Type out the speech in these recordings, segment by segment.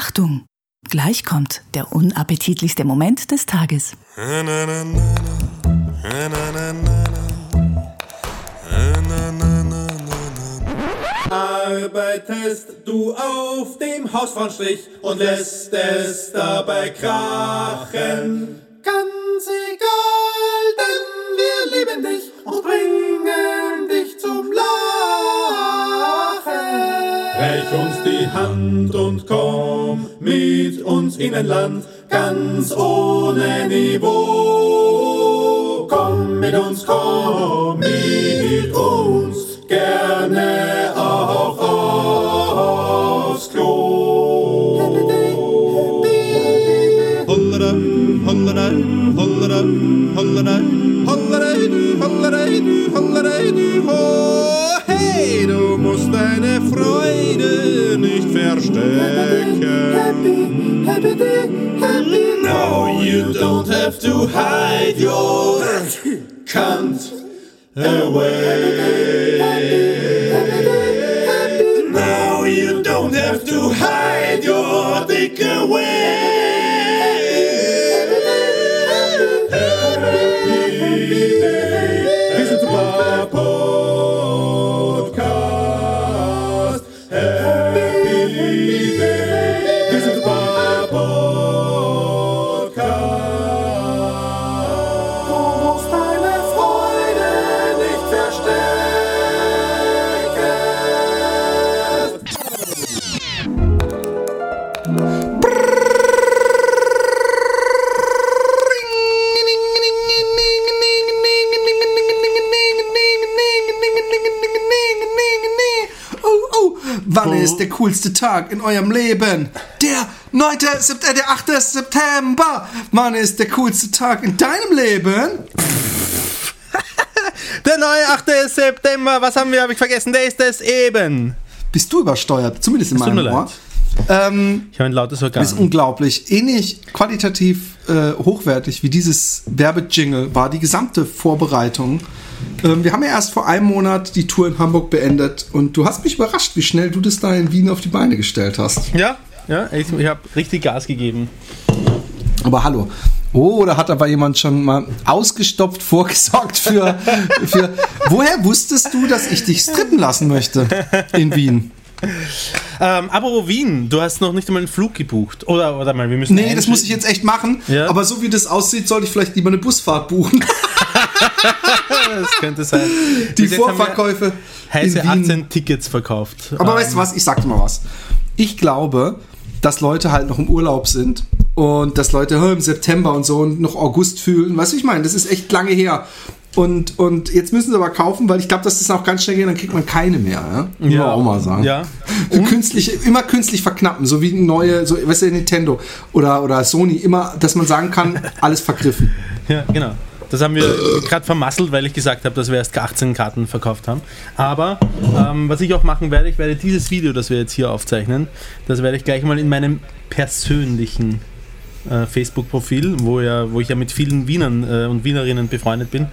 Achtung! Gleich kommt der unappetitlichste Moment des Tages. Arbeitest du auf dem Hausfrauenstrich und lässt es dabei krachen. Ganz egal, denn wir lieben dich und bringen Reich uns die Hand und komm mit uns in ein Land ganz ohne Niveau. Komm mit uns, komm mit uns, gerne Hey, du musst deine Freude nicht verstecken. No, you don't have to hide your cunt away. Der coolste Tag in eurem Leben? Der 9. Sept äh, der 8. September. Wann ist der coolste Tag in deinem Leben? Der neue 8. September, was haben wir, habe ich vergessen, der ist es eben. Bist du übersteuert? Zumindest in meinem Ohr. Ähm, Ich habe ein lautes Organ. ist unglaublich. Ähnlich qualitativ äh, hochwertig wie dieses Werbejingle war die gesamte Vorbereitung. Ähm, wir haben ja erst vor einem Monat die Tour in Hamburg beendet und du hast mich überrascht, wie schnell du das da in Wien auf die Beine gestellt hast. Ja, ja, ich, ich habe richtig Gas gegeben. Aber hallo. Oh, da hat aber jemand schon mal ausgestopft vorgesorgt für, für. Woher wusstest du, dass ich dich strippen lassen möchte in Wien? Ähm, apropos Wien, du hast noch nicht einmal einen Flug gebucht. Oder, oder mal, wir müssen. Nee, das muss ich jetzt echt machen. Ja. Aber so wie das aussieht, sollte ich vielleicht lieber eine Busfahrt buchen. Das könnte sein. Die Bis Vorverkäufe. Heiße in Wien. 18 Tickets verkauft. Aber Ähm, weißt du was, ich sag dir mal was. Ich glaube, dass Leute halt noch im Urlaub sind und dass Leute hä, im September und so und noch August fühlen. Weißt du, ich meine? Das ist echt lange her. Und, und jetzt müssen sie aber kaufen, weil ich glaube, dass das auch ganz schnell geht, dann kriegt man keine mehr. Ja? Man auch mal sagen. Ja. Künstlich, immer künstlich verknappen, so wie neue, so, weißt du, Nintendo oder, oder Sony, immer, dass man sagen kann, alles vergriffen. Ja, genau. Das haben wir gerade vermasselt, weil ich gesagt habe, dass wir erst 18 Karten verkauft haben. Aber ähm, was ich auch machen werde, ich werde dieses Video, das wir jetzt hier aufzeichnen, das werde ich gleich mal in meinem persönlichen äh, Facebook-Profil, wo, ja, wo ich ja mit vielen Wienern äh, und Wienerinnen befreundet bin,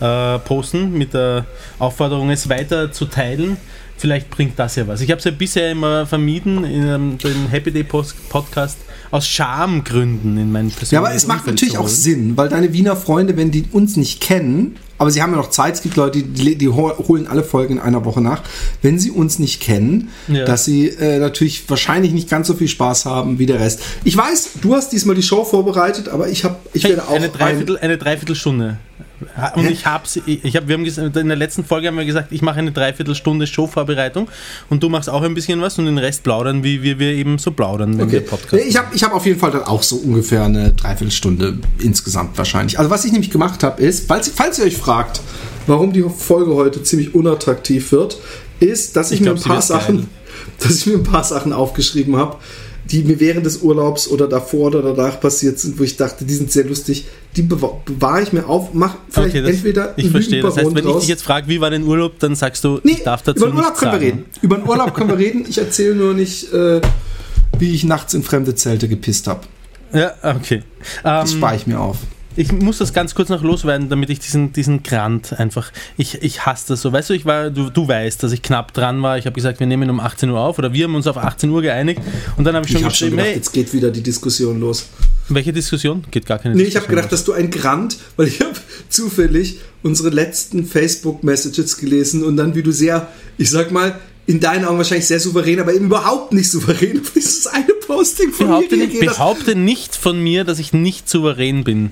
äh, posten mit der Aufforderung, es weiter zu teilen. Vielleicht bringt das ja was. Ich habe es ja bisher immer vermieden, in ähm, den Happy Day Post Podcast aus Schamgründen in meinen persönlichen Ja, aber es macht Umfeld natürlich auch. Sinn, weil deine Wiener Freunde, wenn die uns nicht kennen, aber sie haben ja noch Zeit, es gibt Leute, die, die hol- holen alle Folgen in einer Woche nach, wenn sie uns nicht kennen, Ja. dass sie äh, natürlich wahrscheinlich nicht ganz so viel Spaß haben wie der Rest. Ich weiß, du hast diesmal die Show vorbereitet, aber ich habe, ich werde auch eine, Dreiviertel, eine Dreiviertelstunde. Und ich hab's, ich hab, wir haben in der letzten Folge haben wir gesagt, ich mache eine Dreiviertelstunde Showvorbereitung und du machst auch ein bisschen was und den Rest plaudern, wie wir, wir eben so plaudern, wenn Okay. wir Podcast Ich habe ich hab auf jeden Fall dann auch so ungefähr eine Dreiviertelstunde insgesamt wahrscheinlich. Also was ich nämlich gemacht habe ist, falls, falls ihr euch fragt, warum die Folge heute ziemlich unattraktiv wird, ist, dass ich, Ich mir glaub, ein sie paar Sachen, geil. dass ich mir ein paar Sachen aufgeschrieben habe, die mir während des Urlaubs oder davor oder danach passiert sind, wo ich dachte, die sind sehr lustig. Die bewa- bewahre ich mir auf, mach vielleicht Okay, das, entweder ich verstehe. Das heißt, wenn ich draus. dich jetzt frage, wie war dein Urlaub, dann sagst du, Nee, ich darf dazu über den Urlaub können wir reden. Über den Urlaub können wir reden. Ich erzähle nur nicht, äh, wie ich nachts in fremde Zelte gepisst habe. Ja, okay. Das Ähm, spare ich mir auf. Ich muss das ganz kurz noch loswerden, damit ich diesen, diesen Grant einfach, ich, ich hasse das so. Weißt du, ich war, du, du weißt, dass ich knapp dran war. Ich habe gesagt, wir nehmen um 18 Uhr auf oder wir haben uns auf 18 Uhr geeinigt und dann habe ich schon Ich schon geschrieben, gedacht, hey, jetzt geht wieder die Diskussion los. welche Diskussion? Geht gar keine Nee, ich habe Diskussion gedacht, dass du ein Grant, weil ich habe zufällig unsere letzten Facebook-Messages gelesen und dann, wie du sehr, ich sag mal, in deinen Augen wahrscheinlich sehr souverän, aber eben überhaupt nicht souverän auf dieses eine Posting von behaupte mir nicht, behaupte nicht von mir, dass ich nicht souverän bin.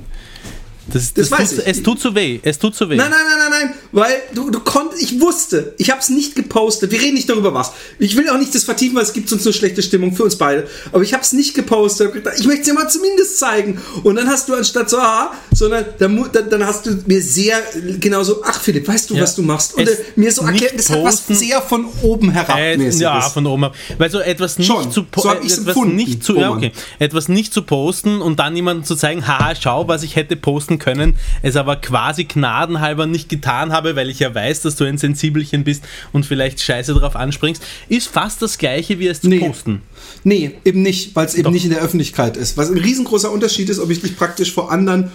Das, das, Das weiß tut, ich. Es tut so weh. Es tut so weh. Nein, nein, nein, nein, nein, weil du, du konntest, ich wusste, ich habe es nicht gepostet. Wir reden nicht darüber was. Ich will auch nicht das vertiefen, weil es gibt sonst eine schlechte Stimmung für uns beide. Aber ich habe es nicht gepostet. Ich möchte es dir mal zumindest zeigen. Und dann hast du anstatt so, aha, sondern dann, dann, dann hast du mir sehr genau so, ach Philipp, weißt du, Ja. was du machst? Und äh, mir so erklärt, das hat was sehr von oben herab Äh, ja, von oben ab. Weil so etwas nicht Schon. zu So etwas nicht zu okay. etwas nicht zu posten und dann jemandem zu zeigen, haha, schau, was ich hätte posten können, es aber quasi gnadenhalber nicht getan habe, weil ich ja weiß, dass du ein Sensibelchen bist und vielleicht Scheiße drauf anspringst, ist fast das gleiche wie es zu Nee. posten. Nee, eben nicht, weil es eben Doch. nicht in der Öffentlichkeit ist. Was ein riesengroßer Unterschied ist, ob ich dich praktisch vor anderen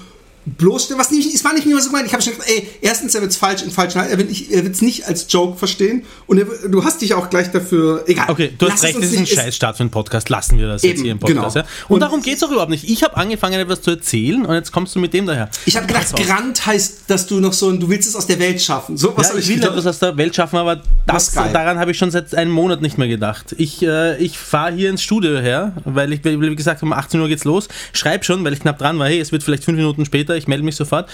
bloßstelle. Was nicht, es war nicht mehr so gemeint. Ich habe schon gesagt, ey, erstens, er wird es falsch in falschen Hals. Er wird es nicht als Joke verstehen. Und er, du hast dich auch gleich dafür. Egal. Okay, du hast recht, das ist ein Scheißstart für einen Podcast. Lassen wir das jetzt Eben, hier im Podcast. genau. Ja? Und, Und- darum geht es auch überhaupt nicht. Ich habe angefangen, etwas zu erzählen und jetzt kommst du mit dem daher. Ich habe gedacht, Pass auf. Grant heißt, dass du noch so ein, du willst es aus der Welt schaffen. So was Ja, hab ich will gedacht. etwas aus der Welt schaffen, aber das, daran habe ich schon seit einem Monat nicht mehr gedacht. Ich, äh, ich fahre hier ins Studio her, weil ich, wie gesagt, um 18 Uhr geht's los. Schreib schon, weil ich knapp dran war, hey, es wird vielleicht fünf Minuten später, ich melde mich sofort.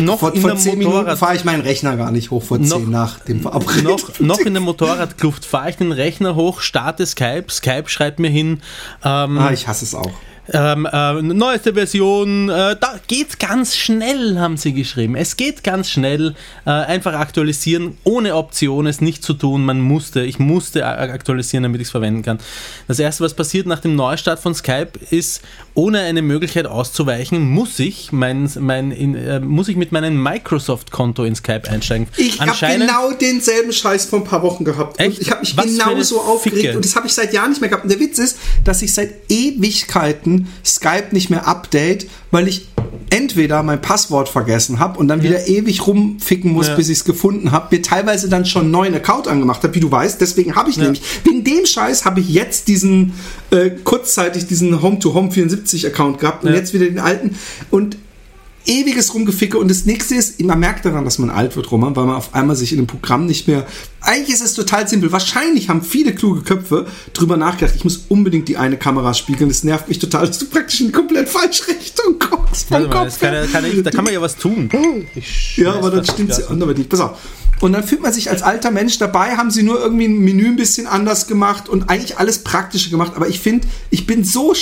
noch vor, in vor der zehn Minuten Motorrad, fahre ich meinen Rechner gar nicht hoch, vor Noch- zehn nach dem Verabredung. noch, noch in der Motorradkluft fahre ich den Rechner hoch, starte Skype, Skype schreibt mir hin, ähm, Ah, ich hasse es auch. ähm, äh, neueste Version, äh, da geht's ganz schnell, haben sie geschrieben. Es geht ganz schnell, äh, einfach aktualisieren, ohne Option es nicht zu tun. Man musste, ich musste aktualisieren, damit ich es verwenden kann. Das erste, was passiert nach dem Neustart von Skype, ist, ohne eine Möglichkeit auszuweichen, muss ich, mein, mein, in, äh, muss ich mit meinem Microsoft-Konto in Skype einsteigen. Ich habe genau denselben Scheiß vor ein paar Wochen gehabt. Ich habe mich Was für eine genauso aufgeregt Ficke. und das habe ich seit Jahren nicht mehr gehabt. Und der Witz ist, dass ich seit Ewigkeiten Skype nicht mehr update, weil ich entweder mein Passwort vergessen habe und dann wieder ewig rumficken muss, Ja. bis ich es gefunden habe, mir teilweise dann schon einen neuen Account angemacht habe, wie du weißt. Deswegen habe ich nämlich, wegen dem Scheiß habe ich jetzt diesen, äh, kurzzeitig diesen Home-to-Home74-Account gehabt und Ja. jetzt wieder den alten. Und ewiges Rumgeficke und das nächste ist, man merkt daran, dass man alt wird, Roman, weil man auf einmal sich in dem Programm nicht mehr. Eigentlich ist es total simpel. Wahrscheinlich haben viele kluge Köpfe drüber nachgedacht, ich muss unbedingt die eine Kamera spiegeln. Das nervt mich total, dass du praktisch in die komplett falsche Richtung Vom mal, Kopf kann, ja- kann ich, da kann man ja was tun. Ich Ja, aber dann stimmt Gas. anderweitig nicht. Pass auf. Und dann fühlt man sich als alter Mensch dabei, haben sie nur irgendwie ein Menü ein bisschen anders gemacht und eigentlich alles Praktische gemacht. Aber ich finde, ich bin so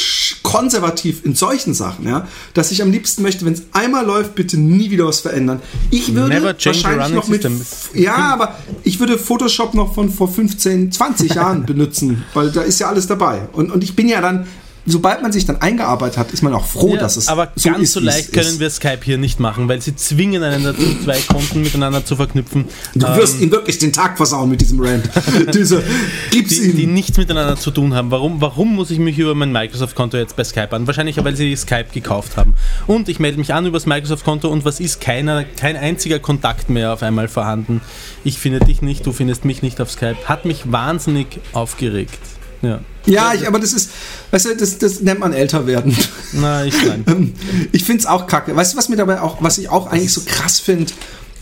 konservativ in solchen Sachen, ja, dass ich am liebsten möchte, wenn es einmal läuft, bitte nie wieder was verändern. Ich würde wahrscheinlich noch mit, system. ja, aber ich würde Photoshop noch von vor 15, 20 Jahren benutzen, weil da ist ja alles dabei. Und, und ich bin ja dann, sobald man sich dann eingearbeitet hat, ist man auch froh, Ja, dass es aber so ganz ist, so leicht können wir Skype hier nicht machen, weil sie zwingen einen dazu, zwei Konten miteinander zu verknüpfen, Du wirst ihm wirklich den Tag versauen mit diesem Rant. Diese, gib's die, die ihm. nichts miteinander zu tun haben. Warum, warum muss ich mich über mein Microsoft-Konto jetzt bei Skype an? Wahrscheinlich, weil sie Skype gekauft haben. Und ich melde mich an über das Microsoft-Konto und was ist? Keiner, kein einziger Kontakt mehr auf einmal vorhanden. Ich finde dich nicht, du findest mich nicht auf Skype. Hat mich wahnsinnig aufgeregt. Ja. Ja, ich, aber das ist, weißt du, das, das nennt man älter werden. Na, ich nein. Ähm, ich find's auch kacke. Weißt du, was mir dabei auch, was ich auch eigentlich so krass finde,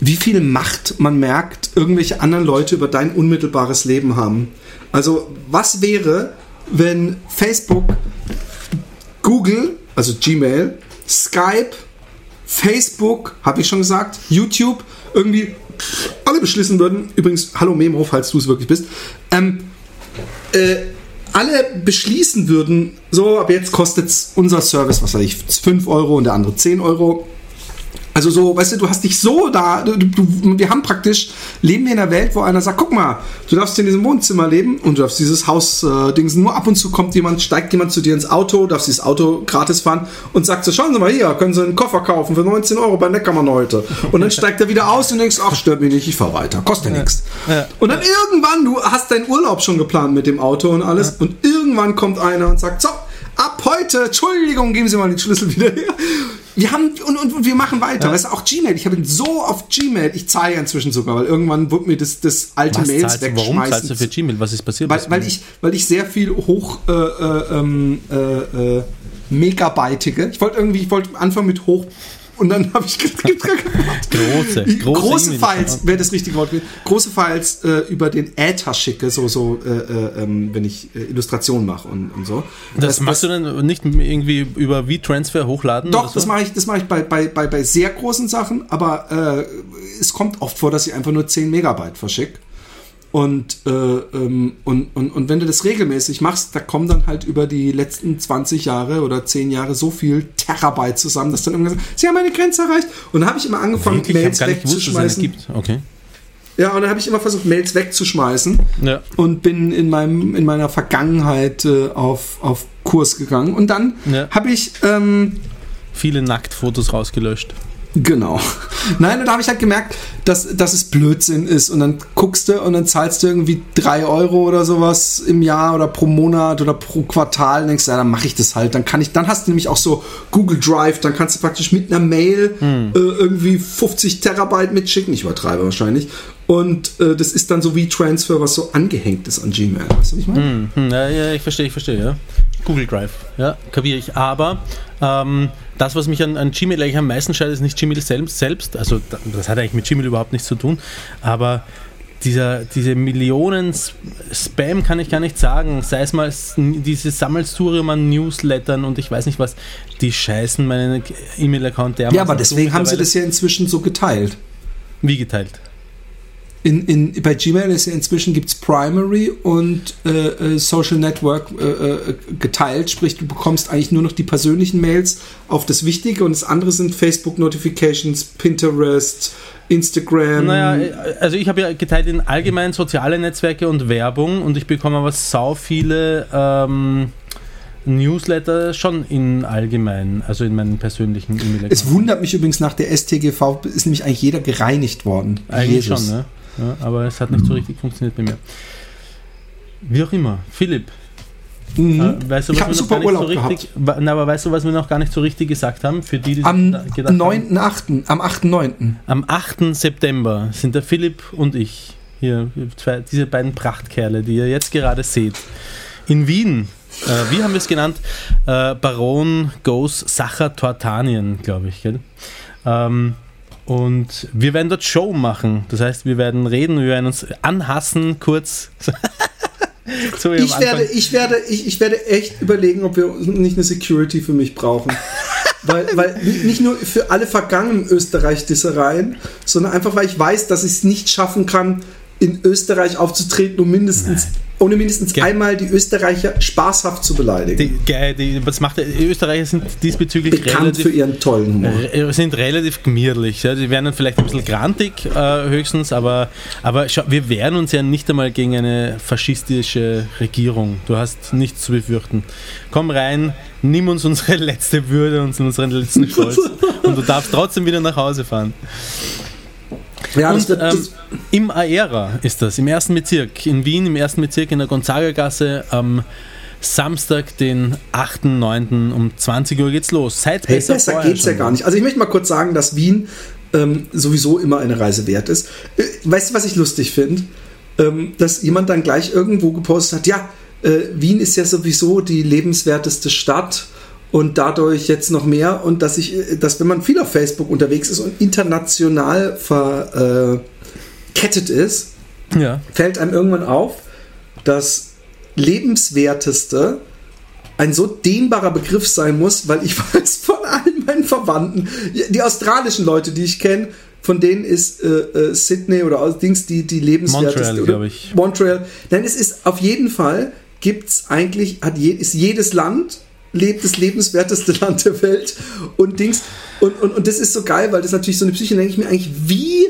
wie viel Macht man merkt, irgendwelche anderen Leute über dein unmittelbares Leben haben. Also, was wäre, wenn Facebook, Google, also Gmail, Skype, Facebook, habe ich schon gesagt, YouTube, irgendwie alle beschließen würden, übrigens, hallo Memo, falls du es wirklich bist, ähm, äh, alle beschließen würden, so ab jetzt kostet unser Service, was weiß ich, 5 Euro und der andere 10 Euro. Also so, weißt du, du hast dich so da, du, du, wir haben praktisch, leben wir in einer Welt, wo einer sagt, guck mal, du darfst in diesem Wohnzimmer leben und du darfst dieses Haus äh, Dings, nur ab und zu kommt jemand, steigt jemand zu dir ins Auto, darfst dieses Auto gratis fahren und sagt so, schauen Sie mal hier, können Sie einen Koffer kaufen für 19 Euro bei Neckermann heute. Und dann steigt er wieder aus und denkst, ach, stört mich nicht, ich fahr weiter, kostet ja nichts. Ja. Und dann irgendwann, du hast deinen Urlaub schon geplant mit dem Auto und alles und irgendwann kommt einer und sagt, so, ab heute, Entschuldigung, geben Sie mal den Schlüssel wieder her. Wir haben und, und, und wir machen weiter. Ja. Weißt du, auch Gmail. Ich habe ihn so auf Gmail. Ich zahle ja inzwischen sogar, weil irgendwann wird mir das, das alte Was Mails zahlst, wegschmeißen. Warum zahlst du für Gmail? Was ist passiert? Weil, weil ich, weil ich sehr viel hoch äh, äh, ähm, äh, äh, Megabeitige. Ich wollte irgendwie, ich wollte anfangen mit hoch und dann habe ich große, große, große Files, wäre das richtige Wort. Große Files äh, über den Äther schicke, so, so äh, äh, ähm, wenn ich äh, Illustrationen mache und, und so. Das, das machst das, du dann nicht irgendwie über V-Transfer hochladen? Doch, so? das mache ich, das mache ich bei, bei, bei, bei sehr großen Sachen, aber äh, es kommt oft vor, dass ich einfach nur 10 Megabyte verschicke. Und, äh, ähm, und, und, und wenn du das regelmäßig machst, da kommen dann halt über die letzten 20 Jahre oder 10 Jahre so viel Terabyte zusammen, dass dann irgendwann sie haben eine Grenze erreicht. Und dann habe ich immer angefangen, Wirklich? Mails wegzuschmeißen. Gewusst, okay. Ja, und dann habe ich immer versucht, Mails wegzuschmeißen ja. und bin in, meinem, in meiner Vergangenheit äh, auf, auf Kurs gegangen. Und dann ja. habe ich ähm, viele Nacktfotos rausgelöscht. Genau. Nein, und da habe ich halt gemerkt, dass, dass es Blödsinn ist. Und dann guckst du und dann zahlst du irgendwie drei Euro oder sowas im Jahr oder pro Monat oder pro Quartal und denkst, ja, dann mache ich das halt. Dann kann ich, dann hast du nämlich auch so Google Drive, dann kannst du praktisch mit einer Mail hm. äh, irgendwie 50 Terabyte mitschicken. Ich übertreibe wahrscheinlich. Und äh, das ist dann so wie Transfer, was so angehängt ist an Gmail. Weißt du, was ich meine? Hm, ja, ja, ich verstehe, ich verstehe, ja. Google Drive, ja, kapiere ich. Aber ähm, das, was mich an, an, Gmail eigentlich am meisten scheidet, ist nicht Gmail selbst. Also das hat eigentlich mit Gmail überhaupt nichts zu tun. Aber dieser, diese Millionen Spam kann ich gar nicht sagen. Sei es mal diese Sammelsurium an Newslettern und ich weiß nicht was, die scheißen meinen E-Mail-Account dermaßen. Ja, aber deswegen haben sie das ja inzwischen so geteilt. Wie geteilt? In, in, bei Gmail ist ja inzwischen gibt es Primary und äh, äh, Social Network äh, äh, geteilt, sprich du bekommst eigentlich nur noch die persönlichen Mails auf das Wichtige und das andere sind Facebook Notifications, Pinterest, Instagram. Naja, also ich habe ja geteilt in allgemein soziale Netzwerke und Werbung und ich bekomme aber sau viele ähm, Newsletter schon in allgemein, also in meinen persönlichen E-Mail. Es wundert mich übrigens nach der STGV ist nämlich eigentlich jeder gereinigt worden. Eigentlich Jesus. schon, ne? Ja, aber es hat nicht so richtig funktioniert bei mir. Wie auch immer. Philipp. Mhm. Äh, weißt du, was ich wir super Urlaub so richtig, na, aber weißt du, was wir noch gar nicht so richtig gesagt haben? Für die, die am 9.8., am 8.9. Am 8. September sind der Philipp und ich, hier, zwei, diese beiden Prachtkerle, die ihr jetzt gerade seht, in Wien. Äh, wie haben wir es genannt? Äh, Baron Goes Sacher Tortanien, glaube ich. Ähm, und wir werden dort Show machen. Das heißt, wir werden reden, wir werden uns anhassen, kurz. so ich, werde, ich, werde, ich, ich werde echt überlegen, ob wir nicht eine Security für mich brauchen. weil, weil nicht nur für alle vergangenen Österreich-Dissereien, sondern einfach, weil ich weiß, dass ich es nicht schaffen kann, in Österreich aufzutreten, um mindestens Nein ohne mindestens Ge einmal die Österreicher spaßhaft zu beleidigen. Die, die, was macht, die Österreicher sind diesbezüglich bekannt relativ, für ihren tollen Humor. Sind relativ gemütlich. Ja. Die werden dann vielleicht ein bisschen grantig äh, höchstens, aber, aber schau, wir wehren uns ja nicht einmal gegen eine faschistische Regierung. Du hast nichts zu befürchten. Komm rein, nimm uns unsere letzte Würde und unseren letzten Stolz und du darfst trotzdem wieder nach Hause fahren. Ja, und, das, das, ähm, im Aera ist das, im ersten Bezirk, in Wien, im ersten Bezirk in der Gonzaga-Gasse am Samstag, den 8.9. um 20 Uhr geht's los. Seid hey, besser, besser geht's ja gar nicht. Also ich möchte mal kurz sagen, dass Wien ähm, sowieso immer eine Reise wert ist. Äh, weißt du, was ich lustig finde? Ähm, dass jemand dann gleich irgendwo gepostet hat, ja, äh, Wien ist ja sowieso die lebenswerteste Stadt und dadurch jetzt noch mehr und dass ich, dass wenn man viel auf Facebook unterwegs ist und international verkettet ist, ja. fällt einem irgendwann auf, dass lebenswerteste ein so dehnbarer Begriff sein muss, weil ich weiß von allen meinen Verwandten, die australischen Leute, die ich kenne, von denen ist äh, äh, Sydney oder aus Dings die, die lebenswerteste. Montreal, glaube ich. Montreal. Nein, es ist auf jeden Fall, gibt es eigentlich, hat je, ist jedes Land lebt das lebenswerteste Land der Welt und Dings. Und, und, und das ist so geil, weil das natürlich so eine Psyche, denke ich mir eigentlich, wie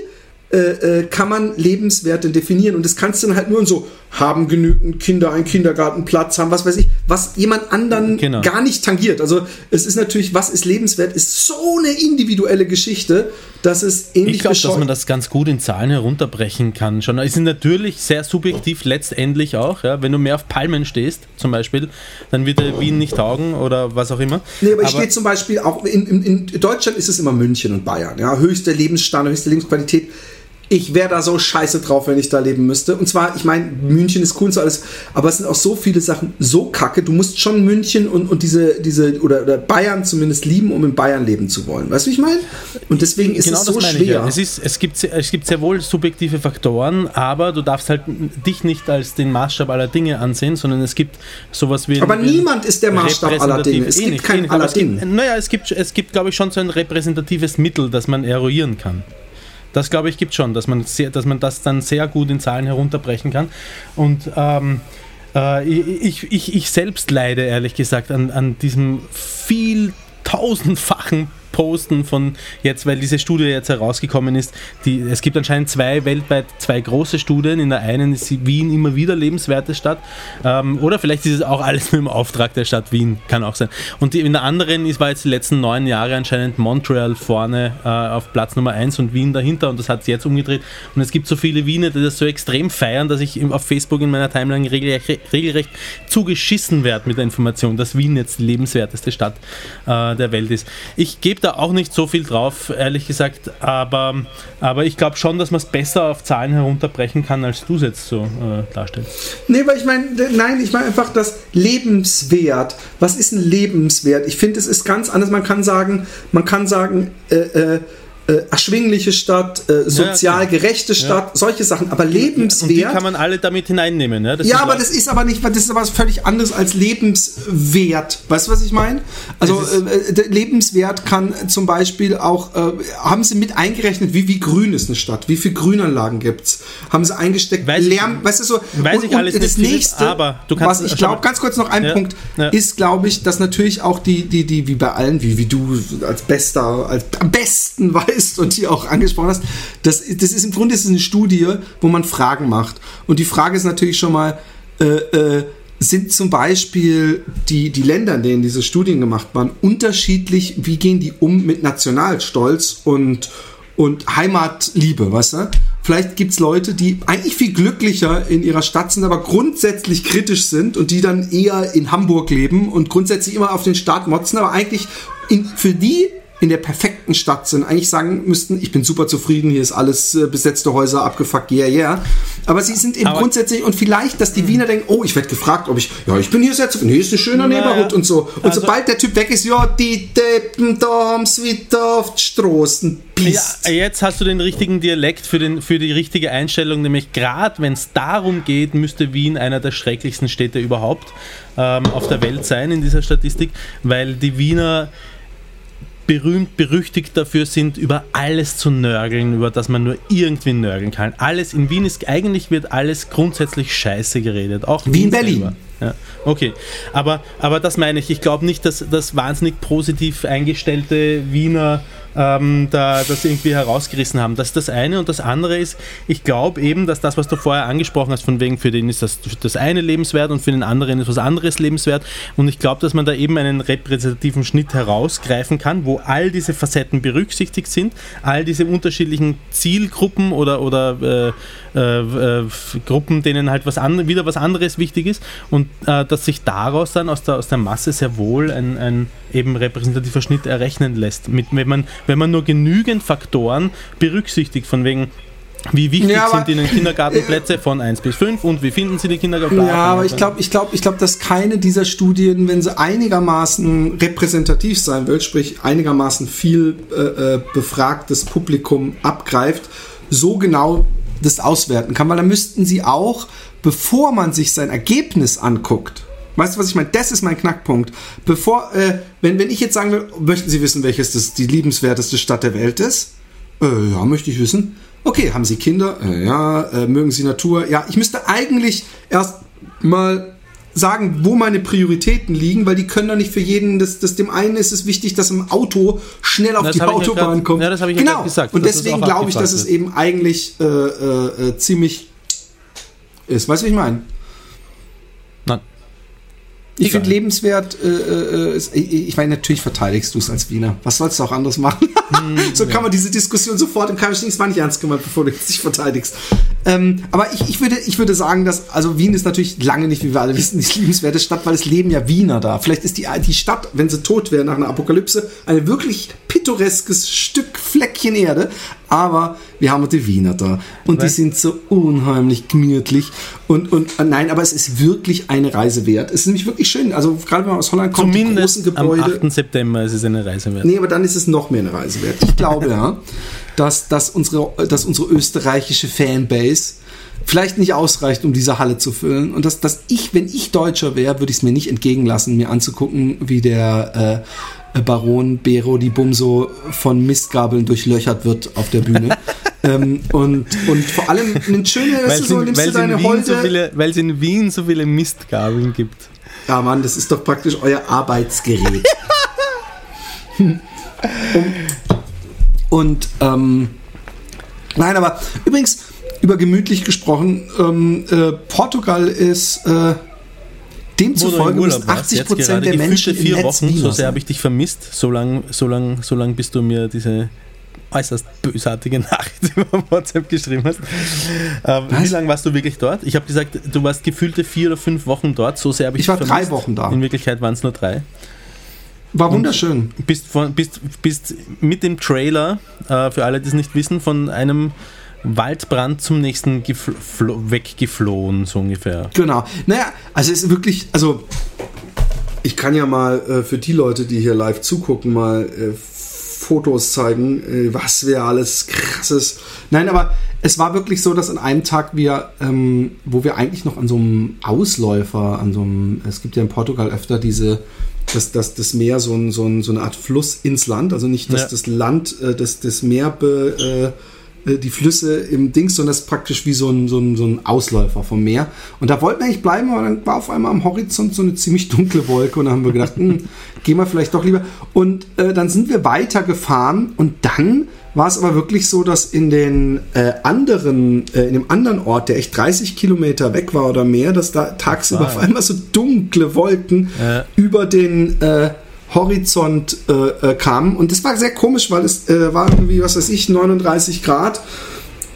äh, äh, kann man Lebenswerte definieren? Und das kannst du dann halt nur in so haben genügend Kinder einen Kindergartenplatz, haben was weiß ich, was jemand anderen Genau. gar nicht tangiert. Also es ist natürlich, was ist lebenswert, ist so eine individuelle Geschichte, dass es ähnlich Ich glaube, dass man das ganz gut in Zahlen herunterbrechen kann. Schon. Es ist natürlich sehr subjektiv letztendlich auch. Ja? Wenn du mehr auf Palmen stehst, zum Beispiel, dann wird dir Wien nicht taugen oder was auch immer. Nee, aber ich stehe zum Beispiel auch in, in, in Deutschland ist es immer München und Bayern. Ja, höchste Lebensstandard, höchste Lebensqualität. Ich wäre da so scheiße drauf, wenn ich da leben müsste. Und zwar, ich meine, München ist cool und so alles, aber es sind auch so viele Sachen so kacke. Du musst schon München und, und diese, diese oder, oder Bayern zumindest lieben, um in Bayern leben zu wollen. Weißt du, wie ich meine? Und deswegen ist Genau es so schwer. Ja. Es, ist, es, gibt, es gibt sehr wohl subjektive Faktoren, aber du darfst halt dich nicht als den Maßstab aller Dinge ansehen, sondern es gibt sowas wie. aber niemand ist der Maßstab aller Dinge. Es eh gibt eh kein gibt- Dinge. Naja, es gibt, es gibt glaube ich, schon so ein repräsentatives Mittel, das man eruieren kann. Das glaube ich gibt schon, dass man, sehr, dass man das dann sehr gut in Zahlen herunterbrechen kann. Und ähm, äh, ich, ich, ich selbst leide ehrlich gesagt an, an diesem viel tausendfachen Posten von jetzt, weil diese Studie jetzt herausgekommen ist, die, es gibt anscheinend zwei weltweit zwei große Studien. In der einen ist Wien immer wieder lebenswerte Stadt. Ähm, oder vielleicht ist es auch alles nur im Auftrag der Stadt Wien, kann auch sein. Und die, in der anderen ist, war jetzt die letzten neun Jahre anscheinend Montreal vorne äh, auf Platz Nummer eins und Wien dahinter und das hat sich jetzt umgedreht. Und es gibt so viele Wiener, die das so extrem feiern, dass ich auf Facebook in meiner Timeline regelrecht, regelrecht zugeschissen werde mit der Information, dass Wien jetzt die lebenswerteste Stadt äh, der Welt ist. Ich gebe da auch nicht so viel drauf, ehrlich gesagt, aber, aber ich glaube schon, dass man es besser auf Zahlen herunterbrechen kann, als du es jetzt so äh, darstellst. Nee, weil ich meine, nein, ich meine einfach das Lebenswert. Was ist ein Lebenswert? Ich finde, es ist ganz anders. Man kann sagen, man kann sagen, äh, äh, äh, erschwingliche Stadt, äh, sozial klar. gerechte Stadt, solche Sachen. Aber Und die lebenswert. kann man alle damit hineinnehmen. Ja, das ja, aber das ist aber nicht, das ist aber was völlig anderes als lebenswert. Weißt du, was ich meine? Also Es äh, Lebenswert kann zum Beispiel auch, äh, haben sie mit eingerechnet, wie, wie grün ist eine Stadt, wie viele Grünanlagen gibt's? Haben sie eingesteckt, Weiß ich- Lärm, weißt du so? weiß ich alles das nicht, nächste, aber du kannst- was ich glaube, ganz kurz noch ein Ja, Punkt, ja. ist, glaube ich, dass natürlich auch die, die, die, wie bei allen, wie, wie du als bester, als am besten weißt und die auch angesprochen hast, das, das ist im Grunde ist eine Studie, wo man Fragen macht. Und die Frage ist natürlich schon mal, äh, äh, sind zum Beispiel die, die Länder, in denen diese Studien gemacht waren, unterschiedlich, wie gehen die um mit Nationalstolz und, und Heimatliebe, weißt du? Vielleicht gibt es Leute, die eigentlich viel glücklicher in ihrer Stadt sind, aber grundsätzlich kritisch sind und die dann eher in Hamburg leben und grundsätzlich immer auf den Staat motzen, aber eigentlich in, für die in der perfekten Stadt sind, eigentlich sagen müssten, ich bin super zufrieden, hier ist alles äh, besetzte Häuser, abgefuckt, yeah, yeah. Aber sie sind eben Aber- grundsätzlich, und vielleicht, dass die Wiener denken, oh, ich werde gefragt, ob ich, ja, ich bin hier sehr zufrieden, hier ist ein schöner Naja, Neighborhood und so. Und also- sobald der Typ weg ist, ja, die Deppen, da haben's wieder auf die Straßen pisst. Ja, jetzt hast du den richtigen Dialekt für, den, für die richtige Einstellung, nämlich gerade wenn es darum geht, müsste Wien einer der schrecklichsten Städte überhaupt ähm, auf der Welt sein in dieser Statistik, weil die Wiener berühmt, berüchtigt dafür sind, über alles zu nörgeln, über das man nur irgendwie nörgeln kann. Alles in Wien ist, eigentlich wird alles grundsätzlich scheiße geredet. Auch Wie in Wien Berlin. Ja, okay. Aber, aber das meine ich. Ich glaube nicht, dass, dass wahnsinnig positiv eingestellte Wiener ähm, da das irgendwie herausgerissen haben. Das ist das eine. Und das andere ist, ich glaube eben, dass das, was du vorher angesprochen hast, von wegen für den ist das, das eine lebenswert und für den anderen ist was anderes lebenswert. Und ich glaube, dass man da eben einen repräsentativen Schnitt herausgreifen kann, wo all diese Facetten berücksichtigt sind, all diese unterschiedlichen Zielgruppen oder, oder äh, äh, äh, Gruppen, denen halt was an, wieder was anderes wichtig ist und äh, dass sich daraus dann aus der, aus der Masse sehr wohl ein, ein eben repräsentativer Schnitt errechnen lässt. Mit, wenn, man, wenn man nur genügend Faktoren berücksichtigt, von wegen wie wichtig Ja, sind Ihnen Kindergartenplätze von 1 bis 5 und wie finden Sie die Kindergartenplätze? Ja, aber ich glaube, ich glaube, ich glaube, dass keine dieser Studien, wenn sie einigermaßen repräsentativ sein will, sprich einigermaßen viel äh, äh, befragtes Publikum abgreift, so genau das auswerten kann, weil dann müssten sie auch, bevor man sich sein Ergebnis anguckt, Weißt du, was ich meine? Das ist mein Knackpunkt. Bevor, äh, wenn, wenn ich jetzt sagen will, möchten Sie wissen, welches das die liebenswerteste Stadt der Welt ist? Äh, ja, möchte ich wissen. Okay, haben Sie Kinder? Äh, ja. Äh, mögen Sie Natur? Ja, ich müsste eigentlich erst mal sagen, wo meine Prioritäten liegen, weil die können doch nicht für jeden, das, das dem einen ist es wichtig, dass im Auto schnell auf Das die ja Autobahn grad- kommt. ja, das habe ich ja genau. grad gesagt, Und deswegen glaube ich, dass es eben eigentlich äh, äh, ziemlich ist. Weißt du, wie ich meine? Ich finde lebenswert, äh, äh, ich, meine, natürlich verteidigst du es als Wiener. Was sollst du auch anderes machen? so kann man diese Diskussion sofort im Kammerschnings war nicht ernst gemeint, bevor du dich verteidigst. Ähm, aber ich, ich, würde, ich würde sagen, dass, also Wien ist natürlich lange nicht, wie wir alle wissen, die liebenswerte Stadt, weil es leben ja Wiener da. Vielleicht ist die, die Stadt, wenn sie tot wäre nach einer Apokalypse, ein wirklich pittoreskes Stück Fleckchen Erde. Aber wir haben die Wiener da. Und die Weißt- sind so unheimlich gemütlich. Und, und äh, nein, aber es ist wirklich eine Reise wert. Es ist nämlich wirklich schön. Also gerade wenn man aus Holland kommt, die Zumindest großen am Gebäude. 8. September ist es eine Reise wert. Nee, aber dann ist es noch mehr eine Reise wert. Ich glaube ja, dass, dass, unsere, dass unsere österreichische Fanbase vielleicht nicht ausreicht, um diese Halle zu füllen. Und dass, dass ich, wenn ich Deutscher wäre, würde ich es mir nicht entgegen lassen, mir anzugucken, wie der äh, Baron Bero die Bumso von Mistgabeln durchlöchert wird auf der Bühne. ähm, und, und vor allem ein schöner, Weil es so, in, nimmst weil du es in deine Wien so Holde. viele, weil es in Wien so viele Mistgabeln gibt. Ja, Mann, das ist doch praktisch euer Arbeitsgerät. und, und ähm, nein, aber übrigens, über gemütlich gesprochen, ähm, äh, Portugal ist äh, demzufolge müssen warst, 80 jetzt Prozent der Menschen gefühlte vier im Netz Wochen, so sehr habe ich dich vermisst, so lang, so lang, so lang bis du mir diese äußerst bösartige Nachricht über WhatsApp geschrieben hast. Ähm, wie lange warst du wirklich dort? Ich habe gesagt, du warst gefühlte vier oder fünf Wochen dort, so sehr habe ich Ich war dich drei vermisst. Wochen da. In Wirklichkeit waren es nur drei. War wunderschön. bist, von, bist, bist mit dem Trailer, äh, für alle, die es nicht wissen, von einem Waldbrand zum nächsten gefl- flo- weggeflohen, so ungefähr. Genau. Naja, also es ist wirklich, also ich kann ja mal äh, für die Leute, die hier live zugucken, mal äh, Fotos zeigen, äh, was wir alles krasses. Nein, aber es war wirklich so, dass an einem Tag wir, ähm, wo wir eigentlich noch an so einem Ausläufer, an so einem, es gibt ja in Portugal öfter diese, dass, dass das Meer so, ein, so, ein, so eine Art Fluss ins Land, also nicht, dass Ja. das Land, äh, das, das Meer be, äh, die Flüsse im Dings, sondern das ist praktisch wie so ein, so, ein, so ein Ausläufer vom Meer. Und da wollten wir eigentlich bleiben, aber dann war auf einmal am Horizont so eine ziemlich dunkle Wolke und dann haben wir gedacht, hm, gehen wir vielleicht doch lieber. Und äh, dann sind wir weitergefahren und dann war es aber wirklich so, dass in den äh, anderen, äh, in dem anderen Ort, der echt 30 Kilometer weg war oder mehr, dass da tagsüber Wow. auf einmal so dunkle Wolken über den äh, Horizont äh, äh, kamen. Und das war sehr komisch, weil es äh, war irgendwie, was weiß ich, 39 Grad.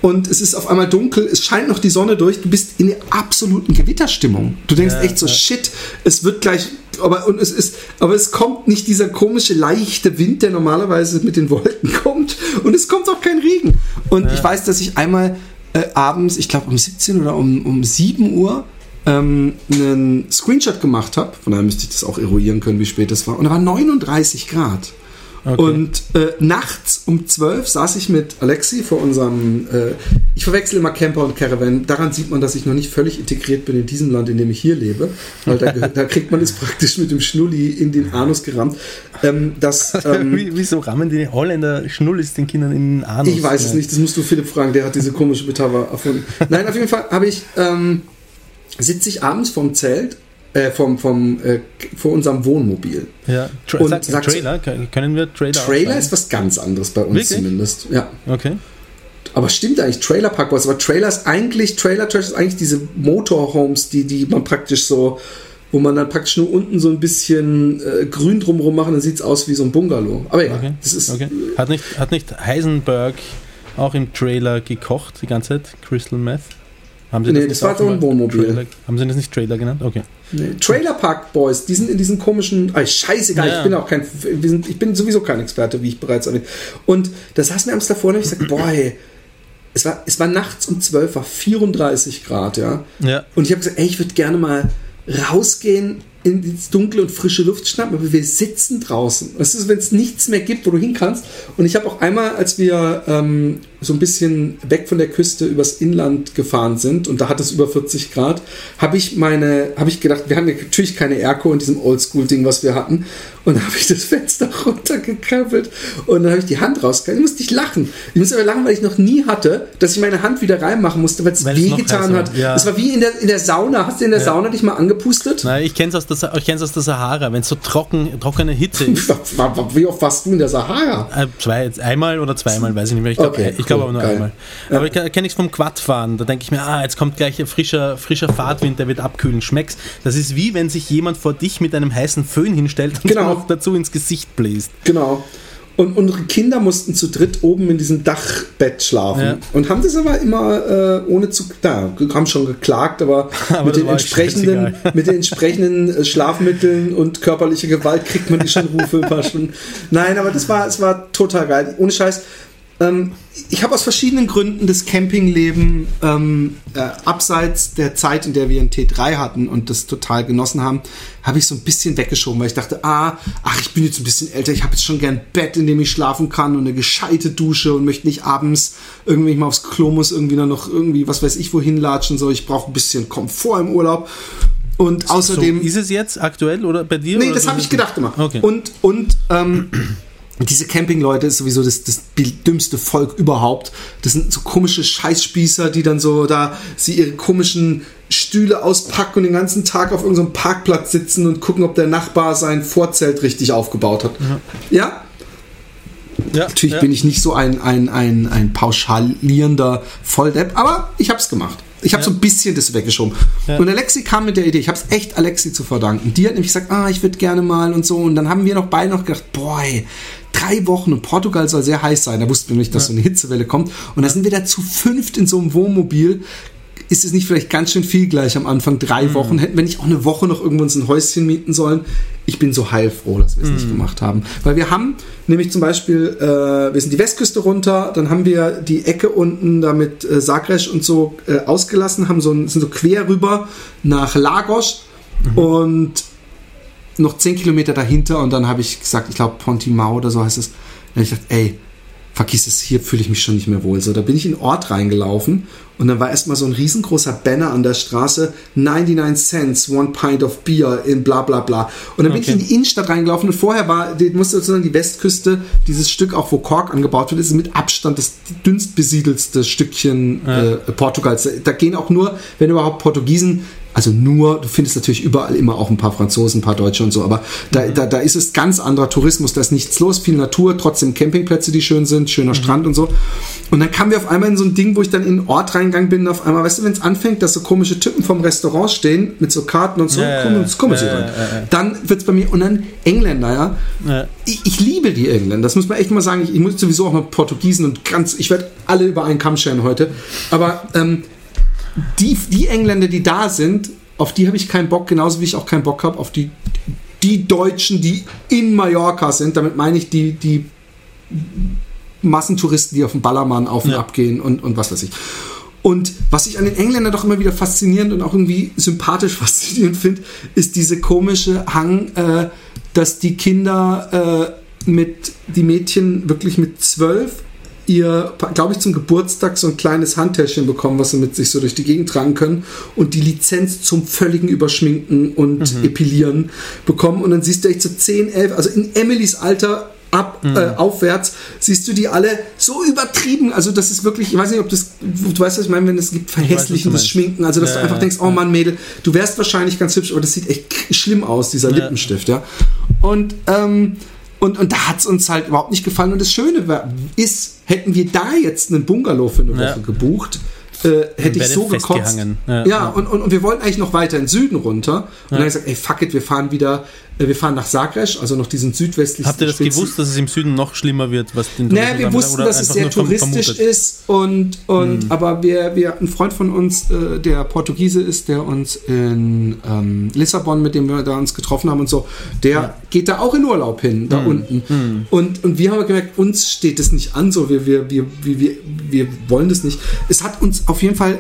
Und es ist auf einmal dunkel, es scheint noch die Sonne durch, du bist in der absoluten Gewitterstimmung. Du denkst Ja, echt so, ja. shit, es wird gleich, aber, und es ist, aber es kommt nicht dieser komische, leichte Wind, der normalerweise mit den Wolken kommt. Und es kommt auch kein Regen. Und ich weiß, dass ich einmal äh, abends, ich glaube um 17 oder um, um 7 Uhr, ähm, einen Screenshot gemacht habe. Von daher müsste ich das auch eruieren können, wie spät es war. Und da war 39 Grad. Okay. Und äh, nachts um 12 saß ich mit Alexi vor unserem, äh, ich verwechsel immer Camper und Caravan. Daran sieht man, dass ich noch nicht völlig integriert bin in diesem Land, in dem ich hier lebe. Weil da, da kriegt man es praktisch mit dem Schnulli in den Anus gerammt. Ähm, das, ähm, Wie, wieso rammen die Holländer Schnullis den Kindern in den Anus? ich weiß es nicht, das musst du Philipp fragen, der hat diese komische Metapher erfunden. Nein, auf jeden Fall habe ich, ähm, sitze ich abends vom Zelt, äh, vom, vom, äh, vor unserem Wohnmobil. Ja, Tra Und sag, Trailer, Können- wir Trailer Trailer ist was ganz anderes bei uns Wirklich? zumindest. Ja. Okay. Aber stimmt eigentlich, Trailer Park Boys, aber Trailer ist eigentlich, Trailer Trash ist eigentlich diese Motorhomes, die, die man praktisch so, wo man dann praktisch nur unten so ein bisschen äh, grün drumherum machen, dann sieht es aus wie so ein Bungalow. Aber ja, Okay. das ist. okay. Hat, nicht, hat nicht Heisenberg auch im Trailer gekocht die ganze Zeit? Crystal Meth? Haben Sie Nee, nicht das war so ein Wohnmobil. Trailer, haben Sie das nicht Trailer genannt? Okay. Nee. Trailer Park Boys, die sind in diesen komischen. Ah, scheißegal, Ja. ich bin auch kein. Wir sind, ich bin sowieso kein Experte, wie ich bereits erwähnt. Und das saß mir abends davor und hab ich gesagt, boah, ey, es war, es war nachts um 12, war 34 Grad, ja. Ja. Und ich habe gesagt, ey, ich würde gerne mal rausgehen in die dunkle und frische Luft schnappen, aber wir sitzen draußen. Das ist, wenn es nichts mehr gibt, wo du hin kannst. Und ich habe auch einmal, als wir ähm, so ein bisschen weg von der Küste übers Inland gefahren sind und da hat es über 40 Grad, habe ich meine, habe ich gedacht, wir haben natürlich keine Airco in diesem Oldschool-Ding, was wir hatten. Und da habe ich das Fenster runtergekrabbelt und dann habe ich die Hand rausgehalten. Ich musste nicht lachen. Ich musste aber lachen, weil ich noch nie hatte, dass ich meine Hand wieder reinmachen musste, weil es wehgetan hat. Ja. Es war wie in der, in der Sauna. Hast du in der Ja. Sauna dich mal angepustet? Nein, ich kenne es aus der der, ich kenn's aus der Sahara, wenn es so trocken, trockene Hitze ist. Wie oft warst du in der Sahara? Äh, zwei, einmal oder zweimal, weiß ich nicht mehr. Ich glaube Okay, ich glaub cool, aber nur geil. einmal. Aber ich kenne ich vom Quadfahren. Da denke ich mir, ah, jetzt kommt gleich ein frischer, frischer Fahrtwind, der wird abkühlen. Schmeck's. Das ist wie wenn sich jemand vor dich mit einem heißen Föhn hinstellt und Genau. dazu ins Gesicht bläst. Genau. Und unsere Kinder mussten zu dritt oben in diesem Dachbett schlafen. Ja. Und haben das aber immer äh, ohne zu. Da, haben schon geklagt, aber, Aber mit, den entsprechenden, mit den entsprechenden Schlafmitteln und körperlicher Gewalt kriegt man die schon Rufe ein paar Stunden. Nein, aber das war, es war total geil. Ohne Scheiß. Ähm, ich habe aus verschiedenen Gründen das Campingleben ähm, äh, abseits der Zeit, in der wir ein T3 hatten und das total genossen haben, habe ich so ein bisschen weggeschoben, weil ich dachte, ah, ach, ich bin jetzt ein bisschen älter, ich habe jetzt schon gern ein Bett, in dem ich schlafen kann und eine gescheite Dusche und möchte nicht abends irgendwie mal aufs Klo muss, irgendwie dann noch irgendwie, was weiß ich, wohin latschen, so, ich brauche ein bisschen Komfort im Urlaub. Und außerdem. so, ist es jetzt aktuell oder bei dir? Nee, das habe ich gedacht immer. Okay. Und, und ähm, diese Campingleute ist sowieso das, das dümmste Volk überhaupt. Das sind so komische Scheißspießer, die dann so da sie ihre komischen Stühle auspacken und den ganzen Tag auf irgendeinem Parkplatz sitzen und gucken, ob der Nachbar sein Vorzelt richtig aufgebaut hat. Ja, ja, natürlich ja. bin ich nicht so ein, ein, ein, ein pauschalierender Volldepp, aber ich habe es gemacht. Ich habe so ein bisschen das weggeschoben. Ja. Und Alexi kam mit der Idee, ich habe es echt Alexi zu verdanken. Die hat nämlich gesagt, ah, ich würde gerne mal und so. Und dann haben wir noch beide noch gedacht, boah, ey, drei Wochen und Portugal soll sehr heiß sein. Da wussten wir nicht, dass so eine Hitzewelle kommt. Und da sind wir da zu fünft in so einem Wohnmobil. Ist es nicht vielleicht ganz schön viel gleich am Anfang? Drei Wochen. Hätten wir nicht auch eine Woche noch irgendwo uns ein Häuschen mieten sollen? Ich bin so heilfroh, dass wir es nicht gemacht haben. Weil wir haben nämlich zum Beispiel, äh, wir sind die Westküste runter, dann haben wir die Ecke unten da mit äh, Sagres und so äh, ausgelassen, haben so, ein- sind so quer rüber nach Lagos und noch 10 Kilometer dahinter und dann habe ich gesagt, ich glaube Pontimau oder so heißt es. Habe ich gedacht, ey, vergiss es, hier fühle ich mich schon nicht mehr wohl. So, da bin ich in den Ort reingelaufen und dann war erstmal so ein riesengroßer Banner an der Straße, 99 Cents, one pint of beer in bla bla bla. Und dann bin ich Okay. in die Innenstadt reingelaufen und vorher war, die musste sozusagen die Westküste, dieses Stück auch, wo Kork angebaut wird, ist mit Abstand das dünnst besiedelste Stückchen äh, Portugals. Da gehen auch nur, wenn überhaupt Portugiesen also nur, du findest natürlich überall immer auch ein paar Franzosen, ein paar Deutsche und so, aber da, da, da ist es ganz anderer Tourismus, da ist nichts los, viel Natur, trotzdem Campingplätze, die schön sind, schöner Strand und so. Und dann kamen wir auf einmal in so ein Ding, wo ich dann in den Ort reingegangen bin, und auf einmal, weißt du, wenn es anfängt, dass so komische Typen vom Restaurant stehen, mit so Karten und so, Ja, ja, kommen, ja. kommen sie Ja, rein. ja, ja. Dann wird es bei mir, und dann Engländer, ja. Ich, ich liebe die Engländer, das muss man echt mal sagen. Ich, ich muss sowieso auch noch Portugiesen und ganz, ich werde alle über einen Kamm scheren heute. Aber ähm, die, die Engländer, die da sind, auf die habe ich keinen Bock, genauso wie ich auch keinen Bock habe auf die, die Deutschen, die in Mallorca sind. Damit meine ich die, die Massentouristen, die auf dem Ballermann auf und Ja. ab gehen und, und was weiß ich. Und was ich an den Engländern doch immer wieder faszinierend und auch irgendwie sympathisch faszinierend finde, ist diese komische Hang, äh, dass die Kinder äh, mit, die Mädchen wirklich mit zwölf ihr, glaube ich, zum Geburtstag so ein kleines Handtäschchen bekommen, was sie mit sich so durch die Gegend tragen können und die Lizenz zum völligen Überschminken und Epilieren bekommen. Und dann siehst du echt so 10, 11, also in Emilys Alter ab, äh, aufwärts, siehst du die alle so übertrieben. Also das ist wirklich, ich weiß nicht, ob das, du weißt, was ich meine, wenn es gibt verhässlichendes. Schminken, also dass Ja, du einfach ja, denkst, oh Mann, Mädel, du wärst wahrscheinlich ganz hübsch, aber das sieht echt schlimm aus, dieser Lippenstift, ja. Und, ähm, und, und da hat es uns halt überhaupt nicht gefallen. Und das Schöne war, ist, hätten wir da jetzt einen Bungalow für eine Woche Ja. gebucht, äh, hätte ich so gekotzt. Ja, Ja, ja. Und, und, und wir wollten eigentlich noch weiter in den Süden runter. Und dann habe ich gesagt, ey, fuck it, wir fahren wieder, wir fahren nach Zagreb, also noch diesen südwestlichsten Habt ihr das Spitzen. gewusst, dass es im Süden noch schlimmer wird, was den Naja, wir wussten, dass es sehr touristisch vermutet? Hm. ist und, und aber wir, wir, ein Freund von uns, äh, der Portugiese ist, der uns in ähm, Lissabon, mit dem wir da uns getroffen haben und so, der geht da auch in Urlaub hin, Hm. da unten. Und, und wir haben gemerkt, uns steht das nicht an, so wir, wir, wir, wir, wir, wir wollen das nicht. Es hat uns auf jeden Fall,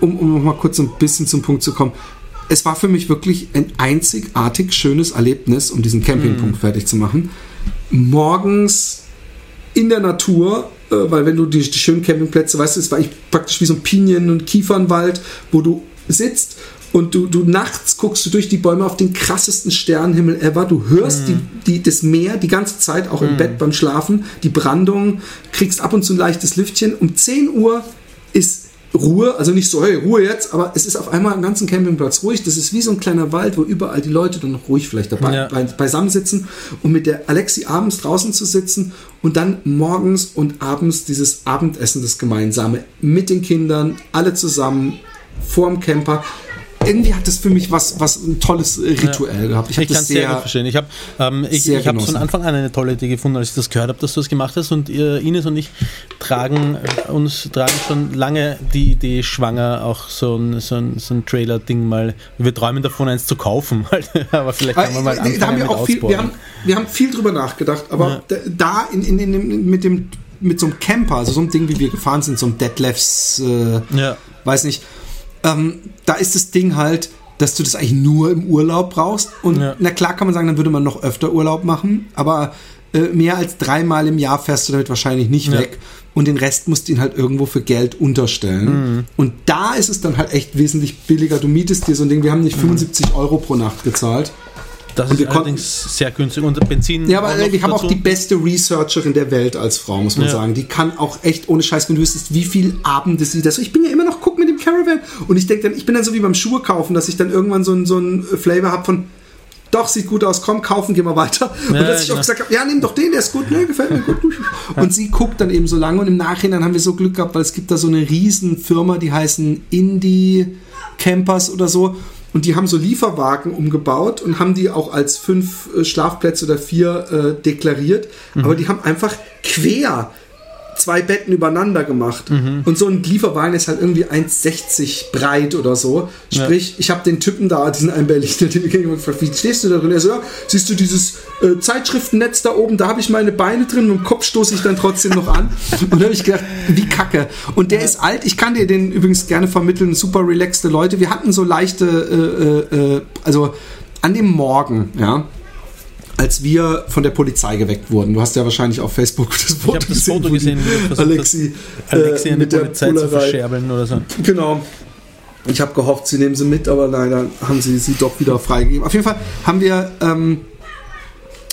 um, um noch mal kurz ein bisschen zum Punkt zu kommen, es war für mich wirklich ein einzigartig schönes Erlebnis, um diesen Campingpunkt fertig zu machen. Morgens in der Natur, äh, weil wenn du die, die schönen Campingplätze, weißt du, es war eigentlich praktisch wie so ein Pinien- und Kiefernwald, wo du sitzt und du, du nachts guckst du durch die Bäume auf den krassesten Sternenhimmel ever. Du hörst die, die, das Meer die ganze Zeit, auch im Bett beim Schlafen, die Brandung, kriegst ab und zu ein leichtes Lüftchen. Um 10 Uhr ist Ruhe, also nicht so, hey, Ruhe jetzt, aber es ist auf einmal am ganzen Campingplatz ruhig. Das ist wie so ein kleiner Wald, wo überall die Leute dann noch ruhig vielleicht dabei Ja. bei, beisammen sitzen und mit der Alexi abends draußen zu sitzen und dann morgens und abends dieses Abendessen, das gemeinsame mit den Kindern, alle zusammen vorm Camper. Irgendwie hat das für mich was, was ein tolles äh, Rituell gehabt. Ich Ich kann es sehr, gut sehr, verstehen. Ich habe ähm, ich, sehr ich hab von. Anfang an eine tolle Idee gefunden, als ich das gehört habe, dass du das gemacht hast. Und äh, Ines und ich tragen äh, uns tragen schon lange die Idee schwanger, auch so ein, so ein, so ein Trailer-Ding mal. Wir träumen davon, eins zu kaufen. Aber vielleicht kann man mal anfangen da haben wir auch viel, wir haben, wir haben viel drüber nachgedacht, aber Ja. da, in, in, in, mit dem mit so einem Camper, also so einem Ding, wie wir gefahren sind, so einem Detlefs, äh, Ja. weiß nicht, ähm, da ist das Ding halt, dass du das eigentlich nur im Urlaub brauchst. Und Ja. na klar kann man sagen, dann würde man noch öfter Urlaub machen, aber äh, mehr als dreimal im Jahr fährst du damit wahrscheinlich nicht Ja. weg. Und den Rest musst du ihn halt irgendwo für Geld unterstellen. Mhm. Und da ist es dann halt echt wesentlich billiger. Du mietest dir so ein Ding, wir haben Mhm. nicht 75 Euro pro Nacht gezahlt. Das Und ist allerdings sehr günstig. Und Benzin. Ja, aber wir haben auch die beste Researcherin der Welt als Frau, muss man Ja. sagen. Die kann auch echt ohne Scheiß, wenn du wüsstest, wie viel Abende sie das. Ich bin ja immer noch guck mit dem Caravan und ich denke dann, ich bin dann so wie beim Schuhe kaufen, dass ich dann irgendwann so ein, so ein Flavor habe von doch, sieht gut aus, komm, kaufen, gehen wir weiter. Und Ja, dass ich auch gesagt habe, ja, nimm doch den, der ist gut, ne, gefällt mir gut. Und sie guckt dann eben so lange und im Nachhinein haben wir so Glück gehabt, weil es gibt da so eine riesen Firma, die heißen Indie Campers oder so. Und die haben so Lieferwagen umgebaut und haben die auch als fünf äh, Schlafplätze oder vier äh, deklariert. Aber die haben einfach quer zwei Betten übereinander gemacht. Und so ein Lieferwagen ist halt irgendwie 1,60 breit oder so. Sprich, ich habe den Typen da, diesen einen Berliner, den ich gefragt, wie stehst du da drin? Er so, ja, siehst du dieses äh, Zeitschriftennetz da oben, da habe ich meine Beine drin und im Kopf stoße ich dann trotzdem noch an. Und da habe ich gedacht, wie kacke. Und der ist alt, ich kann dir den übrigens gerne vermitteln, super relaxte Leute. Wir hatten so leichte, äh, äh, äh, also an dem Morgen, ja, als wir von der Polizei geweckt wurden. Du hast ja wahrscheinlich auf Facebook das Foto Ich habe das Foto gesehen, versucht Alexi, hast, Alexi äh, mit der Polizei zu Bullerei. verscherbeln oder so. Genau. Ich habe gehofft, sie nehmen sie mit, aber leider haben sie sie doch wieder freigegeben. Auf jeden Fall haben wir ähm,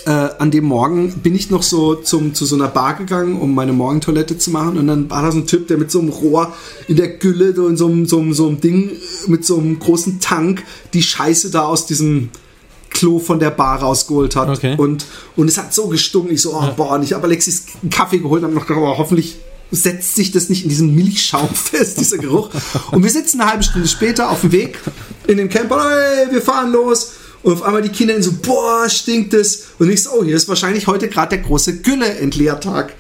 äh, an dem Morgen bin ich noch so zum, zu so einer Bar gegangen, um meine Morgentoilette zu machen. Und dann war da so ein Typ, der mit so einem Rohr in der Gülle, so in so einem, so einem, so einem Ding, mit so einem großen Tank, die Scheiße da aus diesem Klo von der Bar rausgeholt hat. Okay. Und, und es hat so gestunken. Ich so, oh, boah, und ich habe Alexis einen Kaffee geholt und habe noch gedacht, oh, hoffentlich setzt sich das nicht in diesem Milchschaum fest, dieser Geruch. Und wir sitzen eine halbe Stunde später auf dem Weg in den Camper, hey, wir fahren los. Und auf einmal die Kinder so, boah, stinkt es. Und ich so, oh, hier ist wahrscheinlich heute gerade der große Gülle-Entleertag.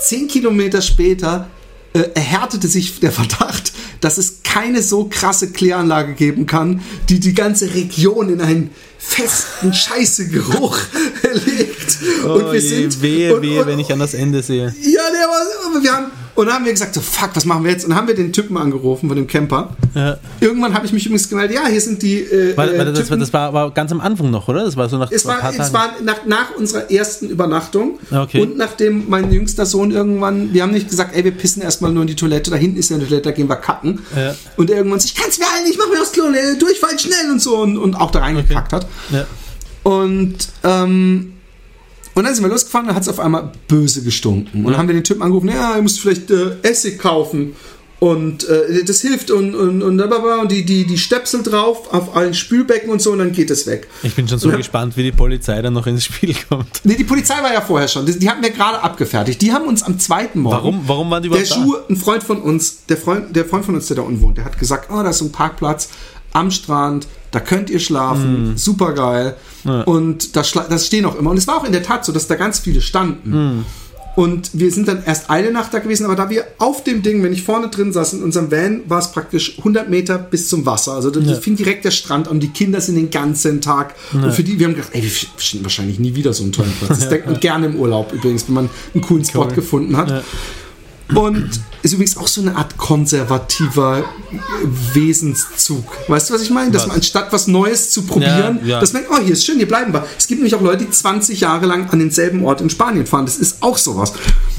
Zehn Kilometer später äh, erhärtete sich der Verdacht, dass es keine so krasse Kläranlage geben kann, die die ganze Region in einen festen Scheißegeruch legt. Oh je, wehe, wehe, wenn ich an das Ende sehe. Ja, der war. Wir haben, und dann haben wir gesagt, so, fuck, was machen wir jetzt? Und dann haben wir den Typen angerufen von dem Camper. Ja. Irgendwann habe ich mich übrigens gemeldet, ja, hier sind die. Äh, äh, das, war, Typen. das war, war ganz am Anfang noch, oder? Das war so nach Es war, es war nach, nach unserer ersten Übernachtung Okay. und nachdem mein jüngster Sohn irgendwann, wir haben nicht gesagt, ey, wir pissen erstmal nur in die Toilette, da hinten ist ja eine Toilette, da gehen wir kacken. Ja. Und er irgendwann so, ich kann's mir allen, ich mach mir aufs Klo, Durchfall schnell und so und, und auch da reingekackt hat. Ja. Und, ähm, und dann sind wir losgefahren, dann hat es auf einmal böse gestunken. Und dann haben wir den Typen angerufen, ja, ihr müsst vielleicht äh, Essig kaufen. Und äh, das hilft und, und, und, und die, die, die Stöpsel drauf auf allen Spülbecken und so und dann geht es weg. Ich bin schon so Ja. gespannt, wie die Polizei dann noch ins Spiel kommt. Nee, die Polizei war ja vorher schon. Die, die hatten wir gerade abgefertigt. Die haben uns am zweiten Morgen. Warum, warum waren die Der überhaupt da? Schuh, ein Freund von uns, der Freund, der Freund von uns, der da unten wohnt, der hat gesagt, oh, da ist so ein Parkplatz am Strand, da könnt ihr schlafen, Mm. super geil. Und das, das stehen auch immer. Und es war auch in der Tat so, dass da ganz viele standen. Mm. Und wir sind dann erst eine Nacht da gewesen, aber da wir auf dem Ding, wenn ich vorne drin saß in unserem Van, war es praktisch 100 Meter bis zum Wasser. Also da Ja. fing direkt der Strand an. Die Kinder sind den ganzen Tag. Und für die, wir haben gedacht, ey, wir finden wahrscheinlich nie wieder so einen tollen Platz. Das denkt man gerne im Urlaub übrigens, wenn man einen coolen Spot Cool. gefunden hat. Ja. Und ist übrigens auch so eine Art konservativer Wesenszug. Weißt du, was ich meine? Dass man anstatt was Neues zu probieren, Ja, ja. dass man, oh, hier ist schön, hier bleiben wir. Es gibt nämlich auch Leute, die 20 Jahre lang an denselben Ort in Spanien fahren. Das ist auch sowas.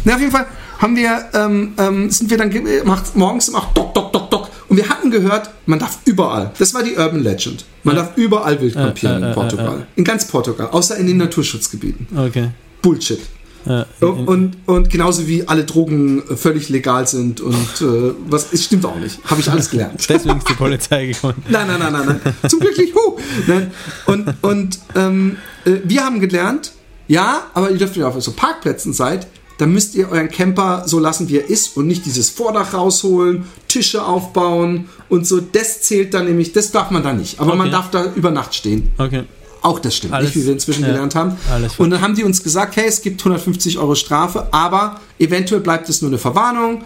Na, auf jeden Fall haben wir, ähm, ähm, sind wir dann ge- macht morgens macht Dock, Dock, Dock, Dock. Und wir hatten gehört, man darf überall. Das war die Urban Legend. Man darf überall wild campieren äh, äh, in Portugal. In ganz Portugal, außer in den Naturschutzgebieten. Okay. Bullshit. Ja. Und, und, und genauso wie alle Drogen äh, völlig legal sind und äh, was es stimmt auch nicht. Habe ich alles gelernt. Deswegen ist die Polizei gekommen. Nein, nein, nein, nein, nein. Zum Glück nicht. Huh. Nein. Und, und ähm, äh, wir haben gelernt, ja, aber ihr dürft, ihr auf so Parkplätzen seid, dann müsst ihr euren Camper so lassen, wie er ist und nicht dieses Vordach rausholen, Tische aufbauen und so. Das zählt dann nämlich, das darf man da nicht. Aber man Okay. darf da über Nacht stehen. Okay. Auch das stimmt Alles- nicht, wie wir inzwischen ja, gelernt haben. und dann haben die uns gesagt, hey, es gibt 150 Euro Strafe, aber eventuell bleibt es nur eine Verwarnung.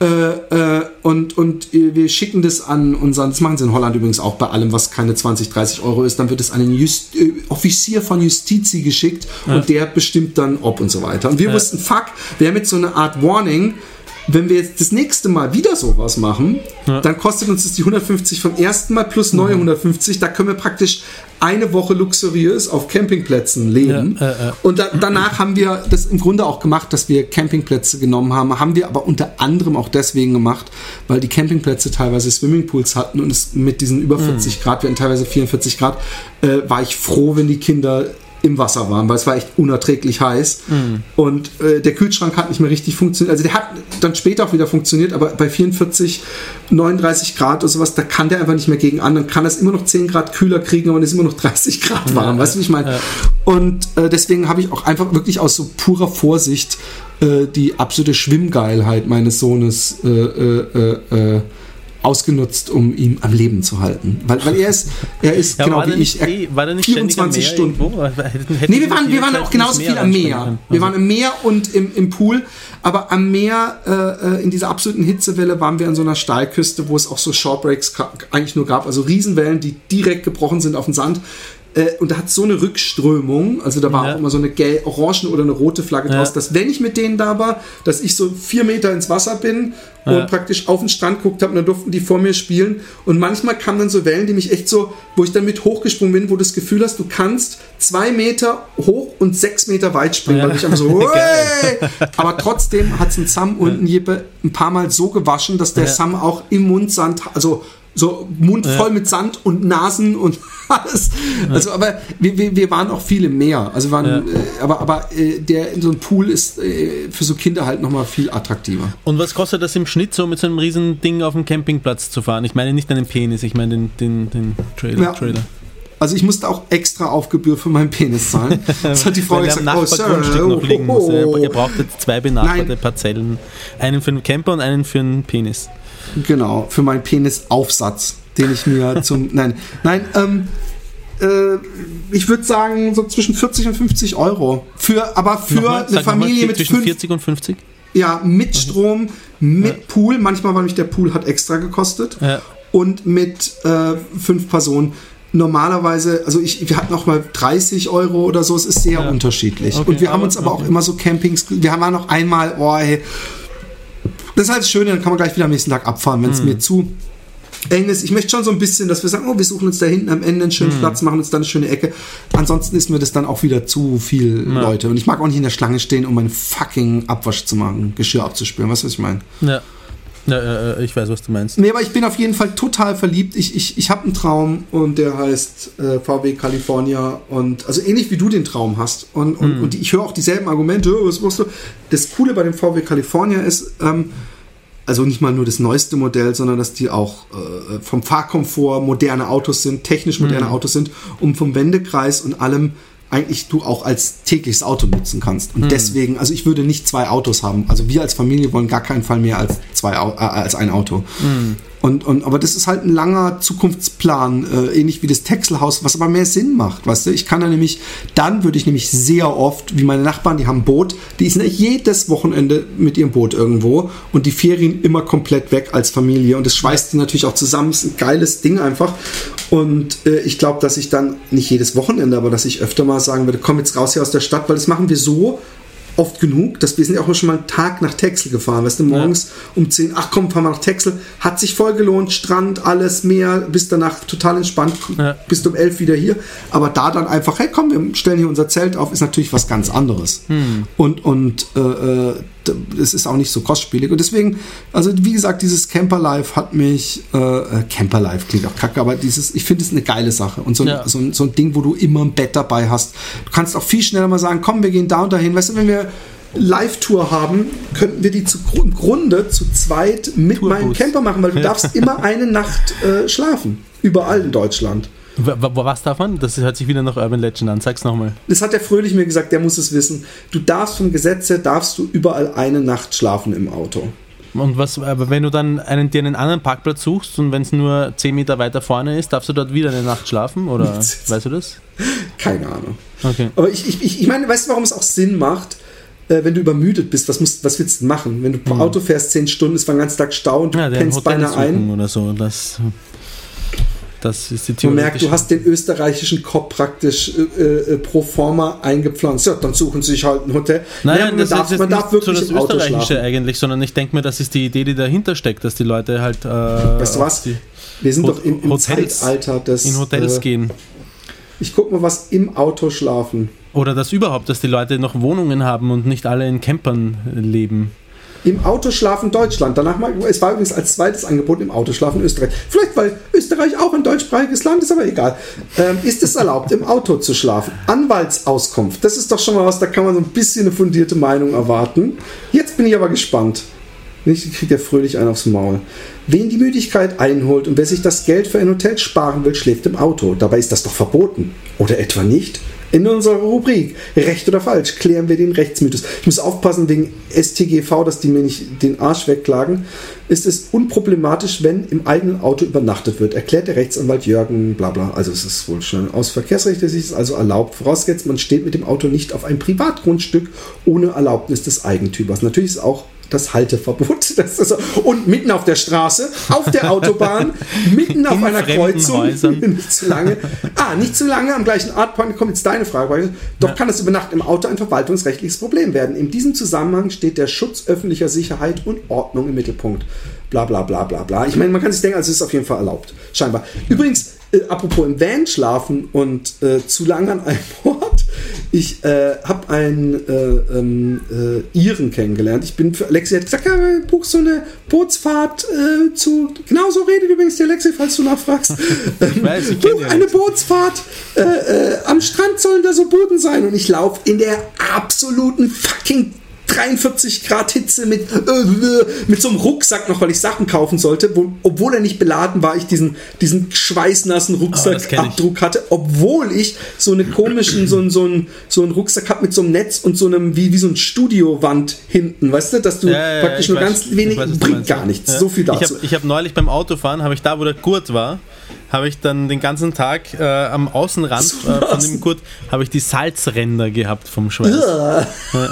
Äh, äh, und, und wir schicken das an unseren, das machen sie in Holland übrigens auch bei allem, was keine 20, 30 Euro ist, dann wird es an den Just, äh, Offizier von Justizi geschickt und der bestimmt dann ob und so weiter. Und wir wussten, fuck, wir haben jetzt so eine Art Warning, wenn wir jetzt das nächste Mal wieder sowas machen, dann kostet uns das die 150 vom ersten Mal plus neue 150. Da können wir praktisch eine Woche luxuriös auf Campingplätzen leben. Ja, äh, äh. Und da, danach haben wir das im Grunde auch gemacht, dass wir Campingplätze genommen haben. Haben wir aber unter anderem auch deswegen gemacht, weil die Campingplätze teilweise Swimmingpools hatten und es mit diesen über 40 Grad, wir hatten teilweise 44 Grad, äh, war ich froh, wenn die Kinder im Wasser waren, weil es war echt unerträglich heiß. Und äh, der Kühlschrank hat nicht mehr richtig funktioniert. Also der hat dann später auch wieder funktioniert, aber bei 44, 39 Grad oder sowas, da kann der einfach nicht mehr gegen an. Dann kann das immer noch 10 Grad kühler kriegen, aber dann ist immer noch 30 Grad warm. weißt du, wie ich meine? Und äh, deswegen habe ich auch einfach wirklich aus so purer Vorsicht äh, die absolute Schwimmgeilheit meines Sohnes äh, äh, äh, äh, ausgenutzt, um ihn am Leben zu halten. Weil, weil er ist, er ist Ja, genau wie ich. Er, eh, war nicht ständig am 24 Meer Stunden. Irgendwo? Hätten, hätten Nee, wir waren, wir waren auch genauso viel am Meer. Wir Also- waren im Meer und im, im Pool, aber am Meer, äh, äh, in dieser absoluten Hitzewelle, waren wir an so einer Steilküste, wo es auch so Shorebreaks ka- eigentlich nur gab, also Riesenwellen, die direkt gebrochen sind auf den Sand. Äh, und da hat so eine Rückströmung, also da war Ja. auch immer so eine gelb, orange oder eine rote Flagge Ja. draus, dass wenn ich mit denen da war, dass ich so vier Meter ins Wasser bin und Ja. praktisch auf den Strand guckt habe und dann durften die vor mir spielen. Und manchmal kamen dann so Wellen, die mich echt so, wo ich dann mit hochgesprungen bin, wo du das Gefühl hast, du kannst zwei Meter hoch und sechs Meter weit springen, weil ich einfach so, aber trotzdem hat es ein Sam und ein Jeppe ein paar Mal so gewaschen, dass der. Sam auch im Mund Sand, also so Mund voll mit Sand und Nasen und alles. Also, aber wir, wir, wir waren auch viel im Meer. Also waren, äh, aber, aber äh, der in so einem Pool ist äh, für so Kinder halt nochmal viel attraktiver. Und was kostet das im Schnitt, so mit so einem riesen Ding auf dem Campingplatz zu fahren? Ich meine nicht einen Penis, ich meine den, den, den Trailer. Ja. Trailer. Also ich musste auch extra Aufgebühr für meinen Penis zahlen. Das hat die Frau gesagt, oh, Sir, noch liegen muss. oh, Ihr braucht jetzt zwei benachbarte Nein. Parzellen. Einen für einen Camper und einen für einen Penis. Genau, für meinen Penisaufsatz, den ich mir zum. Nein, nein, ähm, äh, ich würde sagen, so zwischen 40 und 50 Euro. Für, aber für Nochmal, eine Familie mit zwischen fünf, 40 und 50? ja, mit Strom, mit Pool. Manchmal war nämlich der Pool hat extra gekostet. Ja. Und mit äh, fünf Personen. Normalerweise, also ich, wir hatten auch mal 30 Euro oder so, es ist sehr Ja. unterschiedlich. Okay, und wir haben aber- uns aber auch okay. immer so Campings, wir haben noch einmal, oh, hey, das ist halt das Schöne, dann kann man gleich wieder am nächsten Tag abfahren, wenn es Hm. mir zu eng ist. Ich möchte schon so ein bisschen, dass wir sagen, oh, wir suchen uns da hinten am Ende einen schönen Platz, machen uns da eine schöne Ecke. Ansonsten ist mir das dann auch wieder zu viel Ja. Leute. Und ich mag auch nicht in der Schlange stehen, um meinen fucking Abwasch zu machen, Geschirr abzuspülen. Weißt du, was ich meine? Ja. Ja, äh, ich weiß, was du meinst. Nee, aber ich bin auf jeden Fall total verliebt. Ich, ich, ich habe einen Traum und der heißt äh, VW California. Und also ähnlich wie du den Traum hast. Und, und, und die, ich höre auch dieselben Argumente. "Oh, Was machst du? Das Coole bei dem VW California ist, ähm, also nicht mal nur das neueste Modell, sondern dass die auch äh, vom Fahrkomfort moderne Autos sind, technisch moderne Autos sind und vom Wendekreis und allem eigentlich du auch als tägliches Auto nutzen kannst. Und deswegen, also ich würde nicht zwei Autos haben. Also wir als Familie wollen gar keinen Fall mehr als zwei äh, als ein Auto. Und, und, aber das ist halt ein langer Zukunftsplan, äh, ähnlich wie das Texelhaus, was aber mehr Sinn macht, weißt du? Ich kann da nämlich, dann würde ich nämlich sehr oft, wie meine Nachbarn, die haben ein Boot, die sind ja jedes Wochenende mit ihrem Boot irgendwo und die Ferien immer komplett weg als Familie und das schweißt die natürlich auch zusammen, ist ein geiles Ding einfach. Und äh, ich glaube, dass ich dann nicht jedes Wochenende, aber dass ich öfter mal sagen würde, komm jetzt raus hier aus der Stadt, weil das machen wir so oft genug, dass wir sind ja auch schon mal einen Tag nach Texel gefahren, weißt du, morgens um 10, ach komm, fahren wir nach Texel, hat sich voll gelohnt, Strand, alles, Meer, bist danach total entspannt, Ja. bist um 11 wieder hier, aber da dann einfach, hey komm, wir stellen hier unser Zelt auf, ist natürlich was ganz anderes. Und, und äh, äh, es ist auch nicht so kostspielig und deswegen, also wie gesagt, dieses Camperlife hat mich, äh, äh, Camperlife klingt auch kacke, aber dieses, ich finde es eine geile Sache und so ein, Ja. so, ein, so ein Ding, wo du immer ein Bett dabei hast. Du kannst auch viel schneller mal sagen, komm, wir gehen da und dahin. Weißt du, wenn wir Live-Tour haben, könnten wir die zu, im Grunde zu zweit mit Tourbus. meinem Camper machen, weil du darfst immer eine Nacht äh, schlafen. Überall in Deutschland. Was davon? Das hört sich wieder nach Urban Legend an. Sag's nochmal. Das hat der Fröhlich mir gesagt, der muss es wissen. Du darfst vom Gesetz her, darfst du überall eine Nacht schlafen im Auto. Und was, aber wenn du dann einen, dir einen anderen Parkplatz suchst und wenn es nur 10 Meter weiter vorne ist, darfst du dort wieder eine Nacht schlafen? Oder weißt du das? Keine Ahnung. Okay. Aber ich, ich, ich, meine, weißt du, warum es auch Sinn macht? Äh, wenn du übermüdet bist, was, musst, was willst du machen? Wenn du pro Auto fährst, 10 Stunden, es war den ganzen Tag Stau und du. Ja, ein pennst beinahe ein. oder so. Das, das ist die Man Theorie. merkt, du hast den österreichischen Kopf praktisch äh, äh, pro forma eingepflanzt. Ja, dann suchen sie sich halt ein Hotel. Nein, Ja, nein, man das darf, ist man darf nicht so wirklich das Österreichische eigentlich, sondern ich denke mir, das ist die Idee, die dahinter steckt, dass die Leute halt äh, Weißt du was? Wir sind Hot- doch im, im Hotels- Zeitalter des... in Hotels äh, gehen. Ich guck mal, was im Auto schlafen. Oder das überhaupt, dass die Leute noch Wohnungen haben und nicht alle in Campern leben. Im Autoschlafen Deutschland. Danach mal, es war übrigens als zweites angeboten im Autoschlafen Österreich. Vielleicht, weil Österreich auch ein deutschsprachiges Land ist, aber egal. Ähm, ist es erlaubt, im Auto zu schlafen? Anwaltsauskunft. Das ist doch schon mal was, da kann man so ein bisschen eine fundierte Meinung erwarten. Jetzt bin ich aber gespannt. Ich kriegt ja fröhlich einen aufs Maul. Wen die Müdigkeit einholt und wer sich das Geld für ein Hotel sparen will, schläft im Auto. Dabei ist das doch verboten. Oder etwa nicht? In unserer Rubrik Recht oder Falsch klären wir den Rechtsmythos. Ich muss aufpassen wegen STGV, dass die mir nicht den Arsch wegklagen. Ist es unproblematisch, wenn im eigenen Auto übernachtet wird? Erklärt der Rechtsanwalt Jürgen, bla bla. Also es ist wohl schon aus Verkehrsrechtlich ist es also erlaubt. Vorausgesetzt, man steht mit dem Auto nicht auf einem Privatgrundstück ohne Erlaubnis des Eigentümers. Natürlich ist auch das Halteverbot. Das ist. Und mitten auf der Straße, auf der Autobahn, mitten auf In einer Kreuzung. Nicht zu lange. Ah, nicht zu lange am gleichen Artpoint kommt jetzt deine Frage. Doch kann das Übernachten im Auto ein verwaltungsrechtliches Problem werden. In diesem Zusammenhang steht der Schutz öffentlicher Sicherheit und Ordnung im Mittelpunkt. Bla bla bla bla bla. Ich meine, man kann sich denken, also es ist auf jeden Fall erlaubt. Scheinbar. Übrigens, äh, apropos im Van schlafen und äh, zu lange an einem Ort. Ich äh, habe einen äh, ähm, äh, Iren kennengelernt. Ich bin für Alexi hat gesagt, ja, buch so eine Bootsfahrt äh, zu. Genauso redet übrigens die Alexi, falls du nachfragst. Ähm, weiß, ich buch eine Alexi. Bootsfahrt. Am Strand sollen da so Booten sein und ich laufe in der absoluten fucking 43 Grad Hitze mit, äh, mit so einem Rucksack noch, weil ich Sachen kaufen sollte, wo, obwohl er nicht beladen war, ich diesen, diesen schweißnassen Ah. Rucksackabdruck hatte, obwohl ich so eine komischen, so, ein- so, ein, so einen Rucksack habe mit so einem Netz und so einem, wie, wie so ein Studiowand hinten, weißt du, dass du Ja, ja, praktisch nur weiß- ganz wenig, weiß, bringt meinst, gar nichts. Ja. So viel dazu. Ich habe hab neulich beim Autofahren, habe ich da, wo der Gurt war, habe ich dann den ganzen Tag äh, am Außenrand äh, von dem Gurt, habe ich die Salzränder gehabt vom Schweiß.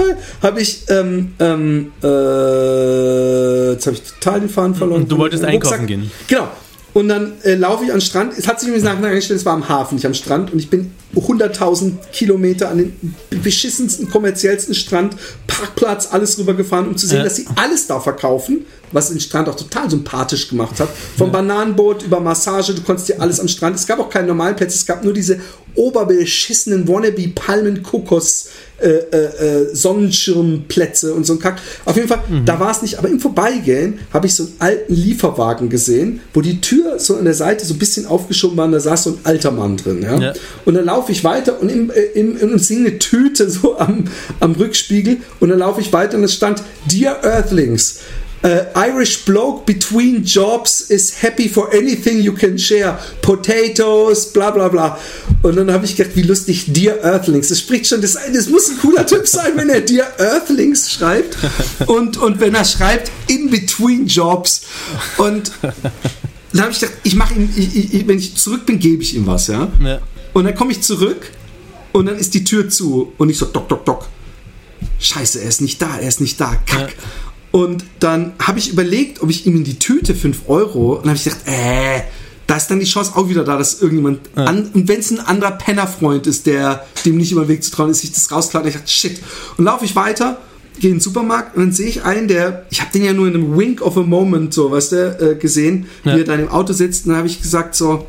Fall habe ich, ähm, ähm, äh, jetzt habe ich total den Faden verloren. Und du wolltest einkaufen gehen. Genau. Und dann äh, laufe ich an den Strand. Es hat sich übrigens nachher eingestellt, es war am Hafen, nicht am Strand. Und ich bin 100.000 Kilometer an den beschissensten, kommerziellsten Strand, Parkplatz, alles rübergefahren, um zu sehen, Ja. dass sie alles da verkaufen, was den Strand auch total sympathisch gemacht hat. Vom Bananenboot über Massage, du konntest dir alles am Strand. Es gab auch keine normalen Plätze, es gab nur diese oberbeschissenen wannabe palmen kokos äh, äh, äh, Sonnenschirmplätze und so ein Kack. Auf jeden Fall, Mhm. da war es nicht. Aber im Vorbeigehen habe ich so einen alten Lieferwagen gesehen, wo die Tür so an der Seite so ein bisschen aufgeschoben war und da saß so ein alter Mann drin. Ja? Ja. Und dann laufe ich weiter und im, im, im, singe eine Tüte so am, am Rückspiegel und dann laufe ich weiter und es stand Dear Earthlings. Äh, Irish bloke between jobs is happy for anything you can share. Potatoes, bla bla bla. Und dann habe ich gedacht, wie lustig, Dear Earthlings. Das spricht schon, das, das muss ein cooler Typ sein, wenn er Dear Earthlings schreibt. Und, und wenn er schreibt, in between jobs. Und dann habe ich gedacht, ich mache ihm, ich, ich, wenn ich zurück bin, gebe ich ihm was, ja. Ja. Und dann komme ich zurück und dann ist die Tür zu und ich so, dock, dock, dock. Scheiße, er ist nicht da, er ist nicht da, kack. Und dann habe ich überlegt, ob ich ihm in die Tüte 5 Euro, und dann habe ich gedacht, äh, da ist dann die Chance auch wieder da, dass irgendjemand, an, und wenn es ein anderer Pennerfreund ist, der dem nicht über den Weg zu trauen ist, sich das rausklaut, ich dachte, shit. Und laufe ich weiter, gehe in den Supermarkt und dann sehe ich einen, der, ich habe den ja nur in einem Wink of a Moment, so, weißt du, äh, gesehen, Ja. wie er da im Auto sitzt, und dann habe ich gesagt, so,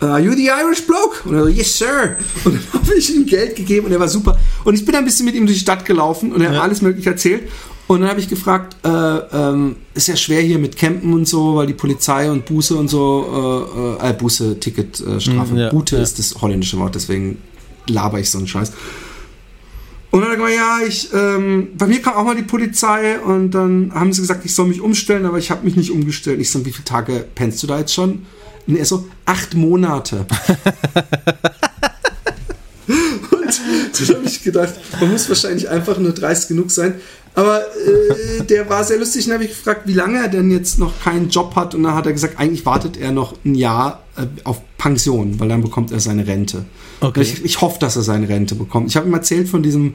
Are you the Irish bloke? Und er so, yes, sir. Und dann habe ich ihm Geld gegeben und er war super. Und ich bin ein bisschen mit ihm durch die Stadt gelaufen und er hat Ja. alles Mögliche erzählt. Und dann habe ich gefragt, äh, ähm, ist ja schwer hier mit Campen und so, weil die Polizei und Buße und so, äh, äh, Buße, Ticket, äh, Strafe. Mm, ja, Bute ja. ist das holländische Wort, deswegen laber ich so einen Scheiß. Und dann hat er gesagt, ja, ich, ähm, bei mir kam auch mal die Polizei und dann haben sie gesagt, ich soll mich umstellen, aber ich habe mich nicht umgestellt. Ich so, wie viele Tage pennst du da jetzt schon? Und er so, acht Monate. und dann habe ich gedacht, man muss wahrscheinlich einfach nur dreist genug sein. Aber äh, der war sehr lustig. Dann habe ich gefragt, wie lange er denn jetzt noch keinen Job hat. Und dann hat er gesagt, eigentlich wartet er noch ein Jahr äh, auf Pension, weil dann bekommt er seine Rente. Okay. Ich, ich hoffe, dass er seine Rente bekommt. Ich habe ihm erzählt von diesem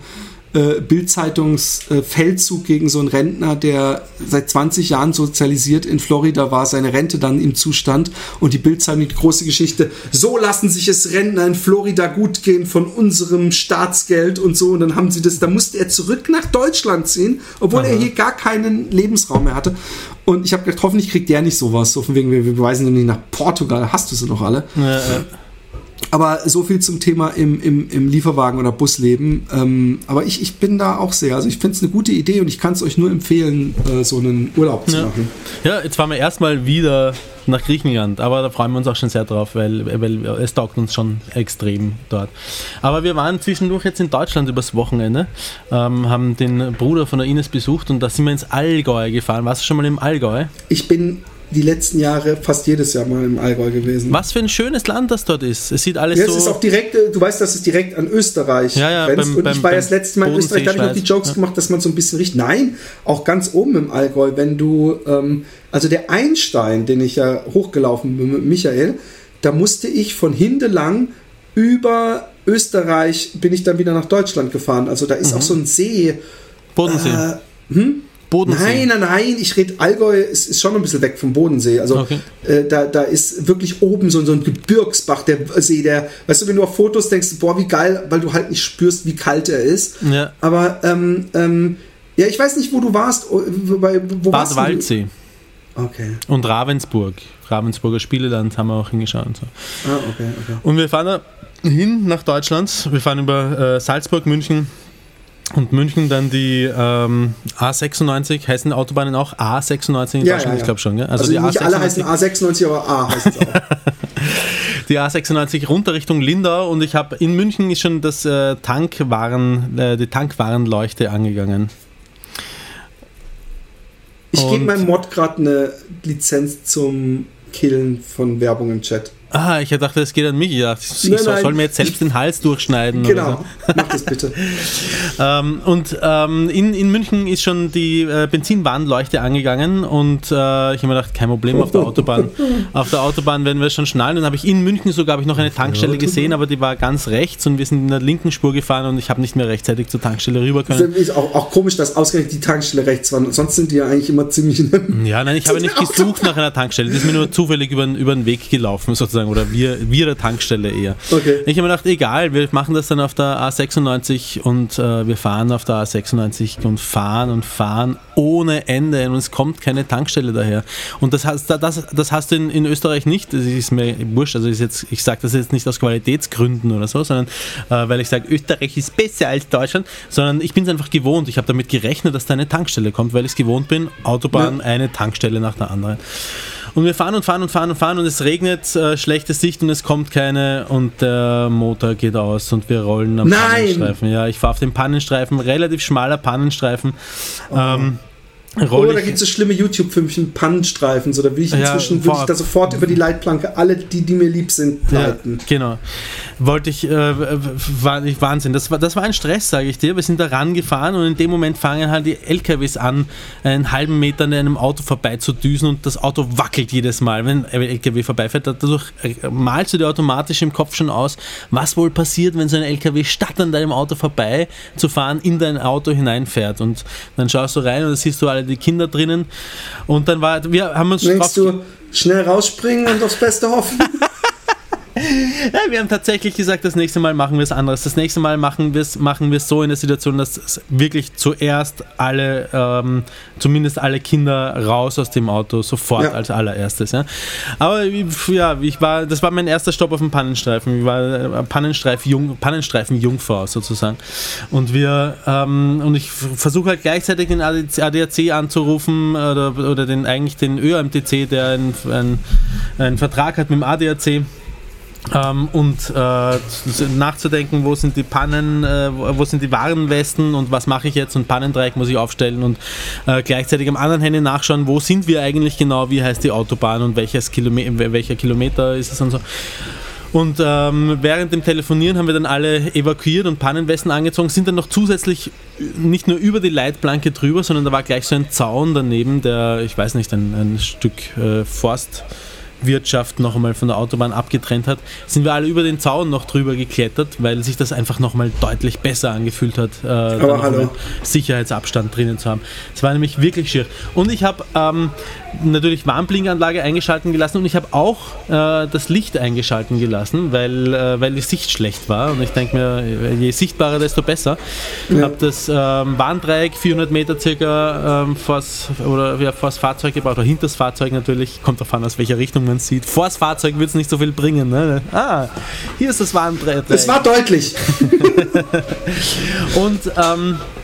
äh, Bildzeitungsfeldzug gegen so einen Rentner, der seit 20 Jahren sozialisiert in Florida war, seine Rente dann im Zustand und die Bildzeitung die große Geschichte, so lassen sich es Rentner in Florida gut gehen von unserem Staatsgeld und so und dann haben sie das, da musste er zurück nach Deutschland ziehen, obwohl Aha. er hier gar keinen Lebensraum mehr hatte und ich habe gedacht, hoffentlich kriegt der nicht sowas, so von wegen, wir wir beweisen nicht nach Portugal, hast du sie noch alle? Ja, ja. Aber so viel zum Thema im, im, im Lieferwagen oder Busleben. Ähm, aber ich, ich bin da auch sehr. Also ich finde es eine gute Idee und ich kann es euch nur empfehlen, äh, so einen Urlaub zu Ja. machen. ja, jetzt fahren wir erstmal wieder nach Griechenland, aber da freuen wir uns auch schon sehr drauf, weil, weil es taugt uns schon extrem dort. Aber wir waren zwischendurch jetzt in Deutschland übers Wochenende, ähm, haben den Bruder von der Ines besucht und da sind wir ins Allgäu gefahren. Warst du schon mal im Allgäu? Ich bin die letzten Jahre fast jedes Jahr mal im Allgäu gewesen. Was für ein schönes Land das dort ist. Es sieht alles Ja, so. es ist auch direkt, äh, du weißt, dass es direkt an Österreich Ja, ja, grenzt. beim- und beim- ich war das letzte Mal in Österreich, da habe ich noch die. Jokes Ja. gemacht, dass man so ein bisschen riecht. Nein, auch ganz oben im Allgäu, wenn du, ähm, also der Einstein, den ich ja hochgelaufen bin mit Michael, da musste ich von Hindelang über Österreich bin ich dann wieder nach Deutschland gefahren. Also da Mhm. ist auch so ein See. Bodensee. Äh, Bodensee. Nein, nein, nein, ich rede, Allgäu ist, ist schon ein bisschen weg vom Bodensee. Also Okay. äh, da, da ist wirklich oben so, so ein Gebirgsbach, der See, der, weißt du, wenn du auf Fotos denkst, boah, wie geil, weil du halt nicht spürst, wie kalt er ist. Ja. Aber, ähm, ähm, ja, ich weiß nicht, wo du warst. Bei, wo Bad warst Waldsee Du? Okay. und Ravensburg. Ravensburger Spieleland haben wir auch hingeschaut. Und, so. Ah, okay, okay. und wir fahren da hin nach Deutschland. Wir fahren über äh, Salzburg, München und München dann die ähm, A96. Heißen Autobahnen auch A96 in Ja, Deutschland? ja, ja. Ich glaube schon. Gell? Also, die nicht alle A96 heißen A96, aber A heißt es auch. die A96 runter Richtung Lindau und ich habe in München ist schon das äh, Tankwaren, äh, die Tankwarenleuchte angegangen. Ich gebe meinem Mod gerade eine Lizenz zum Killen von Werbung im Chat. Ah, ich dachte, es geht an mich. Ich dachte, ich Nein, soll, nein. soll mir jetzt selbst den Hals durchschneiden. Oder so. Genau, mach das bitte. Ähm, und ähm, in, in München ist schon die äh, Benzinwarnleuchte angegangen und äh, ich habe mir gedacht, kein Problem auf der Autobahn. auf der Autobahn werden wir schon schnallen. Dann habe ich in München sogar habe ich noch eine Tankstelle gesehen, aber die war ganz rechts und wir sind in der linken Spur gefahren und ich habe nicht mehr rechtzeitig zur Tankstelle rüber können. Ist auch, auch komisch, dass ausgerechnet die Tankstelle rechts war. Sonst sind die ja eigentlich immer ziemlich Ja, nein, ich habe nicht gesucht nach einer Tankstelle. Die ist mir nur zufällig über, den- über den Weg gelaufen, sozusagen. Oder wir, wir der Tankstelle eher. Okay. Ich habe mir gedacht, egal, wir machen das dann auf der A96 und äh, wir fahren auf der A96 und fahren und fahren ohne Ende und es kommt keine Tankstelle daher. Und das hast, das, das hast du in, in Österreich nicht. Das ist mir wurscht. Also ist jetzt, ich sage das jetzt nicht aus Qualitätsgründen oder so, sondern äh, weil ich sage, Österreich ist besser als Deutschland, sondern ich bin es einfach gewohnt. Ich habe damit gerechnet, dass da eine Tankstelle kommt, weil ich es gewohnt bin. Autobahn, Ja. eine Tankstelle nach der anderen. Und wir fahren und fahren und fahren und fahren und es regnet, äh, schlechte Sicht und es kommt keine und der Motor geht aus und wir rollen am Nein! Pannenstreifen. Ja, ich fahre auf dem Pannenstreifen, relativ schmaler Pannenstreifen. Ähm, roll Oder da gibt es so schlimme YouTube-Filmchen, Pannenstreifen. So, da will ich Ja, inzwischen würde vor- ich da sofort über die Leitplanke alle, die, die mir lieb sind, Ja, leiten. genau. Wollte ich, äh, war ich Wahnsinn. Das war, das war ein Stress, sage ich dir. Wir sind da rangefahren und in dem Moment fangen halt die LKWs an, einen halben Meter an einem Auto vorbei zu düsen und das Auto wackelt jedes Mal, wenn ein LKW vorbeifährt. Dadurch äh, malst du dir automatisch im Kopf schon aus, was wohl passiert, wenn so ein LKW statt an deinem Auto vorbei zu fahren in dein Auto hineinfährt. Und dann schaust du rein und da siehst du alle die Kinder drinnen. Und dann war, wir haben uns Denkst du, schnell rausspringen und aufs Beste hoffen? Ja, wir haben tatsächlich gesagt, das nächste Mal machen wir es anders. Das nächste Mal machen wir es machen so in der Situation, dass wirklich zuerst alle, ähm, zumindest alle Kinder raus aus dem Auto, sofort Ja. als allererstes. Ja. Aber ja, ich war, das war mein erster Stopp auf dem Pannenstreifen. Ich war äh, Pannenstreif -Jung, Pannenstreifen-Jungfrau sozusagen. Und wir ähm, und ich versuche halt gleichzeitig den ADAC anzurufen oder, oder den eigentlich den ÖMTC, der einen ein Vertrag hat mit dem ADAC ähm, und äh, nachzudenken, wo sind die Pannen, äh, wo sind die Warnwesten und was mache ich jetzt und Pannendreieck muss ich aufstellen und äh, gleichzeitig am anderen Handy nachschauen, wo sind wir eigentlich genau, wie heißt die Autobahn und welches Kilome welcher Kilometer ist es und so. Und ähm, während dem Telefonieren haben wir dann alle evakuiert und Pannenwesten angezogen, sind dann noch zusätzlich nicht nur über die Leitplanke drüber, sondern da war gleich so ein Zaun daneben, der, ich weiß nicht, ein, ein Stück äh, Forst Wirtschaft noch einmal von der Autobahn abgetrennt hat, sind wir alle über den Zaun noch drüber geklettert, weil sich das einfach noch mal deutlich besser angefühlt hat, äh, Aber hallo. Sicherheitsabstand drinnen zu haben. Es war nämlich wirklich schier. Und ich habe ähm, natürlich Warnblinkanlage eingeschalten gelassen und ich habe auch äh, das Licht eingeschalten gelassen, weil, äh, weil die Sicht schlecht war. Und ich denke mir, je sichtbarer, desto besser. Ich Ja. habe das ähm, Warndreieck 400 Meter circa ähm, vors, oder, ja, vors Fahrzeug gebaut, oder hinter das Fahrzeug natürlich. Kommt davon, aus welcher Richtung man sieht. Vors Fahrzeug wird es nicht so viel bringen. Ne? Ah, hier ist das Warndreieck. Es war deutlich. Und, ähm, äh,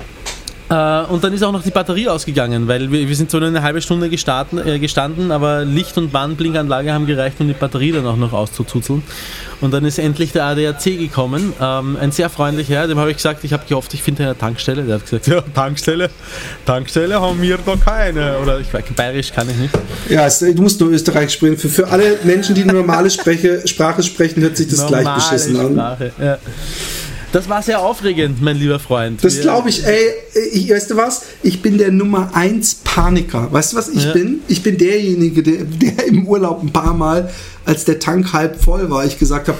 und dann ist auch noch die Batterie ausgegangen, weil wir, wir sind so eine halbe Stunde gestarten, äh, gestanden, aber Licht- und Warnblinkanlage haben gereicht, um die Batterie dann auch noch auszuzuzeln. Und dann ist endlich der ADAC gekommen, ähm, ein sehr freundlicher Herr, dem habe ich gesagt, ich habe gehofft, ich finde eine Tankstelle. Der hat gesagt, ja, Tankstelle, Tankstelle haben wir doch keine. Oder ich weiß, bayerisch kann ich nicht. Ja, du musst nur Österreich sprechen. Für, für alle Menschen, die eine normale Spreche, Sprache sprechen, hört sich das gleich Normale beschissen an. Sprache, Ja. Das war sehr aufregend, mein lieber Freund. Das glaube ich, ey, ich, weißt du was? Ich bin der Nummer 1 Paniker. Weißt du, was ich Ja. bin? Ich bin derjenige, der, der im Urlaub ein paar Mal, als der Tank halb voll war, ich gesagt habe,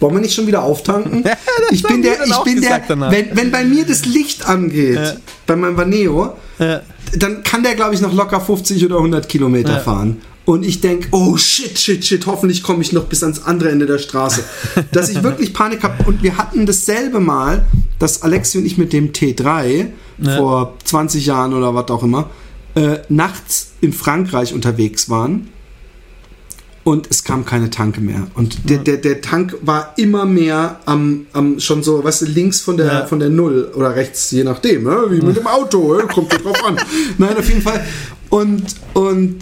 wollen wir nicht schon wieder auftanken? ich bin der, ich bin der, wenn, wenn bei mir das Licht angeht, Ja. bei meinem Vaneo, Ja. dann kann der, glaube ich, noch locker 50 oder 100 Kilometer fahren. Und ich denke, oh shit, shit, shit, hoffentlich komme ich noch bis ans andere Ende der Straße. Dass ich wirklich Panik habe. Und wir hatten dasselbe Mal, dass Alexi und ich mit dem T3 Ja. vor 20 Jahren oder was auch immer, äh, nachts in Frankreich unterwegs waren. Und es kam keine Tanke mehr. Und der, der, der Tank war immer mehr am, am schon so, weißt du, links von der, Ja. von der Null oder rechts, je nachdem, ne? wie mit dem Auto, ne? kommt ja drauf an. Nein, auf jeden Fall. Und, und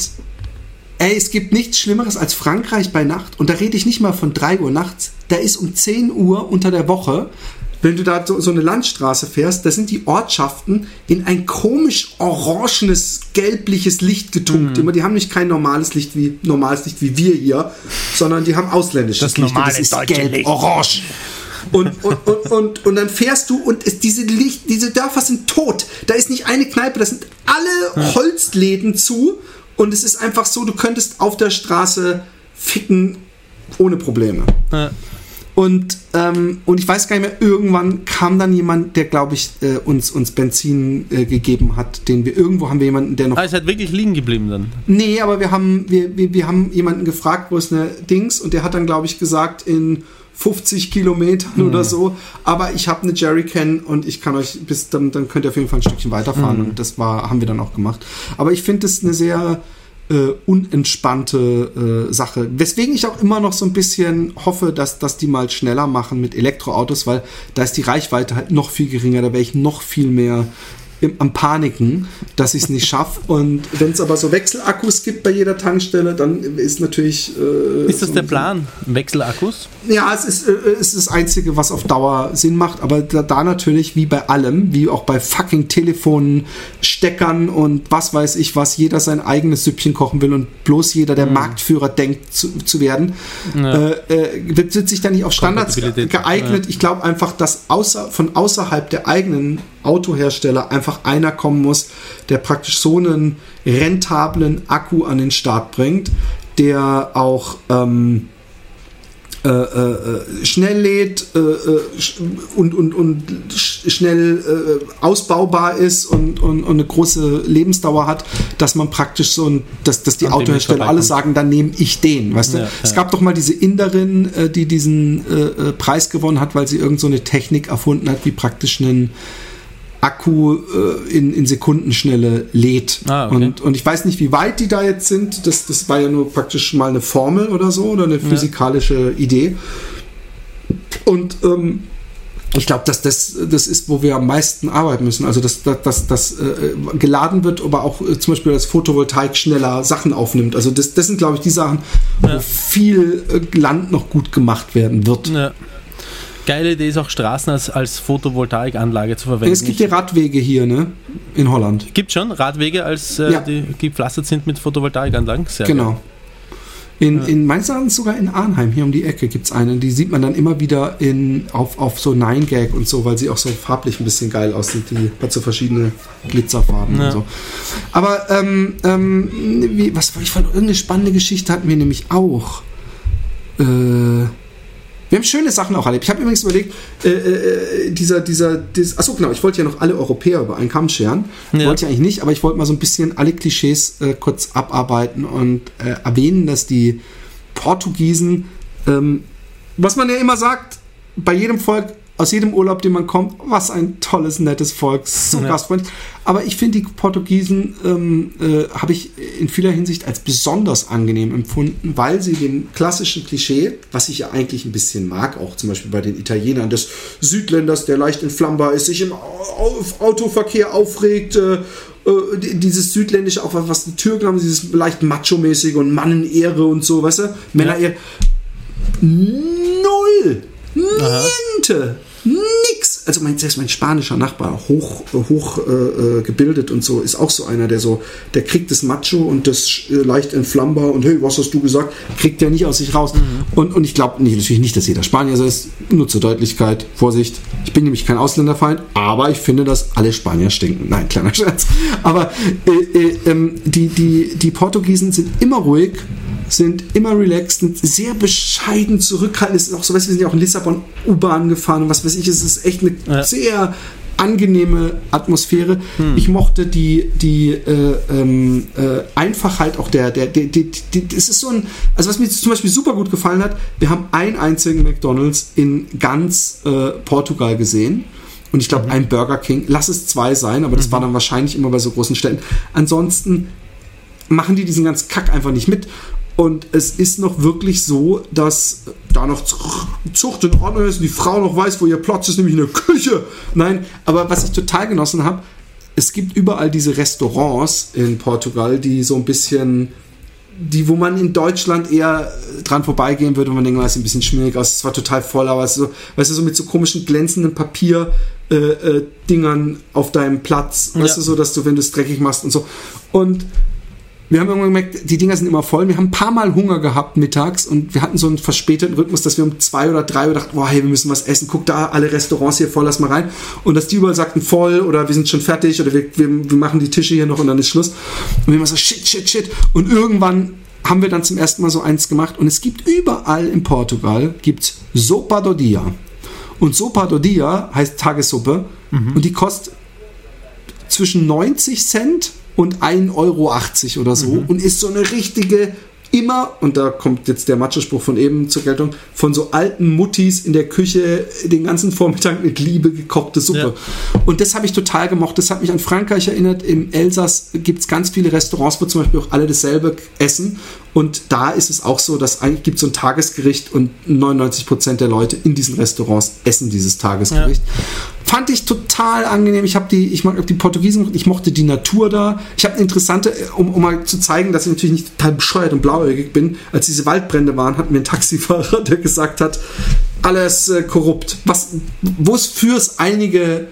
ey, es gibt nichts Schlimmeres als Frankreich bei Nacht. Und da rede ich nicht mal von 3 Uhr nachts. Da ist um 10 Uhr unter der Woche, wenn du da so, so eine Landstraße fährst, da sind die Ortschaften in ein komisch orangenes, gelbliches Licht getunkt. Immer, die haben nicht kein normales Licht wie normales Licht wie wir hier, sondern die haben ausländisches Das Licht. normale das ist gelb, Licht. orange. Und, und, und, und, und dann fährst du und es, diese, Licht, diese Dörfer sind tot. Da ist nicht eine Kneipe, das sind alle Holzläden zu. Und es ist einfach so, du könntest auf der Straße ficken ohne Probleme. Ja. Und, ähm, und ich weiß gar nicht mehr, irgendwann kam dann jemand, der, glaube ich, äh, uns, uns Benzin äh, gegeben hat, den wir irgendwo haben wir jemanden, der noch Ah, ist halt wirklich liegen geblieben dann. Nee, aber wir haben, wir, wir, wir haben jemanden gefragt, wo ist eine Dings und der hat dann, glaube ich, gesagt, in 50 Kilometern oder so, aber ich habe eine Jerrycan und ich kann euch bis dann, dann könnt ihr auf jeden Fall ein Stückchen weiterfahren und das war, haben wir dann auch gemacht. Aber ich finde es eine sehr äh, unentspannte äh, Sache. Weswegen ich auch immer noch so ein bisschen hoffe, dass, dass die mal schneller machen mit Elektroautos, weil da ist die Reichweite halt noch viel geringer, da wäre ich noch viel mehr im, am Paniken, dass ich es nicht schaffe. Und wenn es aber so Wechselakkus gibt bei jeder Tankstelle, dann ist natürlich. Äh, Ist das so- der Plan? Wechselakkus? Ja, es ist, äh, es ist das Einzige, was auf Dauer Sinn macht. Aber da, da natürlich, wie bei allem, wie auch bei fucking Telefonen, Steckern und was weiß ich was, jeder sein eigenes Süppchen kochen will und bloß jeder der Marktführer denkt zu, zu werden, Ja. äh, äh, wird, wird sich da nicht auf Standards geeignet. Ich glaube einfach, dass außer, von außerhalb der eigenen Autohersteller einfach einer kommen muss, der praktisch so einen rentablen Akku an den Start bringt, der auch ähm, äh, äh, schnell lädt äh, äh, und, und, und sch- schnell äh, ausbaubar ist und, und, und eine große Lebensdauer hat, dass man praktisch so ein, dass, dass die An Autohersteller alle sagen, dann nehme ich den. Weißt du? Ja, Es ja. gab doch mal diese Inderin, äh, die diesen Preis gewonnen hat, weil sie irgend so eine Technik erfunden hat, wie praktisch einen Akku äh, in, in Sekundenschnelle lädt. Ah, okay. und, und ich weiß nicht, wie weit die da jetzt sind. Das, das war ja nur praktisch mal eine Formel oder so oder eine physikalische Idee. Und ähm, ich glaube, dass das das ist, wo wir am meisten arbeiten müssen. Also dass das, das, das äh, geladen wird, aber auch äh, zum Beispiel das Photovoltaik schneller Sachen aufnimmt. Also das, das sind, glaube ich, die Sachen, Ja. wo viel äh, Land noch gut gemacht werden wird. Ja. Geile Idee ist auch Straßen als, als Photovoltaikanlage zu verwenden. Es gibt ja Radwege hier, ne? In Holland. Gibt schon Radwege, als äh, Ja. die gepflastert sind mit Photovoltaikanlagen. Sehr Genau. In, Ja. in meines Erachtens sogar in Arnheim, hier um die Ecke, gibt es eine. Die sieht man dann immer wieder in, auf, auf so 9gag und so, weil sie auch so farblich ein bisschen geil aussieht. Die hat so verschiedene Glitzerfarben Ja. und so. Aber, ähm, ähm, wie, was ich fand, irgendeine spannende Geschichte hatten wir nämlich auch. Äh, wir haben schöne Sachen auch erlebt. Ich habe übrigens überlegt, äh, äh, dieser, dieser, dieses, achso, genau, ich wollte ja noch alle Europäer über einen Kamm scheren. Ja. Wollte ich eigentlich nicht, aber ich wollte mal so ein bisschen alle Klischees äh, kurz abarbeiten und äh, erwähnen, dass die Portugiesen, ähm, was man ja immer sagt, bei jedem Volk, aus jedem Urlaub, den man kommt, was ein tolles, nettes Volk, so Ja. gastfreundlich. Aber ich finde die Portugiesen, ähm, äh, habe ich in vieler Hinsicht als besonders angenehm empfunden, weil sie dem klassischen Klischee, was ich ja eigentlich ein bisschen mag, auch zum Beispiel bei den Italienern, des Südländers, der leicht entflammbar ist, sich im Au- Au- Autoverkehr aufregt, äh, äh, die- dieses südländische, auch was- die Türken haben, dieses leicht macho-mäßige und Mannenehre und so, weißt du? Männerehre. Null! Niente! Nix! Also mein, selbst mein spanischer Nachbar, hoch, hoch äh, äh, gebildet und so, ist auch so einer, der so, der kriegt das Macho und das äh, leicht entflammbar und hey, was hast du gesagt? Kriegt der nicht aus sich raus. Und, und ich glaube nicht, natürlich nicht, dass jeder Spanier so ist. Nur zur Deutlichkeit, Vorsicht. Ich bin nämlich kein Ausländerfeind, aber ich finde, dass alle Spanier stinken. Nein, kleiner Scherz. Aber äh, äh, ähm, die, die, die Portugiesen sind immer ruhig, sind immer relaxed, sind sehr bescheiden zurückhaltend. Es ist auch so, weißt wir sind ja auch in Lissabon U-Bahn gefahren und was weiß ich, es ist echt eine Ja. sehr angenehme Atmosphäre. Ich mochte die, die äh, ähm, äh, Einfachheit auch der, der, der, die, es ist so ein, also was mir zum Beispiel super gut gefallen hat, wir haben einen einzigen McDonalds in ganz äh, Portugal gesehen. Und ich glaube, ein Burger King, lass es zwei sein, aber das war dann wahrscheinlich immer bei so großen Städten. Ansonsten machen die diesen ganzen Kack einfach nicht mit. Und es ist noch wirklich so, dass da noch Zucht in Ordnung ist und die Frau noch weiß, wo ihr Platz ist, nämlich in der Küche. Nein, aber was ich total genossen habe, es gibt überall diese Restaurants in Portugal, die so ein bisschen, die, wo man in Deutschland eher dran vorbeigehen würde und man denkt, das ist ein bisschen schmierig aus, es war total voll, aber es ist so, weißt du, so mit so komischen glänzenden Papier äh, äh, auf deinem Platz, weißt Ja. du, so, dass du, wenn du es dreckig machst und so. Und wir haben irgendwann gemerkt, die Dinger sind immer voll. Wir haben ein paar Mal Hunger gehabt mittags und wir hatten so einen verspäteten Rhythmus, dass wir um zwei oder drei Uhr dachten, boah, hey, wir müssen was essen. Guck da, alle Restaurants hier voll, lass mal rein. Und dass die überall sagten, voll oder wir sind schon fertig oder wir, wir, wir machen die Tische hier noch und dann ist Schluss. Und wir immer so, shit, shit, shit. Und irgendwann haben wir dann zum ersten Mal so eins gemacht und es gibt überall in Portugal gibt's Sopa do Dia. Und Sopa do Dia heißt Tagessuppe und die kostet zwischen 90 Cent und 1,80 Euro oder so und ist so eine richtige immer, und da kommt jetzt der Macho-Spruch von eben zur Geltung, von so alten Muttis in der Küche den ganzen Vormittag mit Liebe gekochte Suppe. Und das habe ich total gemocht. Das hat mich an Frankreich erinnert. Im Elsass gibt es ganz viele Restaurants, wo zum Beispiel auch alle dasselbe essen. Und da ist es auch so, dass eigentlich gibt es so ein Tagesgericht und 99% der Leute in diesen Restaurants essen dieses Tagesgericht. Fand ich total angenehm. Ich habe die, ich mag die Portugiesen, ich mochte die Natur da. Ich habe eine interessante, um, um mal zu zeigen, dass ich natürlich nicht total bescheuert und blauäugig bin. Als diese Waldbrände waren, hatten wir einen Taxifahrer, der gesagt hat, alles äh, korrupt. Was, wo es fürs einige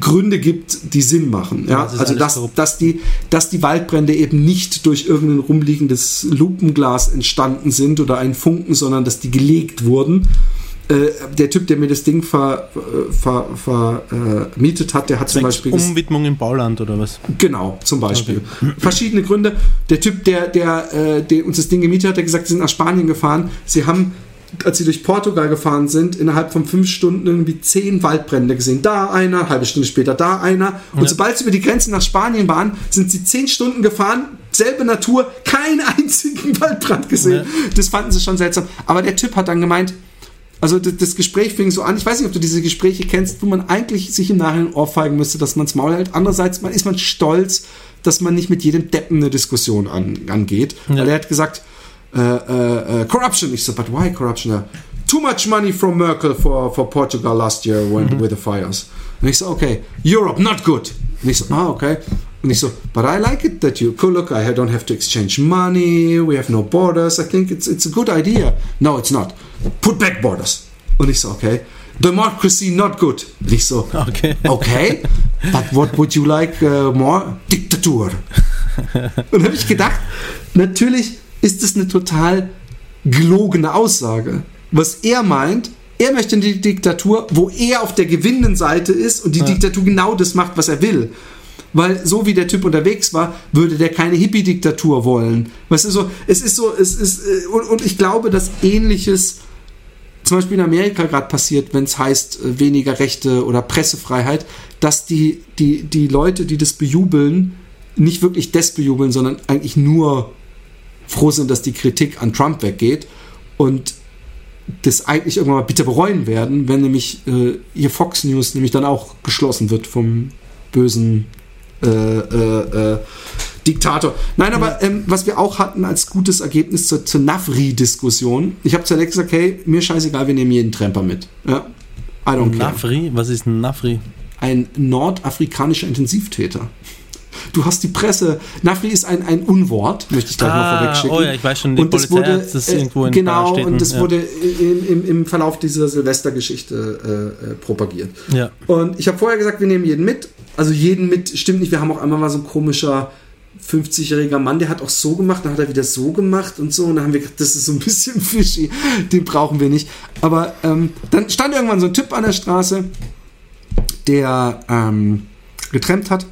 Gründe gibt, die Sinn machen. Ja? ist also dass, korrupt. dass, die, dass die Waldbrände eben nicht durch irgendein rumliegendes Lupenglas entstanden sind oder ein Funken, sondern dass die gelegt wurden. Äh, der Typ, der mir das Ding vermietet ver, ver, äh, hat, der hat zum Beispiel Umwidmung im Bauland oder was? Genau, zum Beispiel. Verschiedene Gründe. Der Typ, der, der, äh, der uns das Ding gemietet hat, der gesagt, sie sind nach Spanien gefahren. Sie haben, als sie durch Portugal gefahren sind, innerhalb von fünf Stunden irgendwie zehn Waldbrände gesehen. Da einer, halbe Stunde später da einer. Und Ja. sobald sie über die Grenze nach Spanien waren, sind sie zehn Stunden gefahren, selbe Natur, keinen einzigen Waldbrand gesehen. Ja. Das fanden sie schon seltsam. Aber der Typ hat dann gemeint, also das, Gespräch fing so an, ich weiß nicht, ob du diese Gespräche kennst, wo man eigentlich sich im Nachhinein ohrfeigen müsste, dass man es Maul hält. Andererseits man, ist man stolz, dass man nicht mit jedem Deppen eine Diskussion an, angeht. Ja. Weil er hat gesagt, Uh, uh, uh, corruption. Ich so, but why Corruption? Too much money from Merkel for, for Portugal last year when, mm-hmm. with the fires. Und ich so, okay, Europe, not good. Und ich so, ah, okay. Und ich so, but I like it that you, cool, look, I don't have to exchange money, we have no borders, I think it's, it's a good idea. No, it's not. Put back borders. Und ich so, okay. Democracy not good. Und ich so, Okay. okay, but what would you like uh, more? Diktatur. Und habe ich gedacht, natürlich ist es eine total gelogene Aussage. Was er meint, er möchte eine Diktatur, wo er auf der gewinnenden Seite ist und die Diktatur genau das macht, was er will. Weil so wie der Typ unterwegs war, würde der keine Hippie-Diktatur wollen. Weißt du, so, es ist so, es ist, äh, und, und ich glaube, dass ähnliches zum Beispiel in Amerika gerade passiert, wenn es heißt äh, weniger Rechte oder Pressefreiheit, dass die, die, die Leute, die das bejubeln, nicht wirklich das bejubeln, sondern eigentlich nur froh sind, dass die Kritik an Trump weggeht und das eigentlich irgendwann mal bitter bereuen werden, wenn nämlich äh, ihr Fox News nämlich dann auch geschlossen wird vom bösen äh, äh, äh, Diktator. Nein, aber ähm, was wir auch hatten als gutes Ergebnis zur, zur Nafri-Diskussion, ich habe zu Alex gesagt, hey, mir scheißegal, wir nehmen jeden Tremper mit. Ja, I don't care. Nafri? Was ist ein Nafri? Ein nordafrikanischer Intensivtäter. Du hast die Presse. Nafri ist ein, ein Unwort, möchte ich gleich mal vorwegschicken. oh ja, ich weiß schon, die und das Polizei wurde, hat das äh, irgendwo in Genau, und das ja. wurde im, im, im Verlauf dieser Silvestergeschichte äh, äh, propagiert. Ja. Und ich habe vorher gesagt, wir nehmen jeden mit. Also jeden mit, stimmt nicht. Wir haben auch einmal mal so ein komischer 50-jähriger Mann, der hat auch so gemacht, dann hat er wieder so gemacht und so. Und dann haben wir gedacht, das ist so ein bisschen fishy, den brauchen wir nicht. Aber ähm, dann stand irgendwann so ein Typ an der Straße, der ähm, getrennt hat.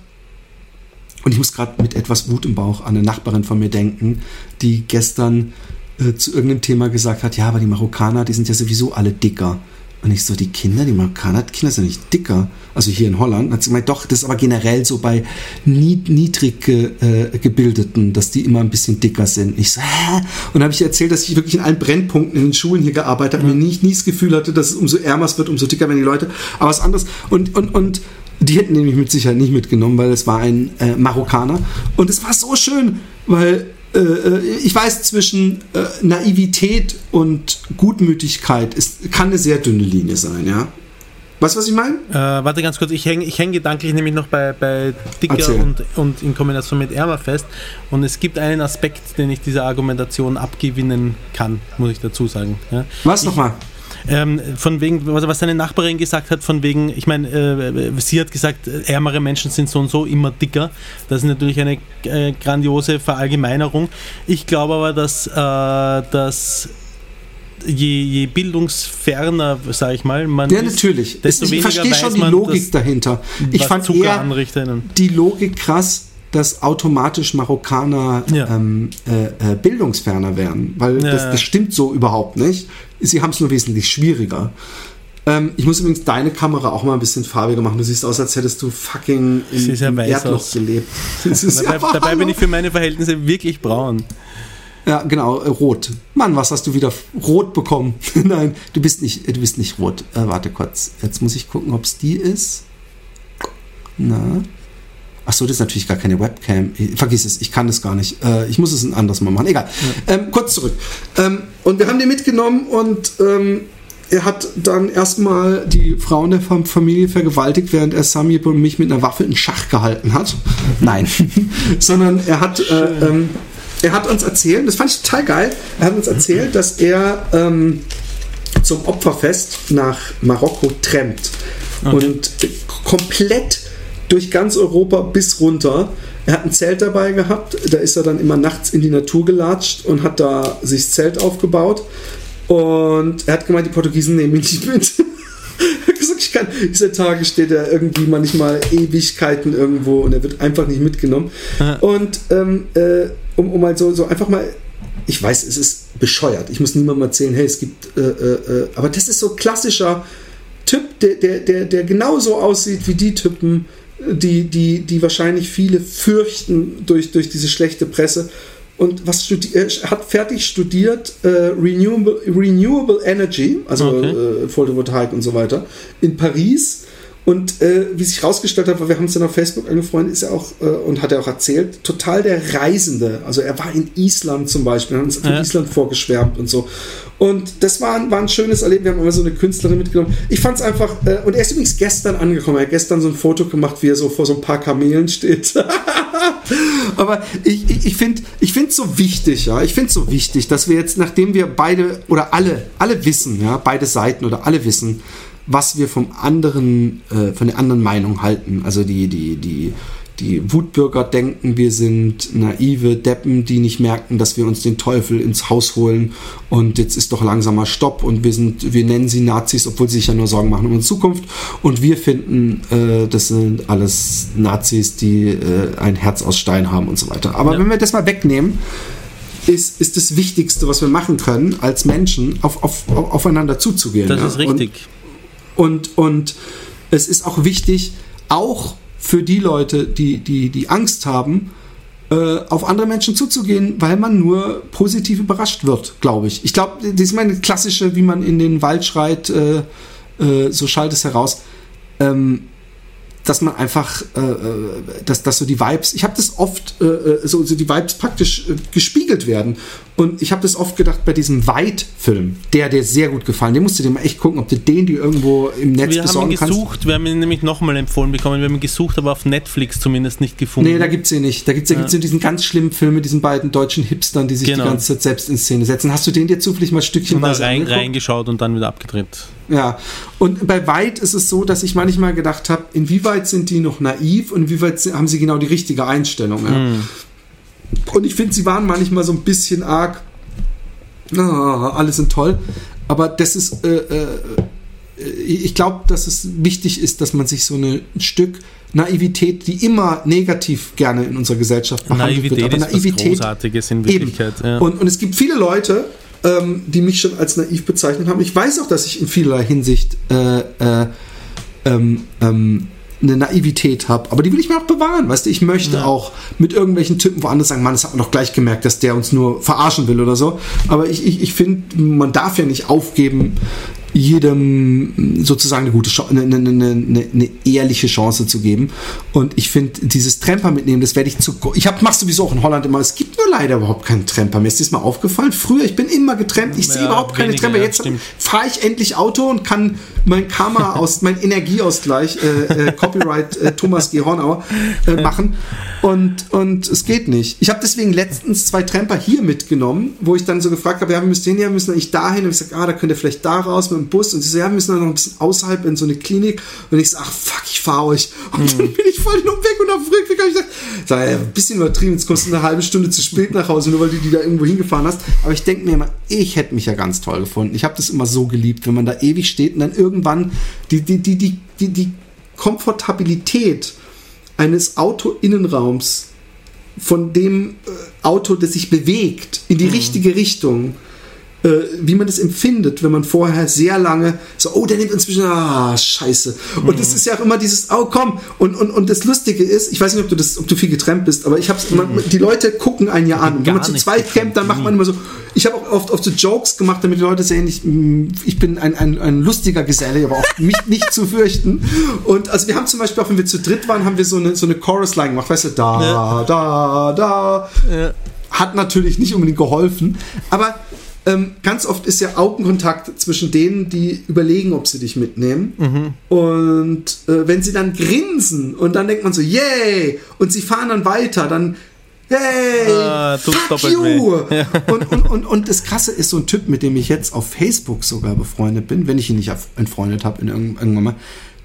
Und ich muss gerade mit etwas Wut im Bauch an eine Nachbarin von mir denken, die gestern äh, zu irgendeinem Thema gesagt hat, ja, aber die Marokkaner, die sind ja sowieso alle dicker. Und ich so, die Kinder, die Marokkaner, die Kinder sind nicht dicker. Also hier in Holland. Hat sie gemeint, doch, das ist aber generell so bei nied niedrig äh, gebildeten, dass die immer ein bisschen dicker sind. Ich so, hä? Und habe ich erzählt, dass ich wirklich in allen Brennpunkten in den Schulen hier gearbeitet habe, mir nie, nie das Gefühl hatte, dass es umso ärmer es wird, umso dicker werden die Leute. Aber was anderes. Und, und, und die hätten nämlich mit Sicherheit nicht mitgenommen, weil es war ein äh, Marokkaner. Und es war so schön, weil äh, äh, ich weiß, zwischen äh, Naivität und Gutmütigkeit ist, kann eine sehr dünne Linie sein, ja. Weißt du, was ich meine? Äh, warte ganz kurz, ich hänge ich häng gedanklich nämlich noch bei, bei dicker Erzähl. und, und in Kombination mit ärmer fest. Und es gibt einen Aspekt, den ich dieser Argumentation abgewinnen kann, muss ich dazu sagen. Ja. Was nochmal? Ähm, von wegen, was, seine Nachbarin gesagt hat, von wegen, ich meine, äh, sie hat gesagt, äh, ärmere Menschen sind so und so immer dicker. Das ist natürlich eine äh, grandiose Verallgemeinerung. Ich glaube aber, dass, äh, dass je, je bildungsferner, sage ich mal, man Ja, ist, natürlich. desto ich weniger verstehe schon die man, Logik dass- dahinter. Ich fand Zucker eher die Logik krass, dass automatisch Marokkaner Ja. ähm, äh, äh, bildungsferner werden, weil Ja. das, das stimmt so überhaupt nicht. Sie haben es nur wesentlich schwieriger. Ähm, ich muss übrigens deine Kamera auch mal ein bisschen farbiger machen. Du siehst aus, als hättest du fucking im, sehr im Erdloch aus. gelebt. Dabei, ja, dabei bin ich für meine Verhältnisse wirklich braun. Ja, genau, äh, rot. Mann, was hast du wieder rot bekommen? Nein, du bist nicht, du bist nicht rot. Äh, warte kurz. Jetzt muss ich gucken, ob es die ist. Na. Ach so, das ist natürlich gar keine Webcam. Ich- Vergiss es, ich kann das gar nicht. Äh, ich muss es ein anderes Mal machen. Egal. Ähm, kurz zurück. Ähm, und wir haben den mitgenommen und ähm, er hat dann erstmal die Frauen der Fam- Familie vergewaltigt, während er Sami und mich mit einer Waffe in Schach gehalten hat. Nein. Sondern er hat, äh, ähm, er hat uns erzählt, das fand ich total geil, er hat uns erzählt, dass er ähm, zum Opferfest nach Marokko trampt. Und komplett durch ganz Europa bis runter. Er hat ein Zelt dabei gehabt, da ist er dann immer nachts in die Natur gelatscht und hat da sich das Zelt aufgebaut. Und er hat gemeint, die Portugiesen nehmen ihn nicht mit. Er hat gesagt, ich kann, dieser Tage steht er irgendwie manchmal Ewigkeiten irgendwo und er wird einfach nicht mitgenommen. Und ähm, äh, um, um mal so, so einfach mal, ich weiß, es ist bescheuert. Ich muss niemandem erzählen, hey, es gibt, äh, äh, äh, aber das ist so klassischer Typ, der, der, der, der genauso aussieht wie die Typen, die, die, die wahrscheinlich viele fürchten durch, durch diese schlechte Presse. Und was er hat fertig studiert äh, Renewable, Renewable Energy, also Okay. äh, Photovoltaik und so weiter, in Paris Und äh, wie sich herausgestellt hat, weil wir haben uns dann auf Facebook angefreundet, ist er auch, äh, und hat er auch erzählt, total der Reisende. Also er war in Island zum Beispiel, hat uns von Ja. Island vorgeschwärmt und so. Und das war, ein- war ein schönes Erleben. Wir haben immer so eine Künstlerin mitgenommen. Ich fand es einfach, äh, und er ist übrigens gestern angekommen. Er hat gestern so ein Foto gemacht, wie er so vor so ein paar Kamelen steht. Aber ich, ich, ich finde es so wichtig, ja. Ich finde es so wichtig, dass wir jetzt, nachdem wir beide oder alle, alle wissen, ja, beide Seiten oder alle wissen, was wir vom anderen, äh, von der anderen Meinung halten. Also die, die, die, die Wutbürger denken, wir sind naive Deppen, die nicht merken, dass wir uns den Teufel ins Haus holen und jetzt ist doch langsamer Stopp und wir sind, wir nennen sie Nazis, obwohl sie sich ja nur Sorgen machen um unsere Zukunft und wir finden, äh, das sind alles Nazis, die äh, ein Herz aus Stein haben und so weiter. Aber Ja. wenn wir das mal wegnehmen, ist, ist das Wichtigste, was wir machen können, als Menschen auf, auf, auf, aufeinander zuzugehen. Das ja? ist richtig. Und, und es ist auch wichtig, auch für die Leute, die, die, die Angst haben, äh, auf andere Menschen zuzugehen, weil man nur positiv überrascht wird, glaube ich. Ich glaube, das ist meine klassische, wie man in den Wald schreit, äh, äh, so schallt es heraus. Ähm, dass man einfach, äh, äh, dass, dass so die Vibes, ich habe das oft, äh, äh, so, so die Vibes praktisch äh, gespiegelt werden. Und ich habe das oft gedacht bei diesem White-Film, der dir sehr gut gefallen, den musst du dir mal echt gucken, ob du den dir irgendwo im Netz Wir haben besorgen ihn kannst. gesucht, wir haben ihn nämlich nochmal empfohlen bekommen. Wir haben ihn gesucht, aber auf Netflix zumindest nicht gefunden. Nee, da gibt's ihn nicht. Da gibt's da Ja. gibt's ja diesen ganz schlimmen Film mit diesen beiden deutschen Hipstern, die sich Genau. die ganze Zeit selbst in Szene setzen. Hast du den dir zufällig mal und da stückchenweise rein, reingeschaut und dann wieder abgedreht. Ja, und bei White ist es so, dass ich manchmal gedacht habe, inwieweit sind die noch naiv und inwieweit haben sie genau die richtige Einstellung. Ja? Und ich finde, sie waren manchmal so ein bisschen arg, ah, alle sind toll, aber das ist, äh, äh, ich glaube, dass es wichtig ist, dass man sich so eine, ein Stück Naivität, die immer negativ gerne in unserer Gesellschaft behandelt Naivität wird, aber ist was Großartiges in Wirklichkeit. Ja. Und, und es gibt viele Leute, ähm, die mich schon als naiv bezeichnet haben. Ich weiß auch, dass ich in vielerlei Hinsicht äh, äh, ähm, ähm, eine Naivität habe, aber die will ich mir auch bewahren. Weißt du, ich möchte Ja. auch mit irgendwelchen Typen woanders sagen, Mann, das hat man doch gleich gemerkt, dass der uns nur verarschen will oder so. Aber ich, ich, ich finde, man darf ja nicht aufgeben, jedem sozusagen eine gute eine, eine, eine, eine, ehrliche Chance zu geben. Und ich finde, dieses Tremper mitnehmen, das werde ich zu. Ich hab, mach sowieso auch in Holland immer. Es gibt nur leider überhaupt keinen Tremper. Mir ist das mal aufgefallen. Früher, ich bin immer getrennt. Ich sehe Ja, überhaupt keine weniger, Tremper. ja, Jetzt fahre ich endlich Auto und kann mein Karma aus, mein Energieausgleich, äh, äh, Copyright äh, Thomas G. Hornauer äh, machen. Und, und es geht nicht. Ich habe deswegen letztens zwei Tremper hier mitgenommen, wo ich dann so gefragt habe, ja, wir müssen hin, ja, wir müssen eigentlich dahin. Und ich sage, ah, da könnt ihr vielleicht da raus mit dem Bus. Und sie so, ja, wir müssen dann noch ein bisschen außerhalb in so eine Klinik. Und ich so, ach fuck, ich fahre euch. Und dann bin ich voll den Umweg und auf dem Rückweg habe ich gesagt, sag, ja, ein bisschen übertrieben, jetzt kommst du eine halbe Stunde zu spät nach Hause, nur weil du die da irgendwo hingefahren hast. Aber ich denke mir immer, ich hätte mich ja ganz toll gefunden. Ich habe das immer so geliebt, wenn man da ewig steht und dann irgendwann die, die, die, die, die, die Komfortabilität eines Auto-Innenraums von dem äh, Auto, das sich bewegt in die richtige Richtung, äh, wie man das empfindet, wenn man vorher sehr lange so, oh, der nimmt inzwischen, ah, scheiße. Und das ist ja auch immer dieses, oh, komm. Und, und, und das Lustige ist, ich weiß nicht, ob du das, ob du viel getrennt bist, aber ich hab's, man, die Leute gucken einen ja an. Und wenn man zu zweit campt, dann macht nie. man immer so, ich habe auch oft, oft so Jokes gemacht, damit die Leute sehen, ich, ich bin ein, ein, ein lustiger Geselle, aber auch mich nicht zu fürchten. Und also wir haben zum Beispiel, auch wenn wir zu dritt waren, haben wir so eine, so eine Chorus-Line gemacht, weißt du, da, Ja. da, da. Ja. Hat natürlich nicht unbedingt geholfen, aber ähm, ganz oft ist ja Augenkontakt zwischen denen, die überlegen, ob sie dich mitnehmen. Mhm. Und äh, wenn sie dann grinsen und dann denkt man so, yay! Und sie fahren dann weiter, dann Hey, Ah, fuck you! Und, und, und, und das Krasse ist so ein Typ, mit dem ich jetzt auf Facebook sogar befreundet bin, wenn ich ihn nicht entfreundet habe in irgend- irgendwann mal.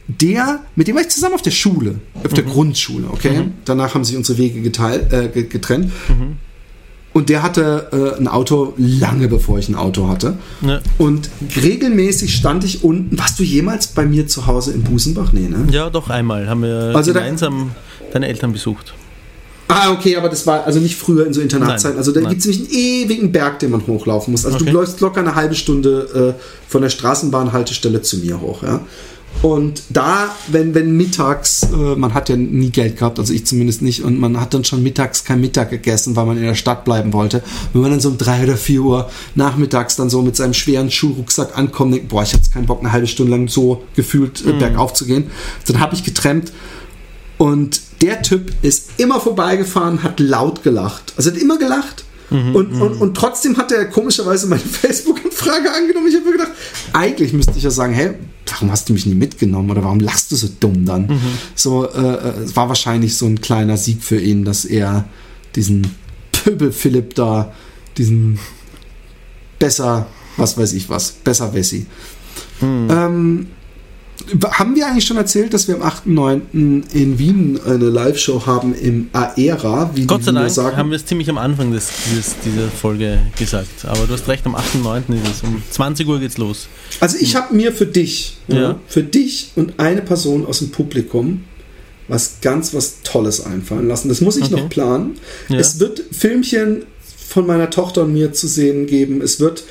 Der, mit dem war ich zusammen auf der Schule, auf Mhm. der Grundschule, okay? Danach haben sich unsere Wege geteilt, äh, ge- getrennt. Mhm. Und der hatte äh, ein Auto lange bevor ich ein Auto hatte. Ja. Und regelmäßig stand ich unten. Warst du jemals bei mir zu Hause in Busenbach? Nee, ne? ja, doch einmal haben wir Also da- gemeinsam deine Eltern besucht. Ah, okay, aber das war also nicht früher in so Internatszeiten. Nein, Also da gibt es nämlich einen ewigen Berg, den man hochlaufen muss. Also Okay. du läufst locker eine halbe Stunde äh, von der Straßenbahnhaltestelle zu mir hoch, ja. Und da, wenn, wenn mittags, äh, man hat ja nie Geld gehabt, also ich zumindest nicht, und man hat dann schon mittags kein Mittag gegessen, weil man in der Stadt bleiben wollte. Wenn man dann so um drei oder vier Uhr nachmittags dann so mit seinem schweren Schulrucksack ankommt, denkt, boah, ich hatte jetzt keinen Bock, eine halbe Stunde lang so gefühlt äh, bergauf zu gehen, dann habe ich getrennt und der Typ ist immer vorbeigefahren, hat laut gelacht. Also hat immer gelacht. und, und, und trotzdem hat er komischerweise meine Facebook-Anfrage angenommen. Ich habe mir gedacht, eigentlich müsste ich ja sagen, hey, warum hast du mich nie mitgenommen oder warum lachst du so dumm dann? So, äh, äh, es war wahrscheinlich so ein kleiner Sieg für ihn, dass er diesen Pöbel Philipp da, diesen besser, was weiß ich was, besser Wessi. Ähm, haben wir eigentlich schon erzählt, dass wir am 8.9. in Wien eine Live-Show haben im Aera, wie Gott sei Dank sagen? haben wir es ziemlich am Anfang des, dieses, dieser Folge gesagt. Aber du hast recht, am 8.9. ist es. Um 20 Uhr geht's los. Also ich habe mir für dich, ja. Ja. für dich und eine Person aus dem Publikum was ganz was Tolles einfallen lassen. Das muss ich Okay. noch planen. Ja. Es wird Filmchen von meiner Tochter und mir zu sehen geben. Es wird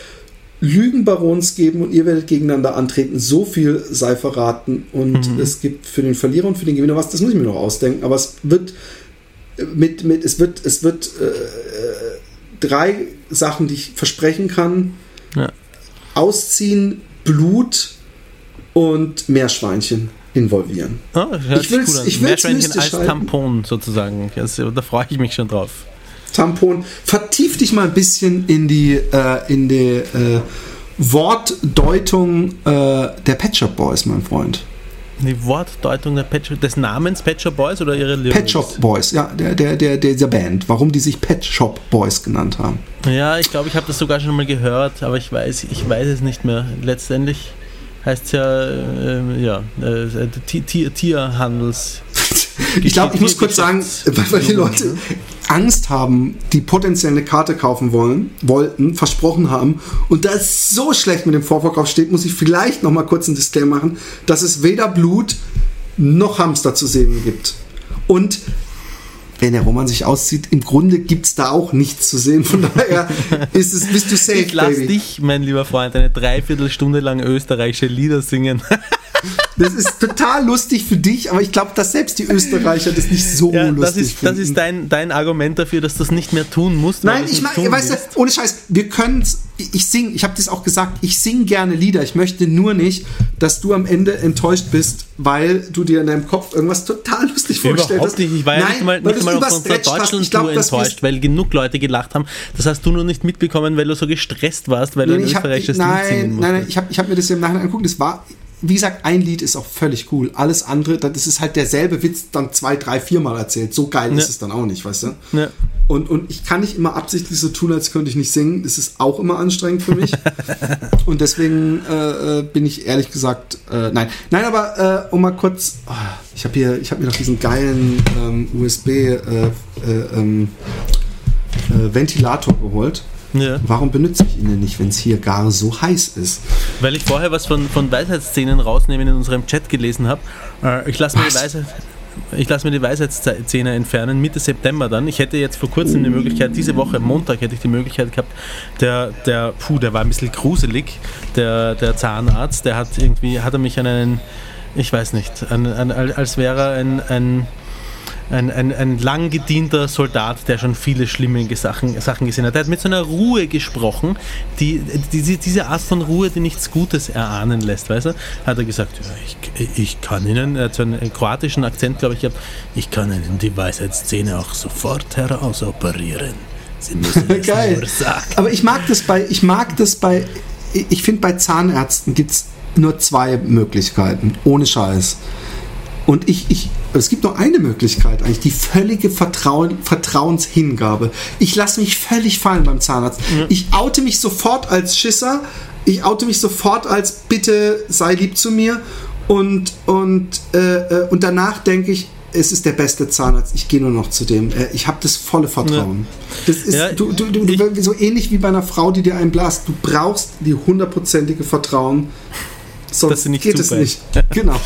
Lügenbarons geben und ihr werdet gegeneinander antreten. So viel sei verraten. Und Mhm. es gibt für den Verlierer und für den Gewinner was, das muss ich mir noch ausdenken. Aber es wird äh, mit, mit es wird, es wird äh, äh, drei Sachen, die ich versprechen kann. Ja. Ausziehen, Blut und Meerschweinchen involvieren. Hört Ich will's- gut an. ich Meerschweinchen als halten. Tampon sozusagen. Da freue ich mich schon drauf. Tampon. Vertief dich mal ein bisschen in die, äh, in die äh, Wortdeutung äh, der Pet Shop Boys, mein Freund. Die Wortdeutung der Pet Shop, des Namens Pet Shop Boys oder ihre Lyrics? Pet Shop Boys, ja, der, der, der, der, Band. Warum die sich Pet Shop Boys genannt haben. Ja, ich glaube, ich habe das sogar schon mal gehört, aber ich weiß, ich weiß es nicht mehr. Letztendlich heißt es ja, äh, ja, äh, Tier, Tier, Tierhandels. Ich glaube, ich muss kurz sagen, weil, weil die Leute Angst haben, die potenziell eine Karte kaufen wollen, wollten, versprochen haben und da es so schlecht mit dem Vorverkauf steht, muss ich vielleicht noch mal kurz einen Display machen, dass es weder Blut noch Hamster zu sehen gibt. Und wenn der Roman sich auszieht, im Grunde gibt es da auch nichts zu sehen. Von daher ist es, bist du safe, Ich lass Baby. dich, mein lieber Freund, eine Dreiviertelstunde lang österreichische Lieder singen. Das ist total lustig für dich, aber ich glaube, dass selbst die Österreicher das nicht so Ja, lustig das ist, das finden. ist dein, dein Argument dafür, dass du das nicht mehr tun musst. Nein, ich meine, weißt willst. du, ohne Scheiß, wir können ich, ich sing, ich habe das auch gesagt, ich sing gerne Lieder. Ich möchte nur nicht, dass du am Ende enttäuscht bist, weil du dir in deinem Kopf irgendwas total lustig vorgestellt hast. nicht. Ich war ja Nein, nicht mal, nicht mal auf unserer Deutschland-Tour enttäuscht, weil genug Leute gelacht haben. Das hast du nur nicht mitbekommen, weil du so gestresst warst, weil du ein Nein, ich hab, österreichisches nein, Lied singen nein, musstest. nein, ich habe ich hab mir das ja im Nachhinein angeguckt. Das war, wie gesagt, ein Lied ist auch völlig cool. Alles andere, das ist halt derselbe Witz dann zwei, drei, viermal erzählt. So geil Ja. ist es dann auch nicht, weißt du? Ja. Und, und ich kann nicht immer absichtlich so tun, als könnte ich nicht singen. Das ist auch immer anstrengend für mich. und deswegen äh, äh, bin ich ehrlich gesagt, äh, nein. Nein, aber äh, um mal kurz, oh, ich habe hier, ich habe mir noch diesen geilen ähm, USB äh, äh, ähm, äh, Ventilator geholt. Ja. Warum benutze ich ihn denn nicht, wenn es hier gar so heiß ist? Weil ich vorher was von, von Weisheitsszenen rausnehmen in unserem Chat gelesen habe. Äh, ich lasse mir, die? Weisheit, ich lass mir die Weisheitsszene entfernen, Mitte September dann. Ich hätte jetzt vor kurzem die Möglichkeit, diese Woche, Montag, hätte ich die Möglichkeit gehabt, der, der, puh, der war ein bisschen gruselig, der, der Zahnarzt, der hat irgendwie, hat er mich an einen, ich weiß nicht, an, an, als wäre er ein, ein ein, ein, ein lang gedienter Soldat, der schon viele schlimme Sachen, Sachen gesehen hat. Der hat mit so einer Ruhe gesprochen, die, diese, diese Art von Ruhe, die nichts Gutes erahnen lässt, weißt du? Hat er gesagt, ja, ich, ich kann Ihnen, er hat so einen kroatischen Akzent, glaube ich, gehabt, ich kann Ihnen die Weisheitsszene auch sofort herausoperieren. Sie müssen es Geil. nur sagen. Aber ich mag das bei, ich mag das bei, ich finde bei Zahnärzten gibt es nur zwei Möglichkeiten, ohne Scheiß. Und ich, ich, es gibt nur eine Möglichkeit eigentlich, die völlige Vertrauen, Vertrauenshingabe. Ich lasse mich völlig fallen beim Zahnarzt. Ich oute mich sofort als Schisser, ich oute mich sofort als bitte sei lieb zu mir und, und, äh, äh, und danach denke ich, es ist der beste Zahnarzt. Ich gehe nur noch zu dem. Äh, Ich habe das volle Vertrauen. Das ist Ja, du, du, du, ich- so ähnlich wie bei einer Frau, die dir einen blast. Du brauchst die hundertprozentige Vertrauen Sonst dass sie nicht geht es nicht. Genau.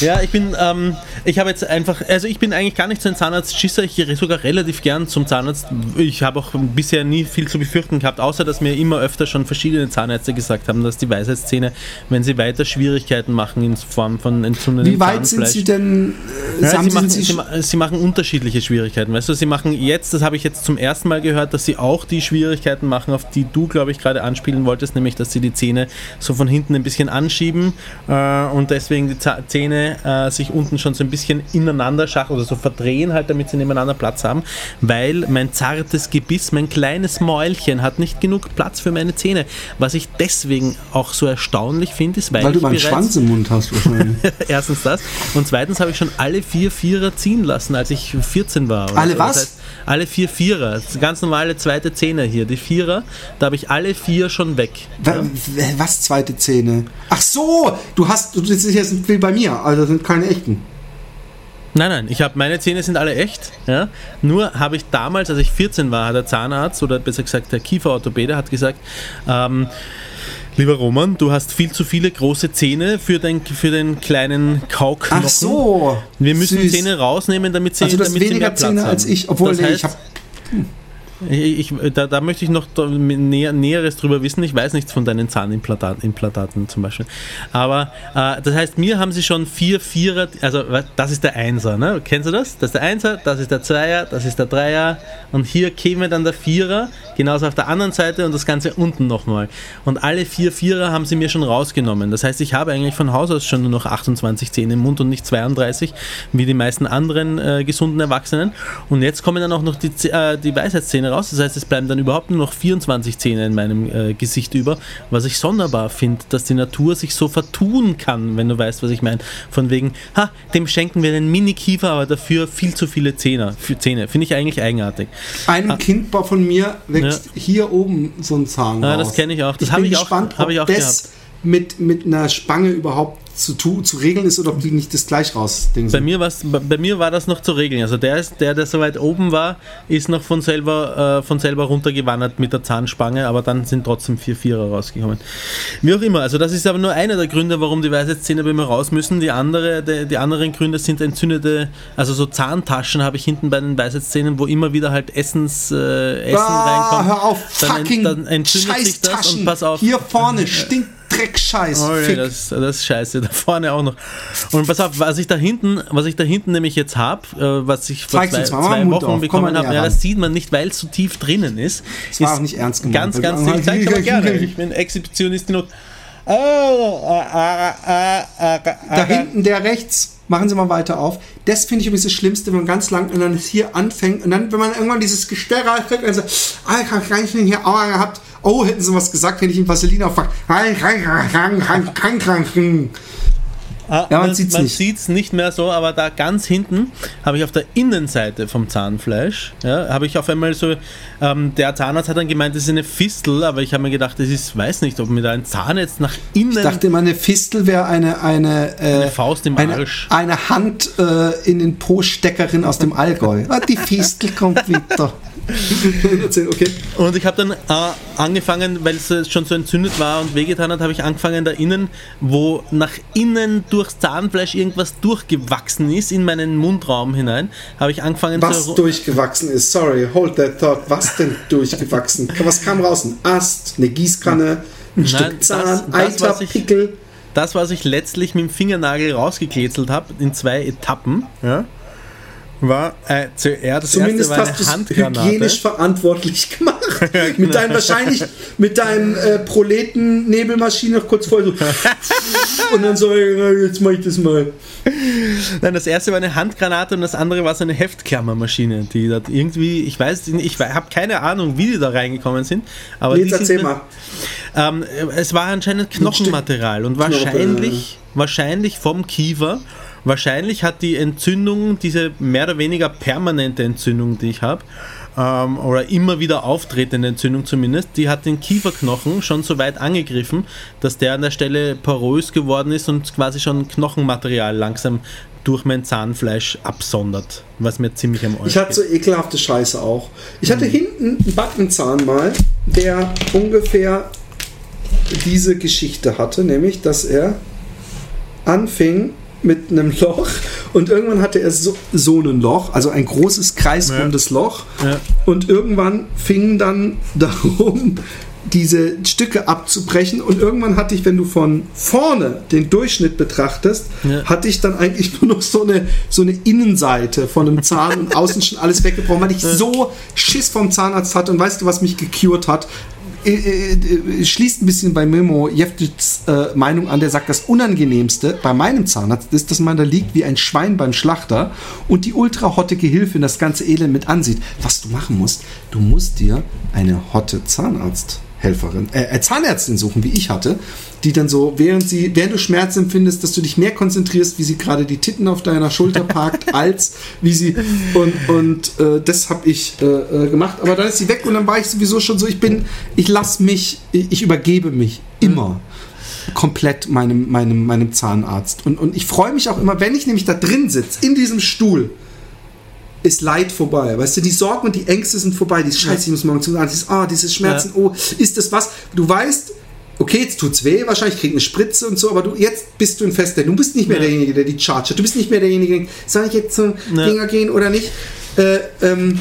Ja, ich bin, ähm, ich habe jetzt einfach, also ich bin eigentlich gar nicht so ein Zahnarzt-Schisser, ich gehe sogar relativ gern zum Zahnarzt. Ich habe auch bisher nie viel zu befürchten gehabt, außer dass mir immer öfter schon verschiedene Zahnärzte gesagt haben, dass die Weisheitszähne, wenn sie weiter Schwierigkeiten machen in Form von entzündetem Wie weit sind Sie denn? Äh, ja, sie, Sie, machen, Sie, sie machen unterschiedliche Schwierigkeiten. Weißt du, sie machen jetzt, das habe ich jetzt zum ersten Mal gehört, dass sie auch die Schwierigkeiten machen, auf die du, glaube ich, gerade anspielen wolltest, nämlich, dass sie die Zähne so von hinten ein bisschen anschieben äh, und deswegen die Zähne äh, sich unten schon so ein bisschen ineinander schachteln oder so verdrehen, halt, damit sie nebeneinander Platz haben, weil mein zartes Gebiss, mein kleines Mäulchen hat nicht genug Platz für meine Zähne. Was ich deswegen auch so erstaunlich finde, ist, weil, weil du meinen Schwanz im Mund hast wahrscheinlich. Erstens das. Und zweitens habe ich schon alle vier Vierer ziehen lassen, als ich 14 war. Alle so. was? Das heißt, alle vier Vierer. Ganz normale zweite Zähne hier. Die Vierer, da habe ich alle vier schon weg. Was zweite Zähne? Ach so, du hast, das ist jetzt wie bei mir, also das sind keine echten. Nein, nein, ich habe meine Zähne sind alle echt. Ja? Nur habe ich damals, als ich 14 war, hat der Zahnarzt oder besser gesagt der Kieferorthopäde hat gesagt, ähm, lieber Roman, du hast viel zu viele große Zähne für, dein, für den kleinen Kauknochen. Ach so. Wir müssen süß. Zähne rausnehmen, damit sie, Also damit sie mehr weniger Platz Zähne haben. als ich, obwohl das nee, heißt, ich habe Ich, da, da möchte ich noch näher, Näheres drüber wissen. Ich weiß nichts von deinen Zahnimplantaten Implantaten zum Beispiel. Aber äh, das heißt, mir haben sie schon vier Vierer, also das ist der Einser, ne? Kennst du das? Das ist der Einser, das ist der Zweier, das ist der Dreier und hier käme dann der Vierer, genauso auf der anderen Seite und das Ganze unten nochmal. Und alle vier Vierer haben sie mir schon rausgenommen. Das heißt, ich habe eigentlich von Haus aus schon nur noch 28 Zähne im Mund und nicht 32, wie die meisten anderen äh, gesunden Erwachsenen. Und jetzt kommen dann auch noch die, äh, die Weisheitszähne raus. Das heißt, es bleiben dann überhaupt nur noch 24 Zähne in meinem äh, Gesicht über, was ich sonderbar finde, dass die Natur sich so vertun kann, wenn du weißt, was ich meine. Von wegen, ha, dem schenken wir einen Mini-Kiefer, aber dafür viel zu viele Zähne. Für Zähne. Finde ich eigentlich eigenartig. einem Kind von mir wächst hier oben so ein Zahn Ja, raus. das kenne ich auch. Das habe ich auch- habe ich auch das mit, mit einer Spange überhaupt zu, tu, zu regeln ist oder ob die nicht das gleich raus Ding Bei sind. mir, war's, bei bei mir war das noch zu regeln. Also der, ist, der, der so weit oben war, ist noch von selber, äh, von selber runtergewandert mit der Zahnspange, aber dann sind trotzdem vier Vierer rausgekommen. Wie auch immer, also das ist aber nur einer der Gründe, warum die Weisheitszähne bei mir raus müssen. Die, andere, die, die anderen Gründe sind entzündete, also so Zahntaschen habe ich hinten bei den Weisheitszähnen, wo immer wieder halt Essens, äh, Essen ah, reinkommt. hör auf, Dann fucking dann entzündet sich das und pass auf. Hier vorne stinkt Dreckscheiß. Oh, ja, das, das ist scheiße, da vorne auch noch. Und pass auf, was ich da hinten, was ich da hinten nämlich jetzt habe, äh, was ich vor Zeig's zwei, zwei Wochen auf, komm bekommen habe, ja, das sieht man nicht, weil es so tief drinnen ist. Das war ist auch nicht ernst gemeint. Ganz, ganz, ich zeig's aber gerne. Ich bin Exhibitionist genug. Da hinten der rechts, machen Sie mal weiter auf. Das finde ich übrigens das Schlimmste, wenn man ganz lang und dann hier anfängt und dann, wenn man irgendwann dieses Gesterre kriegt, also, ah, ich habe gar hier Aua gehabt. Oh, hätten Sie was gesagt, wenn ich in Vaseline auffange. Ah, Ja, man man sieht's man nicht. sieht's nicht mehr so, aber da ganz hinten habe ich auf der Innenseite vom Zahnfleisch, ja, habe ich auf einmal so, ähm, der Zahnarzt hat dann gemeint, das ist eine Fistel, aber ich habe mir gedacht, das ist, weiß nicht, ob mir da ein Zahn jetzt nach innen Ich dachte immer, eine Fistel wäre eine, eine, äh, Eine Faust im eine, Arsch. eine Hand äh, in den Po-Steckerin aus dem Allgäu. Ah, die Fistel kommt wieder. Erzähl, okay. Und ich habe dann äh, angefangen, weil es schon so entzündet war und wehgetan hat, habe ich angefangen da innen, wo nach innen durchs Zahnfleisch irgendwas durchgewachsen ist, in meinen Mundraum hinein, habe ich angefangen Was zu... durchgewachsen ist, sorry, hold that thought. Was denn durchgewachsen? Was kam raus? Ein Ast, eine Gießkanne, ein Stück das- Zahn, das, Eiter, was Pickel. Das, was ich letztlich mit dem Fingernagel rausgekletzelt habe, in zwei Etappen, ja, war äh, zuerst Zumindest war hast du Handgranate. hygienisch verantwortlich gemacht. genau. Mit deinem wahrscheinlich, mit deinem äh, Proleten-Nebelmaschine noch kurz vorher so. und dann so, ja, jetzt mach ich das mal. Nein, das erste war eine Handgranate und das andere war so eine Heftklammermaschine, die da irgendwie, ich weiß, nicht, ich habe keine Ahnung, wie die da reingekommen sind, aber Jetzt die erzähl sind, mal. Ähm, es war anscheinend Knochenmaterial und wahrscheinlich, wahrscheinlich vom Kiefer. Wahrscheinlich hat die Entzündung, diese mehr oder weniger permanente Entzündung, die ich habe, ähm, oder immer wieder auftretende Entzündung zumindest, die hat den Kieferknochen schon so weit angegriffen, dass der an der Stelle porös geworden ist und quasi schon Knochenmaterial langsam durch mein Zahnfleisch absondert, was mir ziemlich am Arsch Ich hatte so ekelhafte Scheiße auch. Ich hatte hinten einen Backenzahn mal, der ungefähr diese Geschichte hatte, nämlich, dass er anfing mit einem Loch und irgendwann hatte er so, so ein Loch, also ein großes kreisrundes Loch Ja. und irgendwann fing dann darum, diese Stücke abzubrechen und irgendwann hatte ich, wenn du von vorne den Durchschnitt betrachtest, Ja. hatte ich dann eigentlich nur noch so eine, so eine Innenseite von einem Zahn und außen schon alles weggebrochen, weil ich so Schiss vom Zahnarzt hatte und weißt du, was mich gecured hat? Äh, äh, äh, schließt ein bisschen bei Memo Jeftics äh, Meinung an, der sagt, das Unangenehmste bei meinem Zahnarzt ist, dass man da liegt wie ein Schwein beim Schlachter und die ultra hotte Gehilfin das ganze Elend mit ansieht. Was du machen musst, du musst dir eine hotte Zahnarzthelferin, äh, äh, Zahnärztin suchen, wie ich hatte, die dann so, während sie, während du Schmerz empfindest, dass du dich mehr konzentrierst, wie sie gerade die Titten auf deiner Schulter parkt, als wie sie und und äh, das habe ich äh, äh, gemacht. Aber dann ist sie weg und dann war ich sowieso schon so, ich bin, ich lasse mich, ich, übergebe mich immer komplett meinem, meinem, meinem Zahnarzt. Und, und ich freue mich auch immer, wenn ich nämlich da drin sitze, in diesem Stuhl, ist Leid vorbei. Weißt du, die Sorgen und die Ängste sind vorbei. Dieses Scheiße, ich muss morgen zum Arzt. Ah, dieses Schmerzen, oh, ist das was? Du weißt, okay, jetzt tut's weh, wahrscheinlich krieg eine Spritze und so, aber du, jetzt bist du in Feststellung. Du bist nicht mehr Ja. derjenige, der die charge. Du bist nicht mehr derjenige, der soll ich jetzt zum Ja. Dinger gehen oder nicht? Äh, ähm,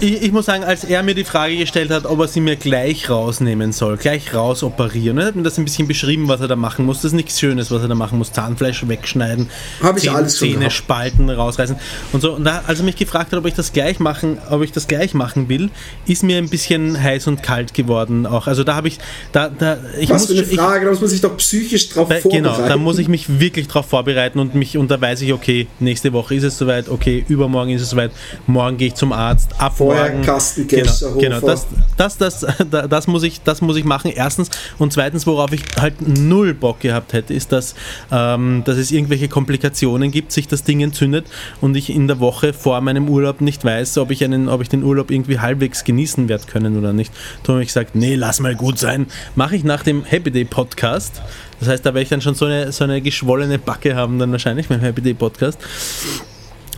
Ich, ich muss sagen, als er mir die Frage gestellt hat, ob er sie mir gleich rausnehmen soll, gleich rausoperieren, er hat mir das ein bisschen beschrieben, was er da machen muss. Das ist nichts Schönes, was er da machen muss. Zahnfleisch wegschneiden, Hab ich Zähne, alles schon Zähne spalten, rausreißen und so. Und da, als er mich gefragt hat, ob ich das gleich machen, ob ich das gleich machen will, ist mir ein bisschen heiß und kalt geworden auch. Also da habe ich, da, da, ich was für eine ich, Frage, da muss man sich doch psychisch drauf da, vorbereiten. genau, da muss ich mich wirklich darauf vorbereiten und mich und da weiß ich, okay, nächste Woche ist es soweit, okay, übermorgen ist es soweit, morgen gehe ich zum Arzt, ab Vorher morgen. Carsten genau, genau das, das, das, das, das, muss ich, das muss ich machen, erstens. Und zweitens, worauf ich halt null Bock gehabt hätte, ist, dass, ähm, dass es irgendwelche Komplikationen gibt, sich das Ding entzündet und ich in der Woche vor meinem Urlaub nicht weiß, ob ich, einen, ob ich den Urlaub irgendwie halbwegs genießen werde können oder nicht. Darum habe ich gesagt, nee, lass mal gut sein. Mache ich nach dem Happy Day Podcast. Das heißt, da werde ich dann schon so eine, so eine geschwollene Backe haben, dann wahrscheinlich beim Happy Day Podcast.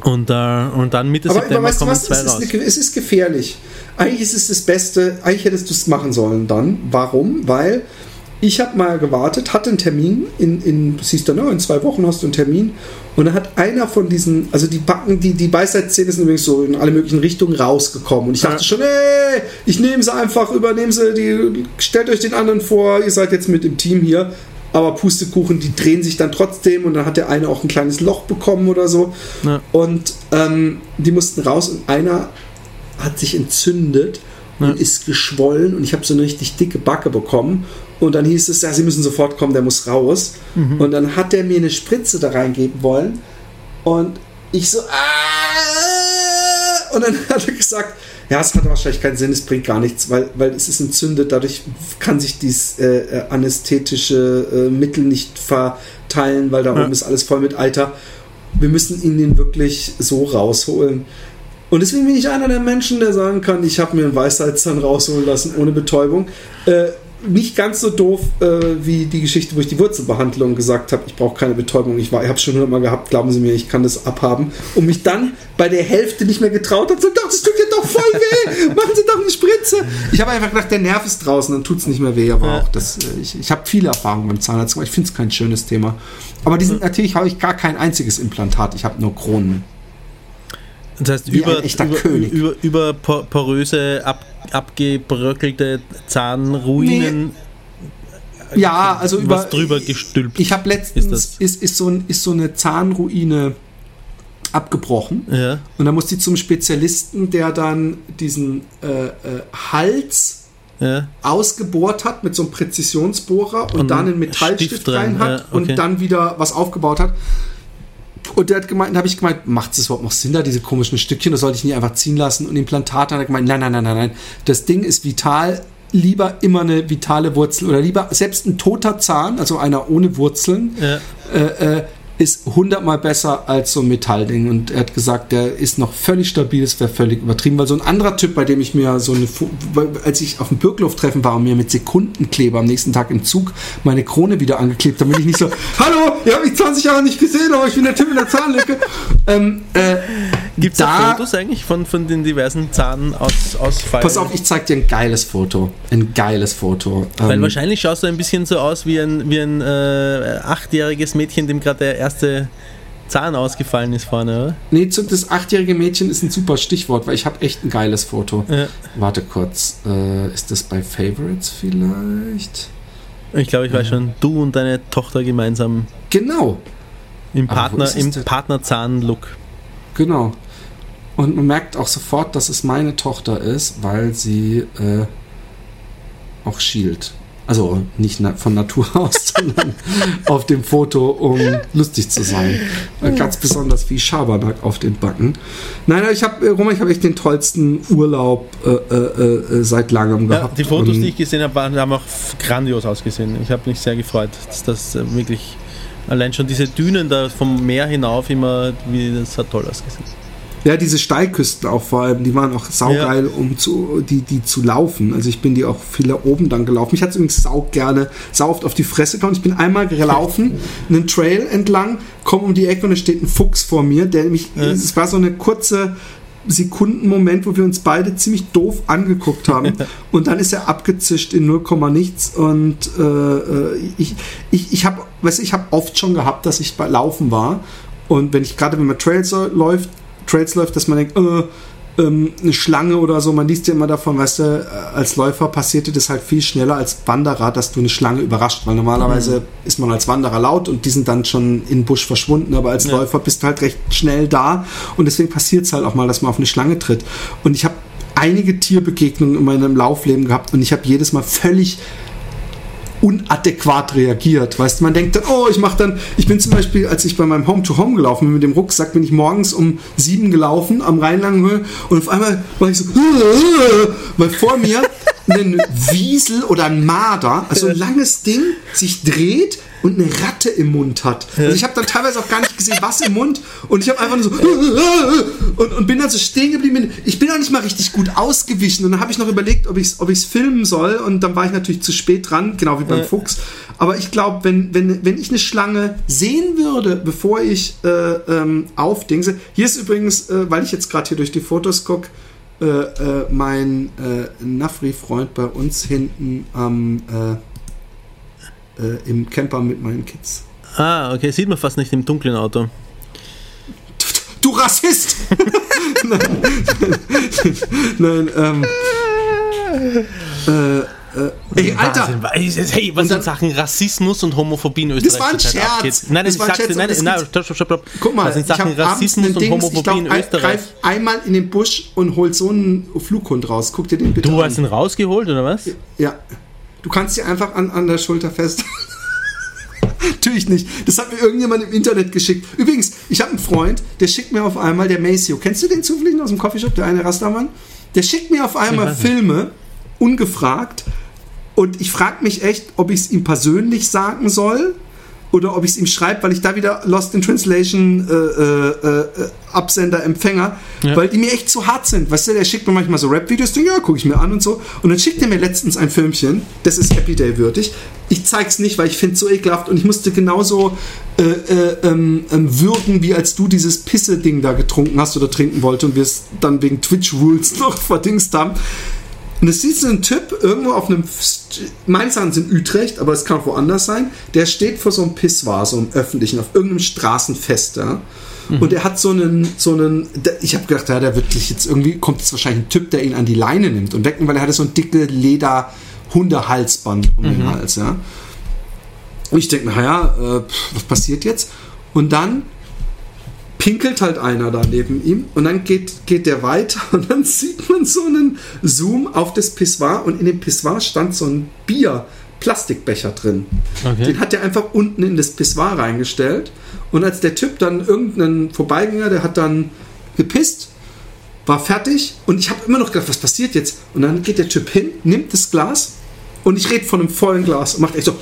Und, äh, und dann Mitte Aber, September aber weißt du kommen was, zwei es ist, eine, es ist gefährlich. Eigentlich ist es das Beste, eigentlich hättest du es machen sollen dann. Warum? Weil ich habe mal gewartet, hatte einen Termin, in, in siehst du, ne, in zwei Wochen hast du einen Termin und dann hat einer von diesen, also die Backen, die, die Beißeitszähne sind übrigens so in alle möglichen Richtungen rausgekommen und ich dachte Ja. schon, ey, ich nehme sie einfach, übernehme sie, die, stellt euch den anderen vor, ihr seid jetzt mit im Team hier. Aber Pustekuchen, die drehen sich dann trotzdem und dann hat der eine auch ein kleines Loch bekommen oder so. Ja. Und ähm, die mussten raus und einer hat sich entzündet Ja. und ist geschwollen und ich habe so eine richtig dicke Backe bekommen. Und dann hieß es, ja, sie müssen sofort kommen, der muss raus. Mhm. Und dann hat der mir eine Spritze da reingeben wollen. Und ich so, ah! Und dann hat er gesagt, ja, es hat wahrscheinlich keinen Sinn, es bringt gar nichts, weil, weil es ist entzündet, dadurch kann sich dieses äh, äh, anästhetische äh, Mittel nicht verteilen, weil da Ja. oben ist alles voll mit Alter. Wir müssen ihn den wirklich so rausholen. Und deswegen bin ich einer der Menschen, der sagen kann, ich habe mir einen Weisheitszahn rausholen lassen ohne Betäubung. Äh, nicht ganz so doof äh, wie die Geschichte, wo ich die Wurzelbehandlung gesagt habe, ich brauche keine Betäubung. Ich, war- ich habe schon hundertmal gehabt, glauben Sie mir, ich kann das abhaben. Und mich dann bei der Hälfte nicht mehr getraut habe, so, doch, das tut dir doch voll weh, machen Sie doch eine Spritze. Ich habe einfach gedacht, der Nerv ist draußen, dann tut es nicht mehr weh. Aber Ja. auch das, äh, ich, ich habe viele Erfahrungen beim Zahnarzt gemacht, ich finde es kein schönes Thema. Aber die sind, natürlich habe ich gar kein einziges Implantat, ich habe nur Kronen. Das heißt, über, über, über, über por- poröse, ab, abgebröckelte Zahnruinen Ja, also über, was drüber gestülpt. Ich habe letztens, Ist ist, ist, so ein, ist so eine Zahnruine abgebrochen. ja. Und dann muss die zum Spezialisten, der dann diesen äh, äh, Hals Ja. ausgebohrt hat mit so einem Präzisionsbohrer und, Und dann einen Metallstift Stift rein rein, hat ja, okay. und dann wieder was aufgebaut hat. Und der hat gemeint, da habe ich gemeint, macht es überhaupt noch Sinn, da diese komischen Stückchen, das sollte ich nicht einfach ziehen lassen. Und Implantat hat er gemeint, nein, nein, nein, nein, nein, das Ding ist vital, lieber immer eine vitale Wurzel oder lieber selbst ein toter Zahn, also einer ohne Wurzeln, Ja. äh, äh, ist hundertmal besser als so ein Metallding. Und er hat gesagt, der ist noch völlig stabil, das wäre völlig übertrieben. Weil so ein anderer Typ, bei dem ich mir so eine, als ich auf dem Birkloff-Treffen war und mir mit Sekundenkleber am nächsten Tag im Zug meine Krone wieder angeklebt, damit ich nicht so, hallo, ihr habt mich 20 Jahre nicht gesehen, aber ich bin der Typ in der Zahnlücke. Ähm, äh, Gibt es da Da- Fotos eigentlich von, von den diversen Zahnausfallen? Pass auf, ich zeig dir ein geiles Foto. Ein geiles Foto. Weil Ähm, wahrscheinlich schaust du ein bisschen so aus wie ein, wie ein äh, achtjähriges Mädchen, dem gerade der erste Zahn ausgefallen ist vorne, oder? nee, das achtjährige Mädchen ist ein super Stichwort, weil ich habe echt ein geiles Foto. Ja. Warte kurz. Äh, ist das bei Favorites vielleicht? Ich glaube, ich weiß schon. Du und deine Tochter gemeinsam Genau, im, Partner? Partnerzahn-Look. genau. Und man merkt auch sofort, dass es meine Tochter ist, weil sie äh, auch schielt. Also nicht na von Natur aus, sondern auf dem Foto, um lustig zu sein. Äh, Ganz besonders wie Schabernack auf den Backen. Nein, ich habe, Roman, ich habe echt den tollsten Urlaub äh, äh, äh, seit langem Ja, gehabt. die Fotos, die ich gesehen habe, waren, haben auch grandios ausgesehen. Ich habe mich sehr gefreut, dass das äh, wirklich allein schon diese Dünen da vom Meer hinauf immer, wie das hat toll ausgesehen. Ja, diese Steilküsten auch vor allem, die waren auch saugeil, um zu, die, die zu laufen. Also ich bin die auch viel da oben dann gelaufen. Mich hat es übrigens sau gerne, sau oft auf die Fresse gehauen. Ich bin einmal gelaufen, einen Trail entlang, komme um die Ecke und da steht ein Fuchs vor mir, der mich, Ja. es war so eine kurze Sekundenmoment, wo wir uns beide ziemlich doof angeguckt haben. und dann ist er abgezischt in 0, nichts. Und äh, äh, ich, ich, ich habe, weißt du, ich habe oft schon gehabt, dass ich bei Laufen war. Und wenn ich gerade, wenn man Trails läuft, Trails läuft, dass man denkt, äh, ähm, eine Schlange oder so, man liest ja immer davon, weißt du, äh, als Läufer passiert dir das halt viel schneller als Wanderer, dass du eine Schlange überrascht, weil normalerweise ist man als Wanderer laut und die sind dann schon in den Busch verschwunden, aber als Ja. Läufer bist du halt recht schnell da und deswegen passiert es halt auch mal, dass man auf eine Schlange tritt. Und ich habe einige Tierbegegnungen in meinem Laufleben gehabt und ich habe jedes Mal völlig unadäquat reagiert. Weißt du, man denkt dann, oh, ich mache dann, ich bin zum Beispiel, als ich bei meinem Home-to-Home gelaufen bin mit dem Rucksack, bin ich morgens um sieben gelaufen am Rheinlangenhöhe und auf einmal war ich so, weil vor mir ein Wiesel oder ein Marder, also ein langes Ding, sich dreht und eine Ratte im Mund hat. Also ich habe dann teilweise auch gar nicht gesehen, was im Mund und ich habe einfach nur so und, und bin dann so stehen geblieben. Ich bin auch nicht mal richtig gut ausgewichen und dann habe ich noch überlegt, ob ich es ob ich's filmen soll und dann war ich natürlich zu spät dran, genau wie beim. Fuchs. Aber ich glaube, wenn, wenn, wenn ich eine Schlange sehen würde, bevor ich äh, ähm, aufdingse, hier ist übrigens, äh, weil ich jetzt gerade hier durch die Fotos gucke, äh, äh, mein äh, Nafri-Freund bei uns hinten am äh, äh, im Camper mit meinen Kids. Ah, okay, sieht man fast nicht im dunklen Auto. Du Rassist! nein, nein, ähm, äh, äh, ey, Alter, Wahnsinn. Hey, was dann- in Sachen Rassismus und Homophobie in Österreich Das war ein Scherz. abgeht. Nein, Das ich war ein Scherz, nein, nein, gibt- stopp, stopp, stopp. Guck mal, was in ich Sachen Rassismus und Dings, Homophobie glaube, in Österreich. greif einmal in den Busch und hol so einen Flughund raus. Guck dir den bitte Du an. hast ihn rausgeholt, oder was? Ja. Du kannst sie einfach an, an der Schulter fest. Natürlich nicht. Das hat mir irgendjemand im Internet geschickt. Übrigens, ich habe einen Freund, der schickt mir auf einmal, der Maceo. Kennst du den zufällig aus dem Coffeeshop, der eine Rastermann? Der schickt mir auf einmal. Filme, ungefragt. Und ich frage mich echt, ob ich es ihm persönlich sagen soll oder ob ich es ihm schreibe, weil ich da wieder Lost in Translation äh, äh, äh, Absender, Empfänger, Ja. weil die mir echt zu hart sind. Weißt du, der schickt mir manchmal so Rap-Videos, ja, gucke ich mir an und so. Und dann schickt er mir letztens ein Filmchen, das ist Happy Day würdig. Ich zeig's nicht, weil ich finde es so ekelhaft und ich musste genauso äh, äh, ähm, ähm, würgen, wie als du dieses Pisse-Ding da getrunken hast oder trinken wollte und wir es dann wegen Twitch-Rules noch verdingst haben. Und es sieht so ein Typ irgendwo auf einem, meine Sachen sind Utrecht, aber es kann auch woanders sein, der steht vor so einem Pisswar, so einem öffentlichen, auf irgendeinem Straßenfest, ja. Und er hat so einen, so einen, ich habe gedacht, ja, der wird sich jetzt irgendwie, kommt jetzt wahrscheinlich ein Typ, der ihn an die Leine nimmt und wecken, weil er hatte so ein dicke Leder-Hundehalsband um den Hals, ja. Und ich denke, naja, äh, was passiert jetzt? Und dann pinkelt halt einer da neben ihm und dann geht, geht der weiter und dann sieht man so einen Zoom auf das Pissoir und in dem Pissoir stand so ein Bier. Plastikbecher drin. Okay. Den hat er einfach unten in das Pissoir reingestellt. Und als der Typ dann irgendeinen Vorbeigänger, der hat dann gepisst, war fertig und ich habe immer noch gedacht, was passiert jetzt? Und dann geht der Typ hin, nimmt das Glas und ich rede von einem vollen Glas und macht echt so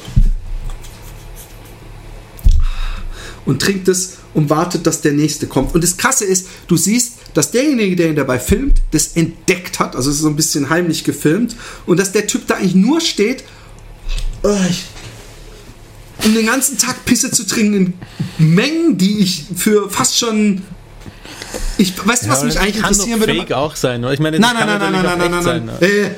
und trinkt es und wartet, dass der nächste kommt. Und das Krasse ist, du siehst, dass derjenige, der ihn dabei filmt, das entdeckt hat, also es ist so ein bisschen heimlich gefilmt, und dass der Typ da eigentlich nur steht, äh, um den ganzen Tag Pisse zu trinken in Mengen, die ich für fast schon Ich, weißt du, was Ja, mich das eigentlich kann interessieren würde? Fake auch sein. oder? Ich meine, Nein, das nein, kann nein, nein, natürlich nein, nein, nein, nein.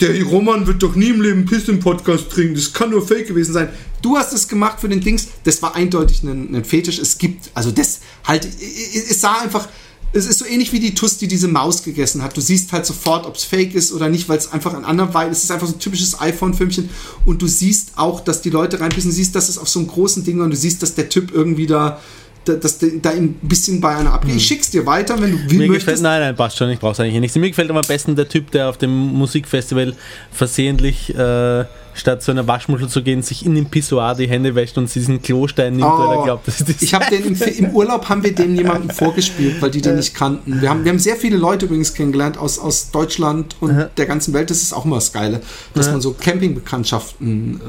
Der Roman wird doch nie im Leben Piss im Podcast trinken. Das kann nur Fake gewesen sein. Du hast es gemacht für den Dings. Das war eindeutig ein, ein Fetisch. Es gibt, also das halt, es sah einfach, es ist so ähnlich wie die Tuss, die diese Maus gegessen hat. Du siehst halt sofort, ob es fake ist oder nicht, weil es einfach an anderen Weise, es ist einfach so ein typisches iPhone-Filmchen. Und du siehst auch, dass die Leute reinpissen. Du siehst, dass es auf so einem großen Ding und du siehst, dass der Typ irgendwie da, da- dass der, da ein bisschen bei einer abgeht. Ich schick's dir weiter, wenn du will, Mir gefällt, möchtest. nein, nein, passt schon, ich brauch's eigentlich nicht. Mir gefällt aber am besten der Typ, der auf dem Musikfestival versehentlich äh, statt zu einer Waschmuschel zu gehen, sich in den Pissoir die Hände wäscht und diesen Klostein nimmt, weil er Oh, glaubt, das ist das ich habe den im, im Urlaub haben wir dem jemanden vorgespielt, weil die den nicht kannten. Wir haben, wir haben sehr viele Leute übrigens kennengelernt aus, aus Deutschland und der ganzen Welt. Das ist auch immer das Geile, dass man so Campingbekanntschaften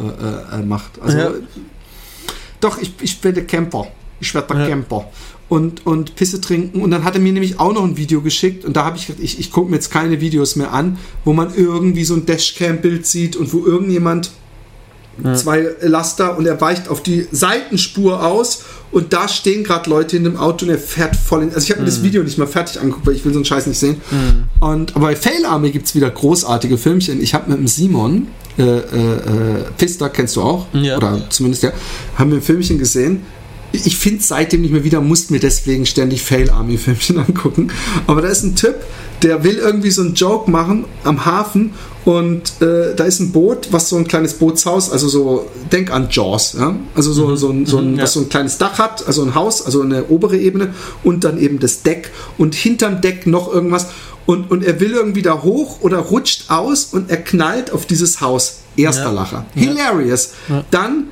äh, äh, macht. Also Ja. doch, ich, ich werde Camper. Ich werde der Ja. Camper. Und, und Pisse trinken. Und dann hat er mir nämlich auch noch ein Video geschickt. Und da habe ich gedacht, ich, ich gucke mir jetzt keine Videos mehr an, wo man irgendwie so ein Dashcam-Bild sieht und wo irgendjemand zwei Laster und er weicht auf die Seitenspur aus und da stehen gerade Leute in dem Auto und er fährt voll in. Also ich habe mir das Video nicht mal fertig angeguckt, weil ich will so einen Scheiß nicht sehen. Und aber bei Fail Army gibt es wieder großartige Filmchen. Ich habe mit dem Simon äh, äh, äh, Pfister, kennst du auch? Ja. Oder zumindest ja, haben wir ein Filmchen gesehen. Ich finde seitdem nicht mehr wieder, muss mir deswegen ständig Fail Army Filmchen angucken. Aber da ist ein Typ, der will irgendwie so einen Joke machen am Hafen und äh, da ist ein Boot, was so ein kleines Bootshaus, also so, denk an Jaws, ja? also so, so, ein, so, ein, Mhm, ja. was so ein kleines Dach hat, also ein Haus, also eine obere Ebene und dann eben das Deck und hinterm Deck noch irgendwas und, und er will irgendwie da hoch oder rutscht aus und er knallt auf dieses Haus. Erster Ja. Lacher. Hilarious. Dann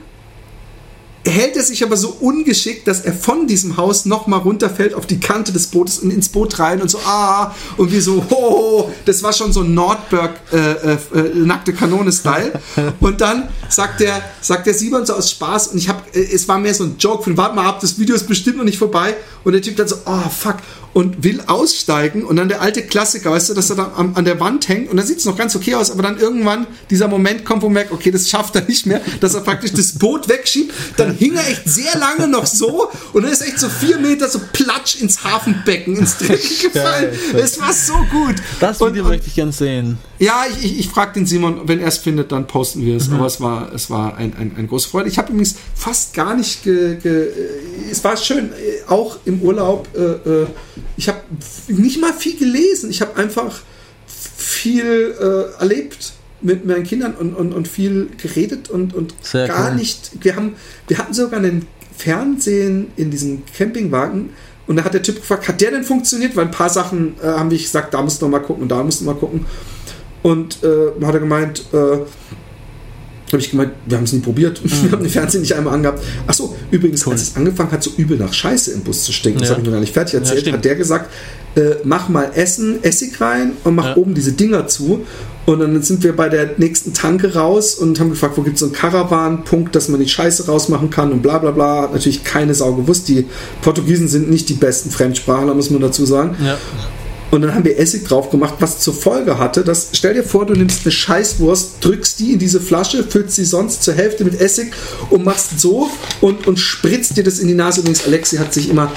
hält er sich aber so ungeschickt, dass er von diesem Haus nochmal runterfällt auf die Kante des Bootes und ins Boot rein und so, ah, und wir so, ho, das war schon so Nordberg äh, äh, äh, nackte Kanone-Style. und dann sagt der, sagt der Simon so aus Spaß und ich habe, äh, es war mehr so ein Joke von, warte mal ab, das Video ist bestimmt noch nicht vorbei. Und der Typ dann so, oh, fuck, und will aussteigen und dann der alte Klassiker, weißt du, dass er da an, an der Wand hängt und dann sieht es noch ganz okay aus, aber dann irgendwann dieser Moment kommt, wo man merkt, okay, das schafft er nicht mehr, dass er praktisch das Boot wegschiebt, dann hing er echt sehr lange noch so und dann ist echt so vier Meter so platsch ins Hafenbecken, ins Dreck gefallen. Es war so gut. Das Video und- möchte ich gern sehen. ja, ich, ich, ich frage den Simon, wenn er es findet, dann posten wir es. Aber es war, es war ein, ein, eine große Freude. Ich habe übrigens fast gar nicht ge, ge, äh, es war schön, äh, auch im Urlaub, äh, äh, ich habe nicht mal viel gelesen. Ich habe einfach viel äh, erlebt mit meinen Kindern und, und, und viel geredet und, und Sehr gar cool. nicht. Wir, haben, wir hatten sogar einen Fernsehen in diesem Campingwagen und da hat der Typ gefragt, hat der denn funktioniert? Weil ein paar Sachen äh, haben wir gesagt, da musst du mal gucken und da musst du mal gucken. Und äh, hat er gemeint, äh, habe ich gemeint, wir haben es nie probiert. Wir haben den Fernseher nicht einmal angehabt. Achso, übrigens, als es angefangen hat, so übel nach Scheiße im Bus zu stinken, das Ja. habe ich noch gar nicht fertig erzählt, stimmt. hat der gesagt, äh, mach mal Essen, Essig rein und mach Ja. oben diese Dinger zu. Und dann sind wir bei der nächsten Tanke raus und haben gefragt, wo gibt es so einen Caravan-Punkt, dass man die Scheiße rausmachen kann und bla bla bla. Hat natürlich keine Sau gewusst. Die Portugiesen sind nicht die besten Fremdsprachler, muss man dazu sagen. Ja. Und dann haben wir Essig drauf gemacht, was zur Folge hatte, dass, stell dir vor, du nimmst eine Scheißwurst, drückst die in diese Flasche, füllst sie sonst zur Hälfte mit Essig und machst so und, und spritzt dir das in die Nase. Übrigens, Alexi hat sich immer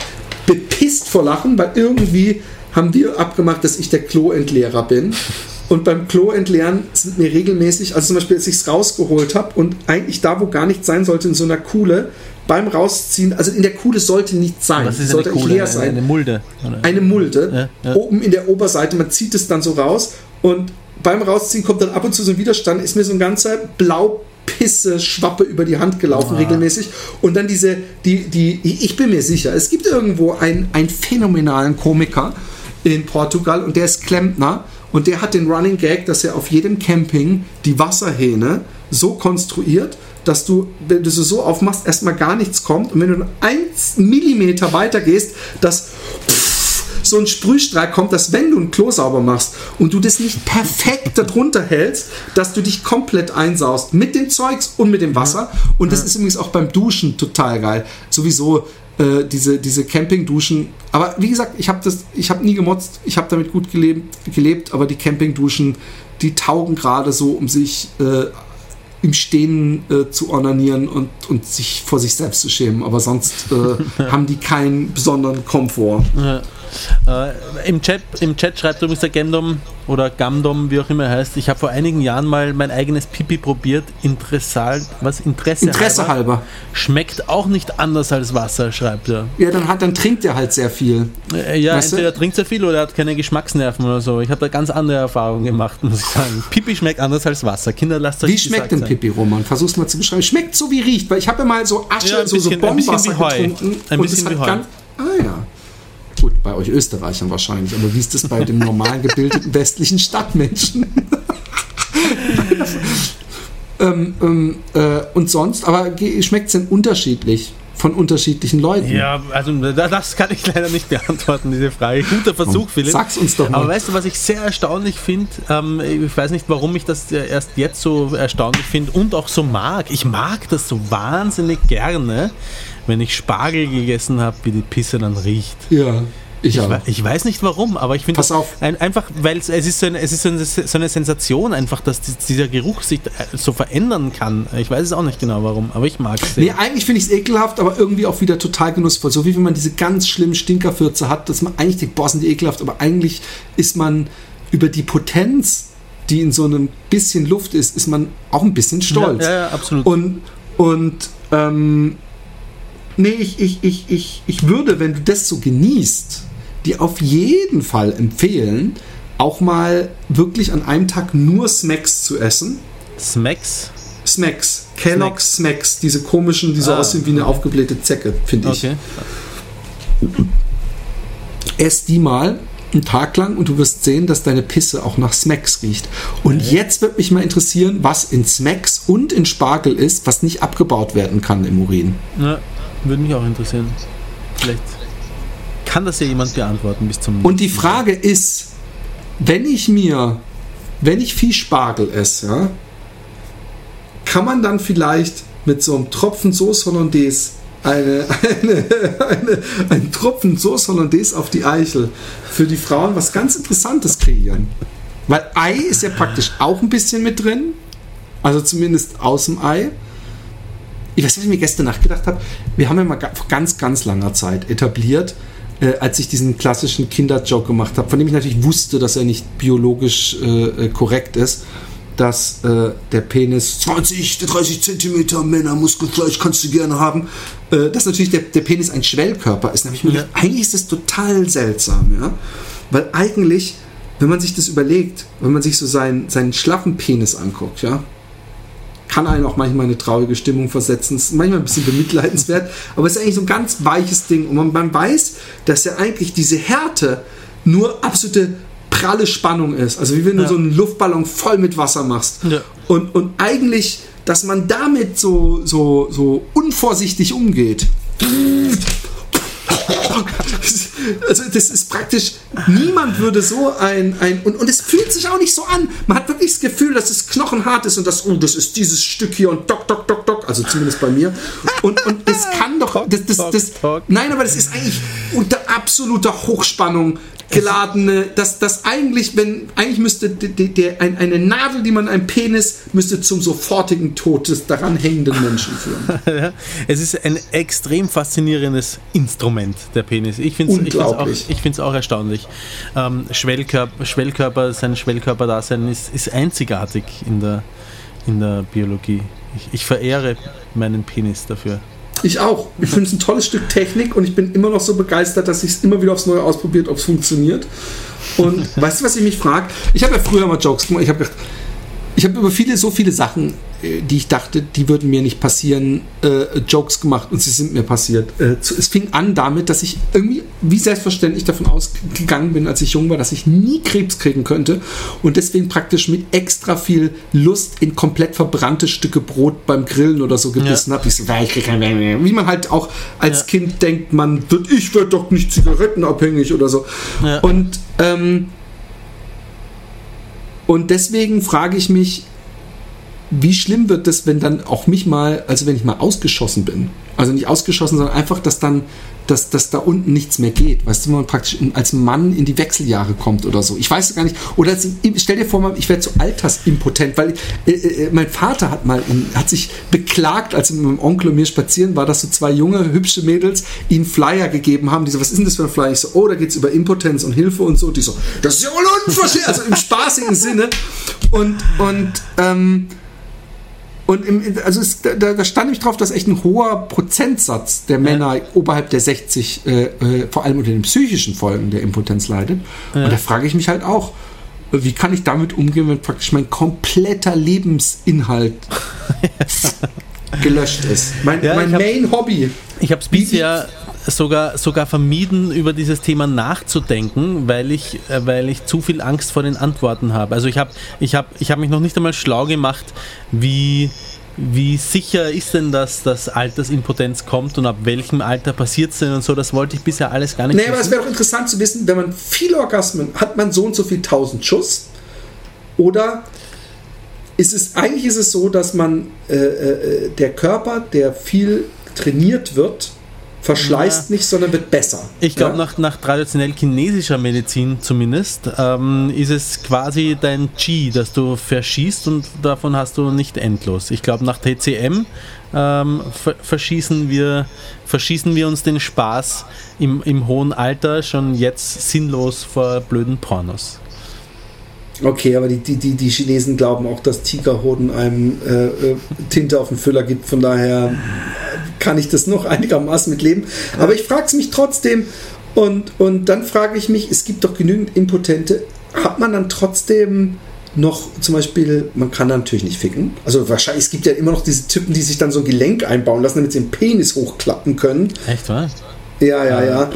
bepisst vor Lachen, weil irgendwie haben wir abgemacht, dass ich der Kloentleerer bin. Und beim Klo entleeren sind mir regelmäßig, also zum Beispiel, als ich es rausgeholt habe und eigentlich da, wo gar nichts sein sollte, in so einer Kuhle, beim Rausziehen, also in der Kuhle sollte nichts sein. Was ist sollte coole? leer sein eine Mulde. oder? eine Mulde Ja, ja. oben in der Oberseite. Man zieht es dann so raus und beim Rausziehen kommt dann ab und zu so ein Widerstand. Ist mir so ein ganzer Blaupisse Schwappe über die Hand gelaufen regelmäßig und dann diese die die ich bin mir sicher, es gibt irgendwo einen einen phänomenalen Komiker in Portugal und der ist Klempner und der hat den Running Gag, dass er auf jedem Camping die Wasserhähne so konstruiert, dass du, wenn du sie so aufmachst, erstmal gar nichts kommt und wenn du eins Millimeter weiter gehst, dass so ein Sprühstrahl kommt, dass wenn du ein Klo sauber machst und du das nicht perfekt darunter hältst, dass du dich komplett einsaust mit dem Zeugs und mit dem Wasser. Und das ist übrigens auch beim Duschen total geil. Sowieso äh, diese, diese Campingduschen. Aber wie gesagt, ich habe das, ich habe nie gemotzt, ich habe damit gut gelebt, gelebt, aber die Campingduschen, die taugen gerade so, um sich äh, im Stehen äh, zu ornanieren und, und sich vor sich selbst zu schämen. Aber sonst äh, haben die keinen besonderen Komfort. Ja. Äh, im, Chat, Im Chat schreibt übrigens der Gendom oder Gamdom, wie auch immer er heißt, ich habe vor einigen Jahren mal mein eigenes Pipi probiert. Interessal, was? Interesse, Interesse halber. Schmeckt auch nicht anders als Wasser, schreibt er. Ja, dann, hat, dann trinkt er halt sehr viel. Äh, ja, Weißt du? entweder trinkt sehr viel oder er hat keine Geschmacksnerven oder so. Ich habe da ganz andere Erfahrungen gemacht, muss ich sagen. Pipi schmeckt anders als Wasser. Kinder, lasst euch Wie schmeckt denn sein. Pipi, Roman? Versuch's mal zu beschreiben. Schmeckt so wie riecht, weil ich habe ja mal so Asche, Ja, so, so bisschen- ein bisschen Bonbonwasser wie Heu. getrunken. Ein bisschen wie Heu. ganz. Ah ja. Gut, bei euch Österreichern wahrscheinlich, aber wie ist das bei dem normal gebildeten westlichen Stadtmenschen? ähm, ähm, äh, und sonst, aber schmeckt es denn unterschiedlich von unterschiedlichen Leuten? Ja, also da- das kann ich leider nicht beantworten, diese Frage. Guter Versuch, Philipp. Sag's uns doch mal. Aber weißt du, was ich sehr erstaunlich finde? Ähm, ich weiß nicht, warum ich das äh, erst jetzt so erstaunlich finde und auch so mag. Ich mag das so wahnsinnig gerne, wenn ich Spargel gegessen habe, wie die Pisse dann riecht. Ja, ich Ich, ich weiß nicht warum, aber ich finde. Ein, einfach, weil es, ist, so eine, es ist so eine, so eine Sensation einfach, dass die, dieser Geruch sich äh, so verändern kann. Ich weiß es auch nicht genau warum, aber ich mag es. Nee, eigentlich finde ich es ekelhaft, aber irgendwie auch wieder total genussvoll. So wie wenn man diese ganz schlimmen Stinkerfürze hat, dass man eigentlich denkt, boah, sind die ekelhaft, aber eigentlich ist man über die Potenz, die in so einem bisschen Luft ist, ist man auch ein bisschen stolz. Ja, ja, ja, absolut. Und, und ähm, nee, ich, ich, ich, ich, ich würde, wenn du das so genießt, dir auf jeden Fall empfehlen, auch mal wirklich an einem Tag nur Smacks zu essen. Smacks? Smacks. Kellogg's Smacks. Diese komischen, die so Ah. aussehen wie eine aufgeblähte Zecke, finde ich. Okay. Ess die mal einen Tag lang und du wirst sehen, dass deine Pisse auch nach Smacks riecht. Und jetzt wird mich mal interessieren, was in Smacks und in Spargel ist, was nicht abgebaut werden kann im Urin. Ja, würde mich auch interessieren. Vielleicht kann das ja jemand beantworten bis zum. Und die Frage ist, wenn ich mir, wenn ich viel Spargel esse, ja, kann man dann vielleicht mit so einem Tropfen Sauce Hollandaise eine, eine, eine, einen Tropfen Sauce Hollandaise auf die Eichel für die Frauen was ganz Interessantes kreieren. Weil Ei ist ja praktisch auch ein bisschen mit drin. Also zumindest aus dem Ei. Ich weiß, was ich mir gestern nachgedacht habe. Wir haben ja mal vor ganz, ganz langer Zeit etabliert, äh, als ich diesen klassischen Kinderjoke gemacht habe, von dem ich natürlich wusste, dass er nicht biologisch äh, äh, korrekt ist, dass äh, der Penis 20, 30 Zentimeter Männermuskelfleisch kannst du gerne haben, äh, dass natürlich der, der Penis ein Schwellkörper ist. Da habe ich mir gedacht, eigentlich ist das total seltsam, ja, weil eigentlich, wenn man sich das überlegt, wenn man sich so seinen, seinen schlaffen Penis anguckt, ja, kann einen auch manchmal eine traurige Stimmung versetzen. Ist manchmal ein bisschen bemitleidenswert, aber es ist eigentlich so ein ganz weiches Ding. Und man, man weiß, dass ja eigentlich diese Härte nur absolute pralle Spannung ist. Also wie wenn du Ja. so einen Luftballon voll mit Wasser machst. Ja. Und, und eigentlich, dass man damit so, so, so unvorsichtig umgeht. Also das ist praktisch, niemand würde so ein, ein und, und es fühlt sich auch nicht so an. Man hat wirklich das Gefühl, dass es knochenhart ist und das, oh, das ist dieses Stück hier und dock, dock, dock, dock, also zumindest bei mir. Und, und es kann doch, das, das, das, nein, aber das ist eigentlich unter absoluter Hochspannung geladene, dass das eigentlich, wenn, eigentlich müsste die, die, ein, eine Nadel, die man einem Penis, müsste zum sofortigen Tod des daran hängenden Menschen führen. Es ist ein extrem faszinierendes Instrument, der Penis. Ich finde es auch, ich auch erstaunlich. Ähm, Schwellkörper, Schwellkörper, sein Schwellkörperdasein ist, ist einzigartig in der, in der Biologie. Ich, ich verehre meinen Penis dafür. Ich auch. Ich finde es ein tolles Stück Technik und ich bin immer noch so begeistert, dass ich es immer wieder aufs Neue ausprobiert, ob es funktioniert. Und weißt du, was ich mich frage? Ich habe ja früher mal Jokes gemacht. Ich habe gedacht, ich habe über viele, so viele Sachen, äh, die ich dachte, die würden mir nicht passieren, äh, Jokes gemacht und sie sind mir passiert. Äh, es fing an damit, dass ich irgendwie, wie selbstverständlich davon ausgegangen bin, als ich jung war, dass ich nie Krebs kriegen könnte und deswegen praktisch mit extra viel Lust in komplett verbrannte Stücke Brot beim Grillen oder so gebissen habe. Ich so, "Ja, ich krieg kein mehr." wie man halt auch als Ja. Kind denkt, man wird, ich werde doch nicht zigarettenabhängig oder so. Ja. Und ähm, und deswegen frage ich mich, wie schlimm wird das, wenn dann auch mich mal, also wenn ich mal ausgeschossen bin? Also nicht ausgeschossen, sondern einfach, dass dann, dass, dass da unten nichts mehr geht. Weißt du, wenn man praktisch als Mann in die Wechseljahre kommt oder so. Ich weiß es gar nicht. Oder stell dir vor, ich werde so altersimpotent, weil äh, äh, mein Vater hat mal, hat sich beklagt, als mit meinem Onkel und mir spazieren war, dass so zwei junge, hübsche Mädels ihm Flyer gegeben haben. Die so, was ist denn das für ein Flyer? Ich so, oh, da geht es über Impotenz und Hilfe und so. Die so, das ist ja unverschämt. Also im spaßigen Sinne. Und, und, ähm, und im, also es, da, da, stand nämlich drauf, dass echt ein hoher Prozentsatz der Männer ja. oberhalb der 60 äh, äh, vor allem unter den psychischen Folgen der Impotenz leidet. Ja. Und da frage ich mich halt auch, wie kann ich damit umgehen, wenn praktisch mein kompletter Lebensinhalt gelöscht ist? Mein, ja, mein Main Hobby. Ich habe es bisher sogar, sogar vermieden, über dieses Thema nachzudenken, weil ich, äh, weil ich zu viel Angst vor den Antworten habe. Also ich habe ich hab, ich hab mich noch nicht einmal schlau gemacht, wie, wie sicher ist denn das, dass Altersimpotenz kommt und ab welchem Alter passiert es denn und so, das wollte ich bisher alles gar nicht Nee, wissen. aber es wäre auch interessant zu wissen, wenn man viele Orgasmen, hat man so und so viel tausend Schuss oder ist es, eigentlich ist es so, dass man äh, äh, der Körper, der viel trainiert wird, verschleißt ja. nicht, sondern wird besser. Ich glaube, ja? nach, nach traditionell chinesischer Medizin zumindest, ähm, ist es quasi dein Qi, das du verschießt und davon hast du nicht endlos. Ich glaube, nach TCM ähm, verschießen, wir, verschießen wir uns den Spaß im, im hohen Alter schon jetzt sinnlos vor blöden Pornos. Okay, aber die, die, die, die Chinesen glauben auch, dass Tigerhoden einem äh, äh, Tinte auf den Füller gibt. Von daher kann ich das noch einigermaßen mitleben. Aber ich frage es mich trotzdem. Und, und dann frage ich mich, es gibt doch genügend Impotente. Hat man dann trotzdem noch zum Beispiel, man kann natürlich nicht ficken. Also wahrscheinlich, es gibt ja immer noch diese Typen, die sich dann so ein Gelenk einbauen lassen, damit sie den Penis hochklappen können. Echt, was? Ja, ja, ja.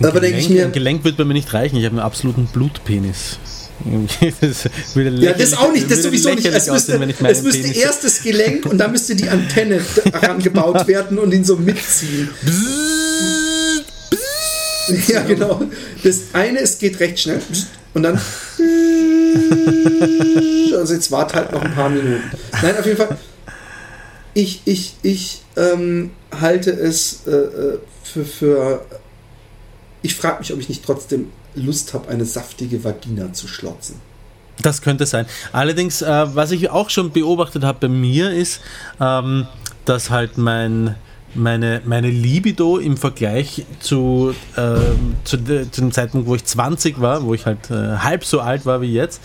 Aber denke ich mir. Ein Gelenk wird bei mir nicht reichen, ich habe einen absoluten Blutpenis. das ja, das auch nicht, das sowieso nicht. Es müsste, es müsste erst das Gelenk und dann müsste die Antenne herangebaut werden und ihn so mitziehen. ja, genau. Das eine, es geht recht schnell und dann. Also jetzt wart halt noch ein paar Minuten. Nein, auf jeden Fall. Ich, ich, ich ähm, halte es äh, äh für, für. Ich frage mich, ob ich nicht trotzdem Lust habe, eine saftige Vagina zu schlotzen. Das könnte sein. Allerdings, äh, was ich auch schon beobachtet habe bei mir, ist, ähm, dass halt mein, meine, meine Libido im Vergleich zu, äh, zu, de, zu, dem Zeitpunkt, wo ich 20 war, wo ich halt äh, halb so alt war wie jetzt,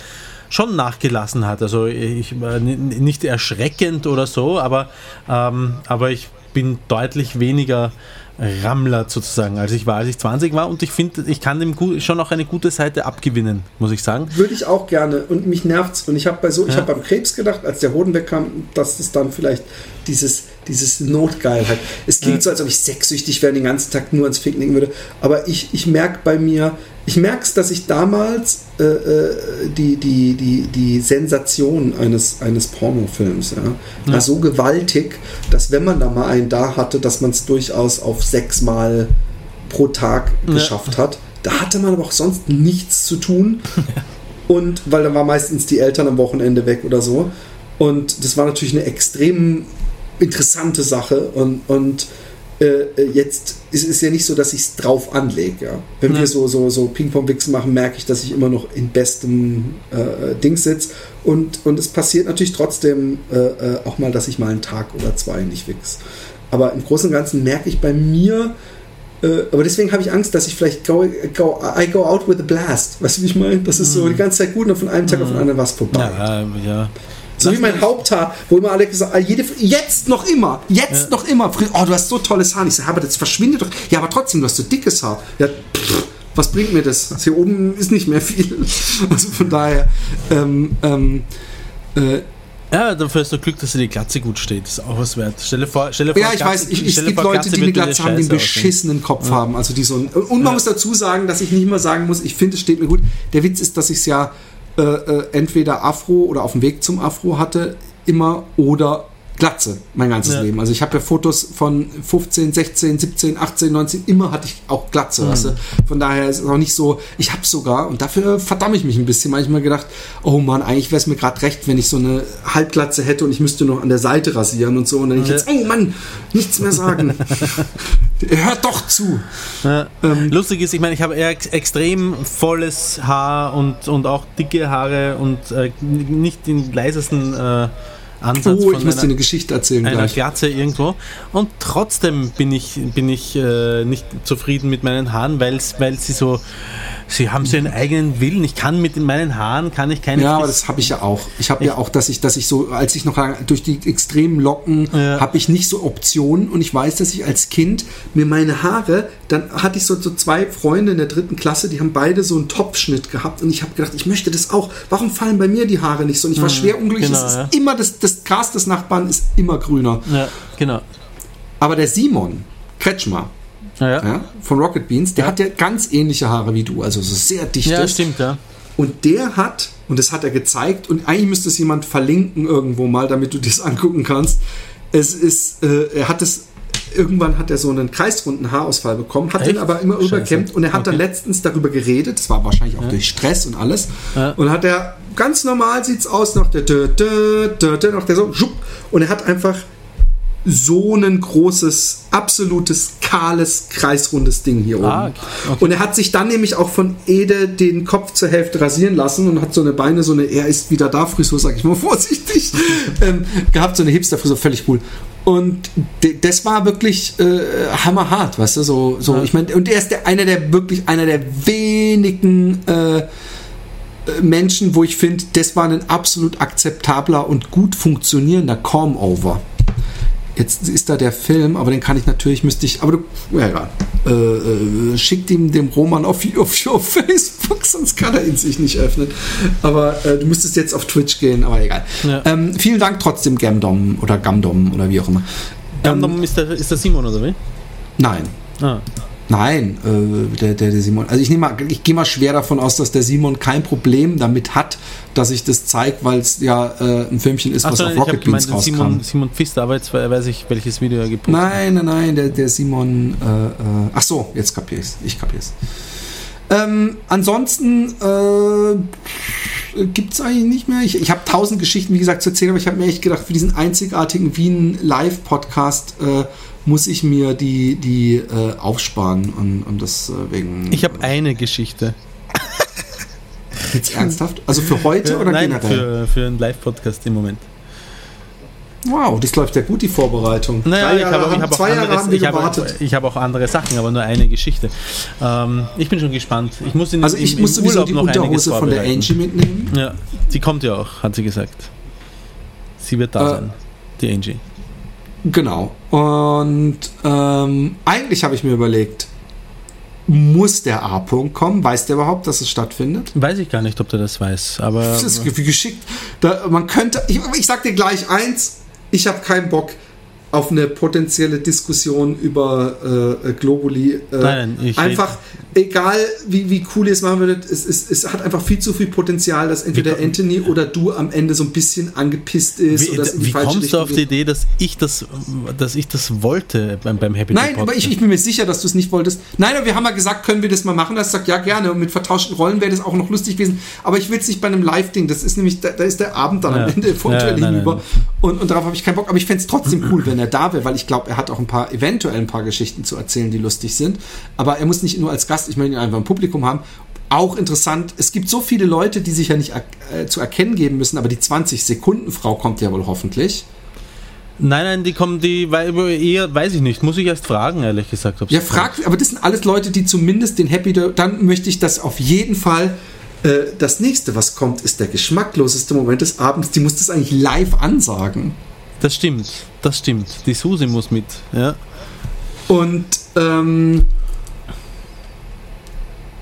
schon nachgelassen hat. Also ich war nicht erschreckend oder so, aber, ähm, aber ich bin deutlich weniger Rammler sozusagen, als ich war, als ich 20 war. Und ich finde, ich kann dem schon auch eine gute Seite abgewinnen, muss ich sagen. Würde ich auch gerne. Und mich nervt's. Und ich habe bei so, ja. ich habe beim Krebs gedacht, als der Hoden wegkam, dass es dann vielleicht dieses, dieses Notgeilheit. Es klingt ja. so, als ob ich sexsüchtig wäre und den ganzen Tag nur ans Ficken denken würde. Aber ich, ich merke bei mir, ich merke es, dass ich damals äh, äh, die, die, die, die Sensation eines, eines Pornofilms ja, war so gewaltig, dass wenn man da mal einen da hatte, dass man es durchaus auf sechsmal pro Tag geschafft ja. hat. Da hatte man aber auch sonst nichts zu tun. Und weil dann war meistens die Eltern am Wochenende weg oder so. Und das war natürlich eine extrem interessante Sache. Und, und äh, äh, jetzt ist es ja nicht so, dass ich es drauf anlege. Ja. Wenn ja. wir so, so, so Ping-Pong-Wichsen machen, merke ich, dass ich immer noch in bestem äh, Ding sitze. Und, und es passiert natürlich trotzdem äh, äh, auch mal, dass ich mal einen Tag oder zwei nicht wichs. Aber im Großen und Ganzen merke ich bei mir, äh, aber deswegen habe ich Angst, dass ich vielleicht go, go, I go out with a blast. Weißt du, wie ich meine? Das ist so mhm. die ganze Zeit gut und von einem Tag auf den mhm. anderen was vorbei. Ja, ja. So wie mein Haupthaar, wo immer alle gesagt haben, jetzt noch immer, jetzt ja. noch immer. Oh, du hast so tolles Haar. Ich sage, aber das verschwindet doch. Ja, aber trotzdem, du hast so dickes Haar. Ja, pff, was bringt mir das? Hier oben ist nicht mehr viel. Also von daher, ähm, ähm, äh, ja, dafür hast du Glück, dass dir die Glatze gut steht. Das ist auch was wert. Stelle vor, stelle vor Ja, ich Glatze, weiß, ich, es gibt Leute, die eine Glatze haben, die einen beschissenen aussehen. Kopf ja. haben. Also die so und man ja. muss dazu sagen, dass ich nicht immer sagen muss, ich finde, es steht mir gut. Der Witz ist, dass ich es ja äh, äh, entweder Afro oder auf dem Weg zum Afro hatte, immer oder Glatze mein ganzes Ja. Leben. Also ich habe ja Fotos von 15, 16, 17, 18, 19, immer hatte ich auch Glatze. Weißt du? Von daher ist es auch nicht so, ich habe sogar, und dafür verdamme ich mich ein bisschen, manchmal gedacht, oh Mann, eigentlich wäre es mir gerade recht, wenn ich so eine Halbglatze hätte und ich müsste noch an der Seite rasieren und so. Und dann ich Ja. jetzt, oh Mann, nichts mehr sagen. Hört doch zu. Ja. Ähm, Lustig ist, ich meine, ich habe eher ex extrem volles Haar und, und auch dicke Haare und äh, nicht den leisesten äh, Ansatz Oh, ich muss dir eine Geschichte erzählen einer gleich. Glatze irgendwo. Und trotzdem bin ich, bin ich äh, nicht zufrieden mit meinen Haaren, weil sie so, sie haben so ihren eigenen Willen. Ich kann mit meinen Haaren, kann ich keine Ja, aber das habe ich ja auch. Ich habe ja auch, dass ich, dass ich so, als ich noch durch die extremen Locken, Ja. habe ich nicht so Optionen und ich weiß, dass ich als Kind mir meine Haare, dann hatte ich so, so zwei Freunde in der dritten Klasse, die haben beide so einen Topfschnitt gehabt und ich habe gedacht, ich möchte das auch. Warum fallen bei mir die Haare nicht so? Und ich war schwer unglücklich. genau, es ist ja. immer das, das Gras des Nachbarn ist immer grüner. ja, genau. Aber der Simon Kretschmer Ja, ja. ja, von Rocket Beans, der hat ja ganz ähnliche Haare wie du, also so sehr dichtes. ja stimmt, ja. Und der hat, und das hat er gezeigt, und eigentlich müsste es jemand verlinken irgendwo mal, damit du das angucken kannst. Es ist, äh, er hat es, irgendwann hat er so einen kreisrunden Haarausfall bekommen, hat Echt? den aber immer überkämmt und er hat dann Okay. letztens darüber geredet, das war wahrscheinlich auch durch Stress und alles, Ja. und hat er, ganz normal sieht's aus, noch der, dö, dö, dö, noch der so, und er hat einfach so ein großes, absolutes, kahles, kreisrundes Ding hier oben. Ah, okay. Und er hat sich dann nämlich auch von Ede den Kopf zur Hälfte rasieren lassen und hat so eine Beine, so eine Er ist wieder da Frisur, sag ich mal vorsichtig, ähm, gehabt, so eine Hipster-Frisur, völlig cool. Und das war wirklich äh, hammerhart, weißt du, so, so ich meine, und er ist der, einer der wirklich, einer der wenigen äh, Menschen, wo ich finde, das war ein absolut akzeptabler und gut funktionierender Come-Over. Jetzt ist da der Film, aber den kann ich natürlich, müsste ich, aber du, ja, egal. Äh, äh, schickt ihm dem Roman auf, auf, auf Facebook, sonst kann er ihn sich nicht öffnen. Aber äh, du müsstest jetzt auf Twitch gehen, aber egal. Ja. Ähm, vielen Dank trotzdem, Gamdom oder Gamdom oder wie auch immer. Gamdom ist, der, ist der Simon, oder wie? Nein. Ah. Nein, äh, der, der, der Simon. Also ich nehme mal, ich gehe mal schwer davon aus, dass der Simon kein Problem damit hat, dass ich das zeige, weil es ja äh, ein Filmchen ist, was Achso, auf ich Rocket Beans gemeint, rauskam. Simon, Simon Pfister, aber jetzt weiß ich, welches Video er gepostet hat. Nein, nein, nein, der, der Simon. Äh, äh, ach so, jetzt kapier ich's. Ich kapier's. Ähm, ansonsten äh, gibt es eigentlich nicht mehr. Ich, ich habe tausend Geschichten, wie gesagt, zu erzählen, aber ich habe mir echt gedacht, für diesen einzigartigen Wien Live-Podcast äh, muss ich mir die, die äh, aufsparen und, und deswegen. Ich habe eine Geschichte. jetzt ernsthaft. Also für heute oder Nein, generell? für, für einen Live-Podcast im Moment. Wow, das läuft ja gut, die Vorbereitung. Naja, ich habe, ich habe auch anderes, ich habe, ich habe auch andere Sachen, aber nur eine Geschichte. Ähm, ich bin schon gespannt. Ich muss in, Also ich im, muss im Urlaub die noch Unterhose von der. Angie mitnehmen. Ja, die kommt ja auch, hat sie gesagt. Sie wird da Äh, sein, die Angie. Genau. Und ähm, eigentlich habe ich mir überlegt, muss der A-Punkt kommen? Weiß der überhaupt, dass es stattfindet? Weiß ich gar nicht, ob der das weiß, aber Das ist geschickt. Da, man könnte, ich, ich sag dir gleich eins, ich habe keinen Bock auf eine potenzielle Diskussion über äh, Globuli. Äh, Nein, nein, einfach, egal wie, wie cool ihr es machen würdet, es, es, es hat einfach viel zu viel Potenzial, dass entweder Wie- Anthony oder du am Ende so ein bisschen angepisst ist wie, oder wie kommst du Richtung auf die. Idee, dass ich das, dass ich das wollte beim, beim Happy Nein, aber ich, ich bin mir sicher, dass du es nicht wolltest. Nein, aber wir haben ja gesagt, können wir das mal machen? Das sagt ja gerne. Und mit vertauschten Rollen wäre das auch noch lustig gewesen. Aber ich will es nicht bei einem Live-Ding. Das ist nämlich, da, da ist der Abend dann Ja. am Ende von Ja, nein, hinüber. Und, und darauf habe ich keinen Bock. Aber ich fände es trotzdem cool, wenn er da wäre, weil ich glaube, er hat auch ein paar, eventuell ein paar Geschichten zu erzählen, die lustig sind. Aber er muss nicht nur als Gast, ich möchte ihn einfach im Publikum haben. Auch interessant, es gibt so viele Leute, die sich ja nicht äh, zu erkennen geben müssen, aber die 20-Sekunden-Frau kommt ja wohl hoffentlich. Nein, nein, die kommen, die eher, weiß ich nicht, muss ich erst fragen, ehrlich gesagt. Ja, frag, aber das sind alles Leute, die zumindest den Happy Day, dann möchte ich das auf jeden Fall. Äh, das nächste, was kommt, ist der geschmackloseste Moment des Abends. Die muss das eigentlich live ansagen. Das stimmt, das stimmt. Die Susi muss mit, ja. Und ähm,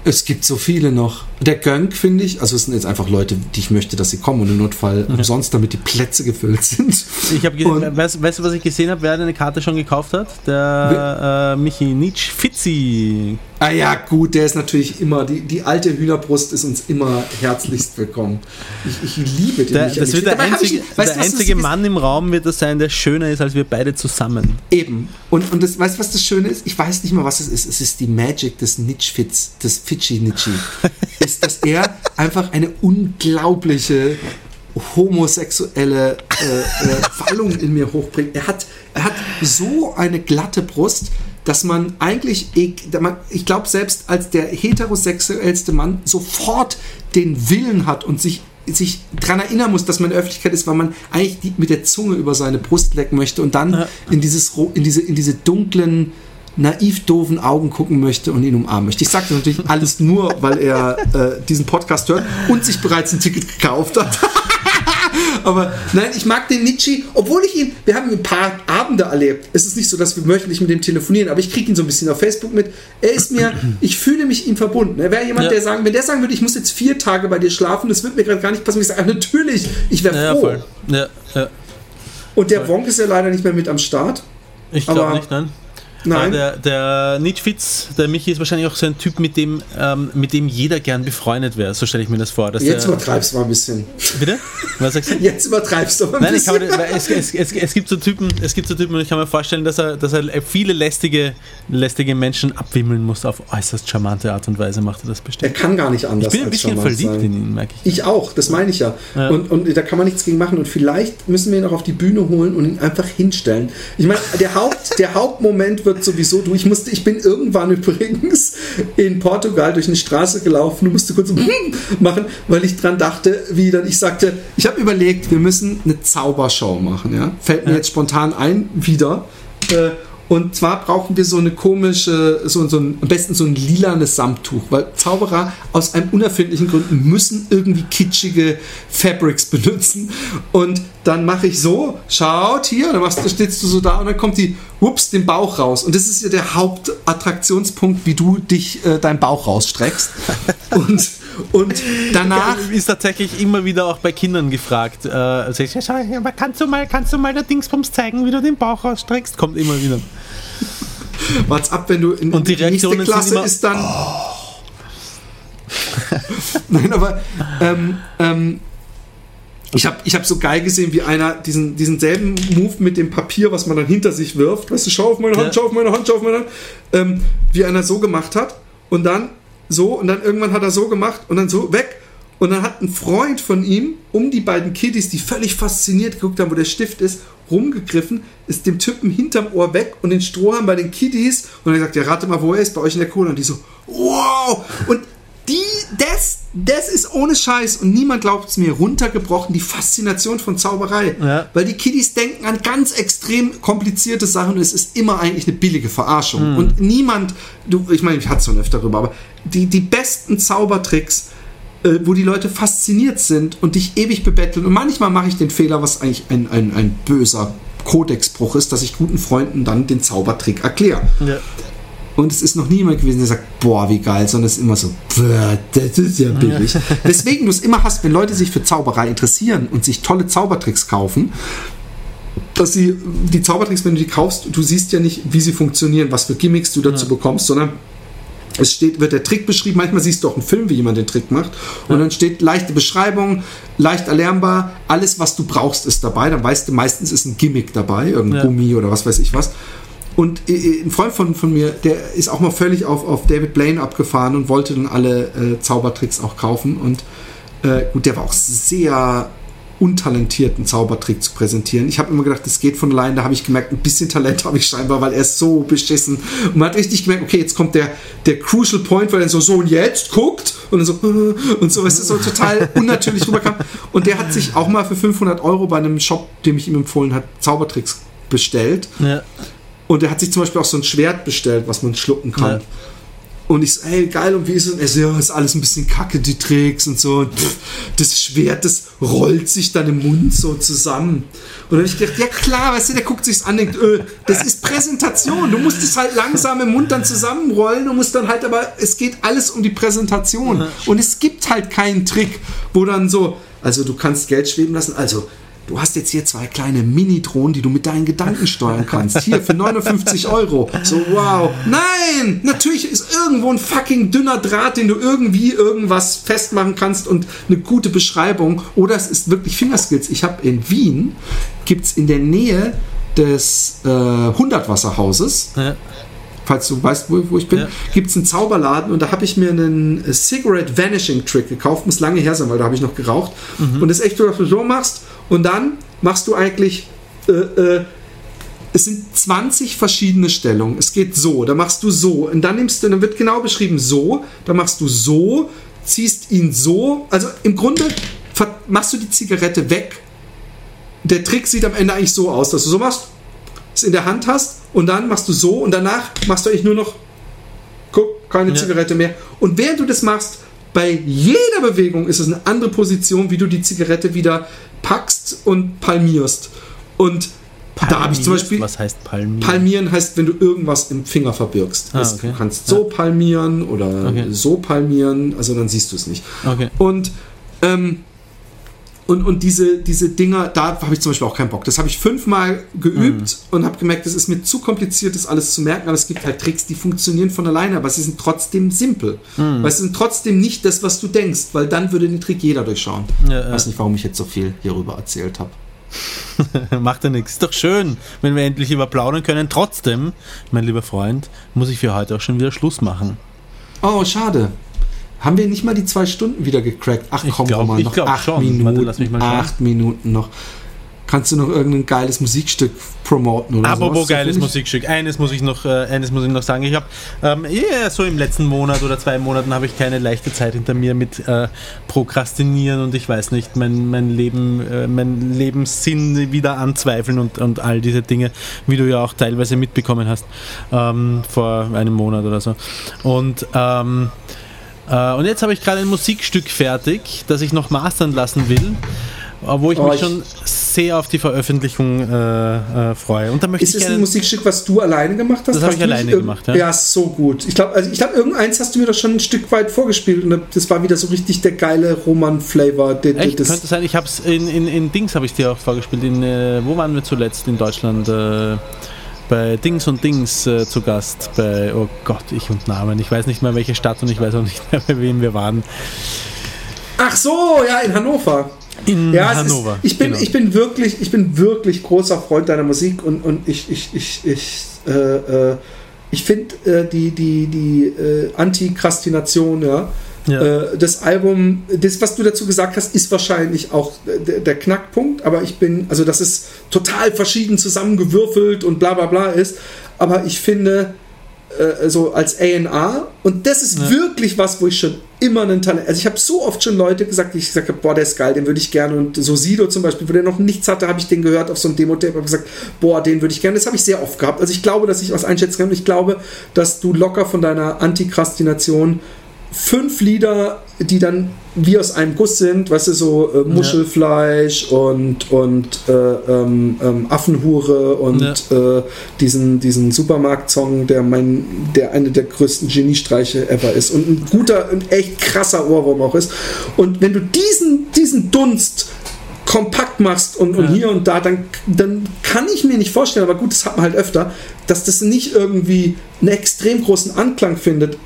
es gibt so viele noch. Der Gönk, finde ich, also es sind jetzt einfach Leute, die ich möchte, dass sie kommen und im Notfall umsonst, damit die Plätze gefüllt sind. Ich habe weißt, weißt du, was ich gesehen habe, wer eine Karte schon gekauft hat? Der äh, Michi Nitsch Fitzi. Ah ja, gut, der ist natürlich immer, die, die alte Hühnerbrust ist uns immer herzlichst willkommen. Ich, ich liebe den. Der, Michael. das wird der Dabei einzige, ich- der einzige? Mann im Raum wird das sein, der schöner ist als wir beide zusammen. Eben. Und, und das, weißt du, was das Schöne ist? Ich weiß nicht mal, was es ist. Es ist die Magic des Nitschfitz, des Fidschi-Nitschi. ist, dass er einfach eine unglaubliche homosexuelle äh, äh, Wallung in mir hochbringt. Er hat, er hat so eine glatte Brust, dass man eigentlich, ich, ich glaube, selbst als der heterosexuellste Mann sofort den Willen hat und sich sich daran erinnern muss, dass man in der Öffentlichkeit ist, weil man eigentlich die, mit der Zunge über seine Brust lecken möchte und dann in, dieses, in, diese, in diese dunklen, naiv doofen Augen gucken möchte und ihn umarmen möchte. Ich sage das natürlich alles nur, weil er äh, diesen Podcast hört und sich bereits ein Ticket gekauft hat. Aber nein, ich mag den Nietzsche, obwohl ich ihn, wir haben ein paar Abende erlebt. Es ist nicht so, dass wir wöchentlich mit dem telefonieren, aber ich kriege ihn so ein bisschen auf Facebook mit. Er ist mir, ich fühle mich ihm verbunden. Er wäre jemand, Ja. der sagen, wenn der sagen würde, ich muss jetzt vier Tage bei dir schlafen, das wird mir gerade gar nicht passen. Ich sage, natürlich, ich wäre Ja, froh. voll. Ja, ja. Und der Wonk ist ja leider nicht mehr mit am Start. Ich glaube nicht, nein. Nein. Der, der Nitschwitz, der Michi ist wahrscheinlich auch so ein Typ, mit dem, ähm, mit dem jeder gern befreundet wäre. So stelle ich mir das vor. Dass Jetzt der, übertreibst du mal ein bisschen. bitte? Was sagst du? Jetzt übertreibst du mal ein Nein, bisschen. weil es, es, es, es gibt so Typen, es gibt so Typen und ich kann mir vorstellen, dass er, dass er viele lästige, lästige Menschen abwimmeln muss auf äußerst charmante Art und Weise macht er das er bestimmt. kann gar nicht anders. Ich bin ein bisschen verliebt sein. in ihn, merke ich. Ich auch, das meine ich ja. Ja. Und, und da kann man nichts gegen machen. Und vielleicht müssen wir ihn auch auf die Bühne holen und ihn einfach hinstellen. Ich meine, der, Haupt, der Hauptmoment wird sowieso, du, ich musste, ich bin irgendwann übrigens in Portugal durch eine Straße gelaufen und musste kurz so machen, weil ich dran dachte, wie dann ich sagte, ich habe überlegt, wir müssen eine Zaubershow machen. Ja? Fällt mir jetzt spontan ein, wieder. Äh, und zwar brauchen wir so eine komische, so, so ein, am besten so ein lilanes Samttuch, weil Zauberer aus einem unerfindlichen Grund müssen irgendwie kitschige Fabrics benutzen. Und dann mache ich so, schaut hier, dann machst, stehst du so da und dann kommt die, whoops, den Bauch raus. Und das ist ja der Hauptattraktionspunkt, wie du dich, äh, deinen Bauch rausstreckst. Und, und danach ist tatsächlich immer wieder auch bei Kindern gefragt. Äh, also ich, schau, aber kannst du mal, kannst du mal der Dingsbums zeigen, wie du den Bauch rausstreckst? Kommt immer wieder. Wart's ab, wenn du in Und die nächste Reaktionen sind Klasse immer, ist dann. Nein, aber ähm, ähm, ich habe ich hab so geil gesehen, wie einer diesen, diesen selben Move mit dem Papier, was man dann hinter sich wirft, weißt du, schau auf meine Hand, Ja. schau auf meine Hand, schau auf meine Hand, ähm, wie einer so gemacht hat und dann so und dann irgendwann hat er so gemacht und dann so weg und dann hat ein Freund von ihm um die beiden Kiddies, die völlig fasziniert geguckt haben, wo der Stift ist, rumgegriffen, ist dem Typen hinterm Ohr weg und den Strohhalm bei den Kiddies und er sagt, ja, rate mal, wo er ist, bei euch in der Kohle. Und die so, wow! Und die, das, das ist ohne Scheiß und niemand glaubt es mir, runtergebrochen, die Faszination von Zauberei. Ja. Weil die Kiddies denken an ganz extrem komplizierte Sachen und es ist immer eigentlich eine billige Verarschung. Und niemand, du, ich meine, ich hatte es schon öfter darüber, aber die, die besten Zaubertricks, äh, wo die Leute fasziniert sind und dich ewig bebetteln. Und manchmal mache ich den Fehler, was eigentlich ein, ein, ein böser Kodexbruch ist, dass ich guten Freunden dann den Zaubertrick erkläre. Ja. Und es ist noch niemand gewesen, der sagt, boah, wie geil, sondern es ist immer so, "Bäh, das ist ja billig. Weswegen du es immer hast, wenn Leute sich für Zauberei interessieren und sich tolle Zaubertricks kaufen, dass sie die Zaubertricks, wenn du die kaufst, du siehst ja nicht, wie sie funktionieren, was für Gimmicks du dazu bekommst, sondern es steht, wird der Trick beschrieben. Manchmal siehst du auch einen Film, wie jemand den Trick macht. Und dann steht leichte Beschreibung, leicht erlernbar. Alles, was du brauchst, ist dabei. Dann weißt du, meistens ist ein Gimmick dabei, irgendein Ja. Gummi oder was weiß ich was. Und äh, ein Freund von, von mir, der ist auch mal völlig auf, auf David Blaine abgefahren und wollte dann alle äh, Zaubertricks auch kaufen. Und äh, gut, der war auch sehr untalentiert, einen Zaubertrick zu präsentieren. Ich habe immer gedacht, das geht von allein. Da habe ich gemerkt, ein bisschen Talent habe ich scheinbar, weil er ist so beschissen. Und man hat richtig gemerkt, okay, jetzt kommt der, der Crucial Point, weil er so, so und jetzt guckt und dann so und so, es ist so total unnatürlich rüberkam. Und der hat sich auch mal für 500 Euro bei einem Shop, dem ich ihm empfohlen hat, Zaubertricks bestellt. Ja. Und er hat sich zum Beispiel auch so ein Schwert bestellt, was man schlucken kann. Ja. Und ich so, ey, geil, und wie ist es? Und er so, ja, ist alles ein bisschen kacke, die Tricks und so. Und pff, das Schwert, das rollt sich dann im Mund so zusammen. Und dann habe ich gedacht, ja klar, weißt du, der guckt sich's an, denkt, äh, das ist Präsentation. Du musst es halt langsam im Mund dann zusammenrollen. Du musst dann halt, aber es geht alles um die Präsentation. Und es gibt halt keinen Trick, wo dann so, also du kannst Geld schweben lassen, also du hast jetzt hier zwei kleine Mini-Drohnen, die du mit deinen Gedanken steuern kannst. Hier für 59 Euro. So, wow. Nein! Natürlich ist irgendwo ein fucking dünner Draht, den du irgendwie irgendwas festmachen kannst und eine gute Beschreibung. Oder es ist wirklich Fingerskills. Ich habe in Wien, gibt es in der Nähe des äh, Hundertwasserhauses, Ja. falls du weißt, wo, wo ich bin, Ja. gibt es einen Zauberladen und da habe ich mir einen Cigarette Vanishing Trick gekauft. Muss lange her sein, weil da habe ich noch geraucht. Und das ist echt dass du so machst und dann machst du eigentlich. Äh, äh, es sind 20 verschiedene Stellungen. Es geht so, da machst du so und dann nimmst du, dann wird genau beschrieben so, dann machst du so, ziehst ihn so. Also im Grunde machst du die Zigarette weg. Der Trick sieht am Ende eigentlich so aus, dass du so machst, es in der Hand hast und dann machst du so und danach machst du eigentlich nur noch, guck, keine Ja. Zigarette mehr. Und während du das machst, bei jeder Bewegung ist es eine andere Position, wie du die Zigarette wieder packst und palmierst. Und da habe ich zum Palmierst? Beispiel. Was heißt Palmieren? Palmieren heißt, wenn du irgendwas im Finger verbirgst. Ah, okay. Du kannst so palmieren oder Okay. so palmieren, also dann siehst du es nicht. Okay. Und, ähm, und, und diese, diese Dinger, da habe ich zum Beispiel auch keinen Bock. Das habe ich fünfmal geübt Mhm. und habe gemerkt, es ist mir zu kompliziert, das alles zu merken. Aber es gibt halt Tricks, die funktionieren von alleine, aber sie sind trotzdem simpel. Mhm. Weil sie sind trotzdem nicht das, was du denkst, weil dann würde den Trick jeder durchschauen. Ja, Ich ja. weiß nicht, warum ich jetzt so viel hierüber erzählt habe. Macht ja nichts. Ist doch schön, wenn wir endlich über plaudern können. Trotzdem, mein lieber Freund, muss ich für heute auch schon wieder Schluss machen. Oh, schade. Haben wir nicht mal die zwei Stunden wieder gecrackt? Ach Ich komm, glaub- Roman, ich noch glaub acht schon. Minuten. Warte, mal acht Minuten noch. Kannst du noch irgendein geiles Musikstück promoten oder Apropos sowas? geiles? Musikstück. Eines muss ich noch, äh, eines muss ich noch sagen. Ich habe ähm, yeah, so im letzten Monat oder zwei Monaten habe ich keine leichte Zeit hinter mir mit äh, Prokrastinieren und ich weiß nicht, mein, mein Leben, äh, mein Lebenssinn wieder anzweifeln und, und all diese Dinge, wie du ja auch teilweise mitbekommen hast ähm, vor einem Monat oder so. Und ähm, äh, und jetzt habe ich gerade ein Musikstück fertig, das ich noch mastern lassen will, wo ich Oh, mich ich- schon sehr auf die Veröffentlichung äh, äh, freue. Und da möchte Ist ich es ein Musikstück, was du alleine gemacht hast? Das habe ich nicht alleine irg- gemacht, ja. Ja, so gut. Ich glaube, also ich glaube, irgendeins hast du mir doch schon ein Stück weit vorgespielt und das war wieder so richtig der geile Roman-Flavor. der- Echt? das- Könnte sein. Ich habe es in, in, in Dings habe ich dir auch vorgespielt. In, äh, wo waren wir zuletzt in Deutschland? Äh, bei Dings und Dings äh, zu Gast. Bei, oh Gott, ich und Namen. Ich weiß nicht mehr welche Stadt und ich weiß auch nicht mehr, bei wem wir waren. Ach so, ja, in Hannover. In Ja, Hannover. Ist, ich, bin, genau. ich bin wirklich, ich bin wirklich großer Freund deiner Musik und, und ich, ich, ich, ich, äh, äh, ich finde äh, die, die, die äh, Antikrastination, ja, Ja. äh, das Album, das, was du dazu gesagt hast, ist wahrscheinlich auch der, der Knackpunkt, aber ich bin, also dass es total verschieden zusammengewürfelt und bla bla bla ist, aber ich finde, äh, so als A&R und das ist wirklich was, wo ich schon immer einen Talent, also ich habe so oft schon Leute gesagt, die ich gesagt habe, boah, der ist geil, den würde ich gerne und so Sido zum Beispiel, wo der noch nichts hatte, habe ich den gehört auf so einem Demo-Tape, habe gesagt, boah, den würde ich gerne, das habe ich sehr oft gehabt, also ich glaube, dass ich was einschätzen kann und ich glaube, dass du locker von deiner Antikrastination fünf Lieder, die dann wie aus einem Guss sind, weißt du, so äh, Muschelfleisch und, und äh, ähm, ähm, Affenhure und äh, diesen, diesen Supermarkt-Song, der mein, der eine der größten Geniestreiche ever ist und ein guter, ein echt krasser Ohrwurm auch ist. Und wenn du diesen, diesen Dunst kompakt machst und, und Ja. hier und da, dann, dann kann ich mir nicht vorstellen, aber gut, das hat man halt öfter, dass das nicht irgendwie einen extrem großen Anklang findet.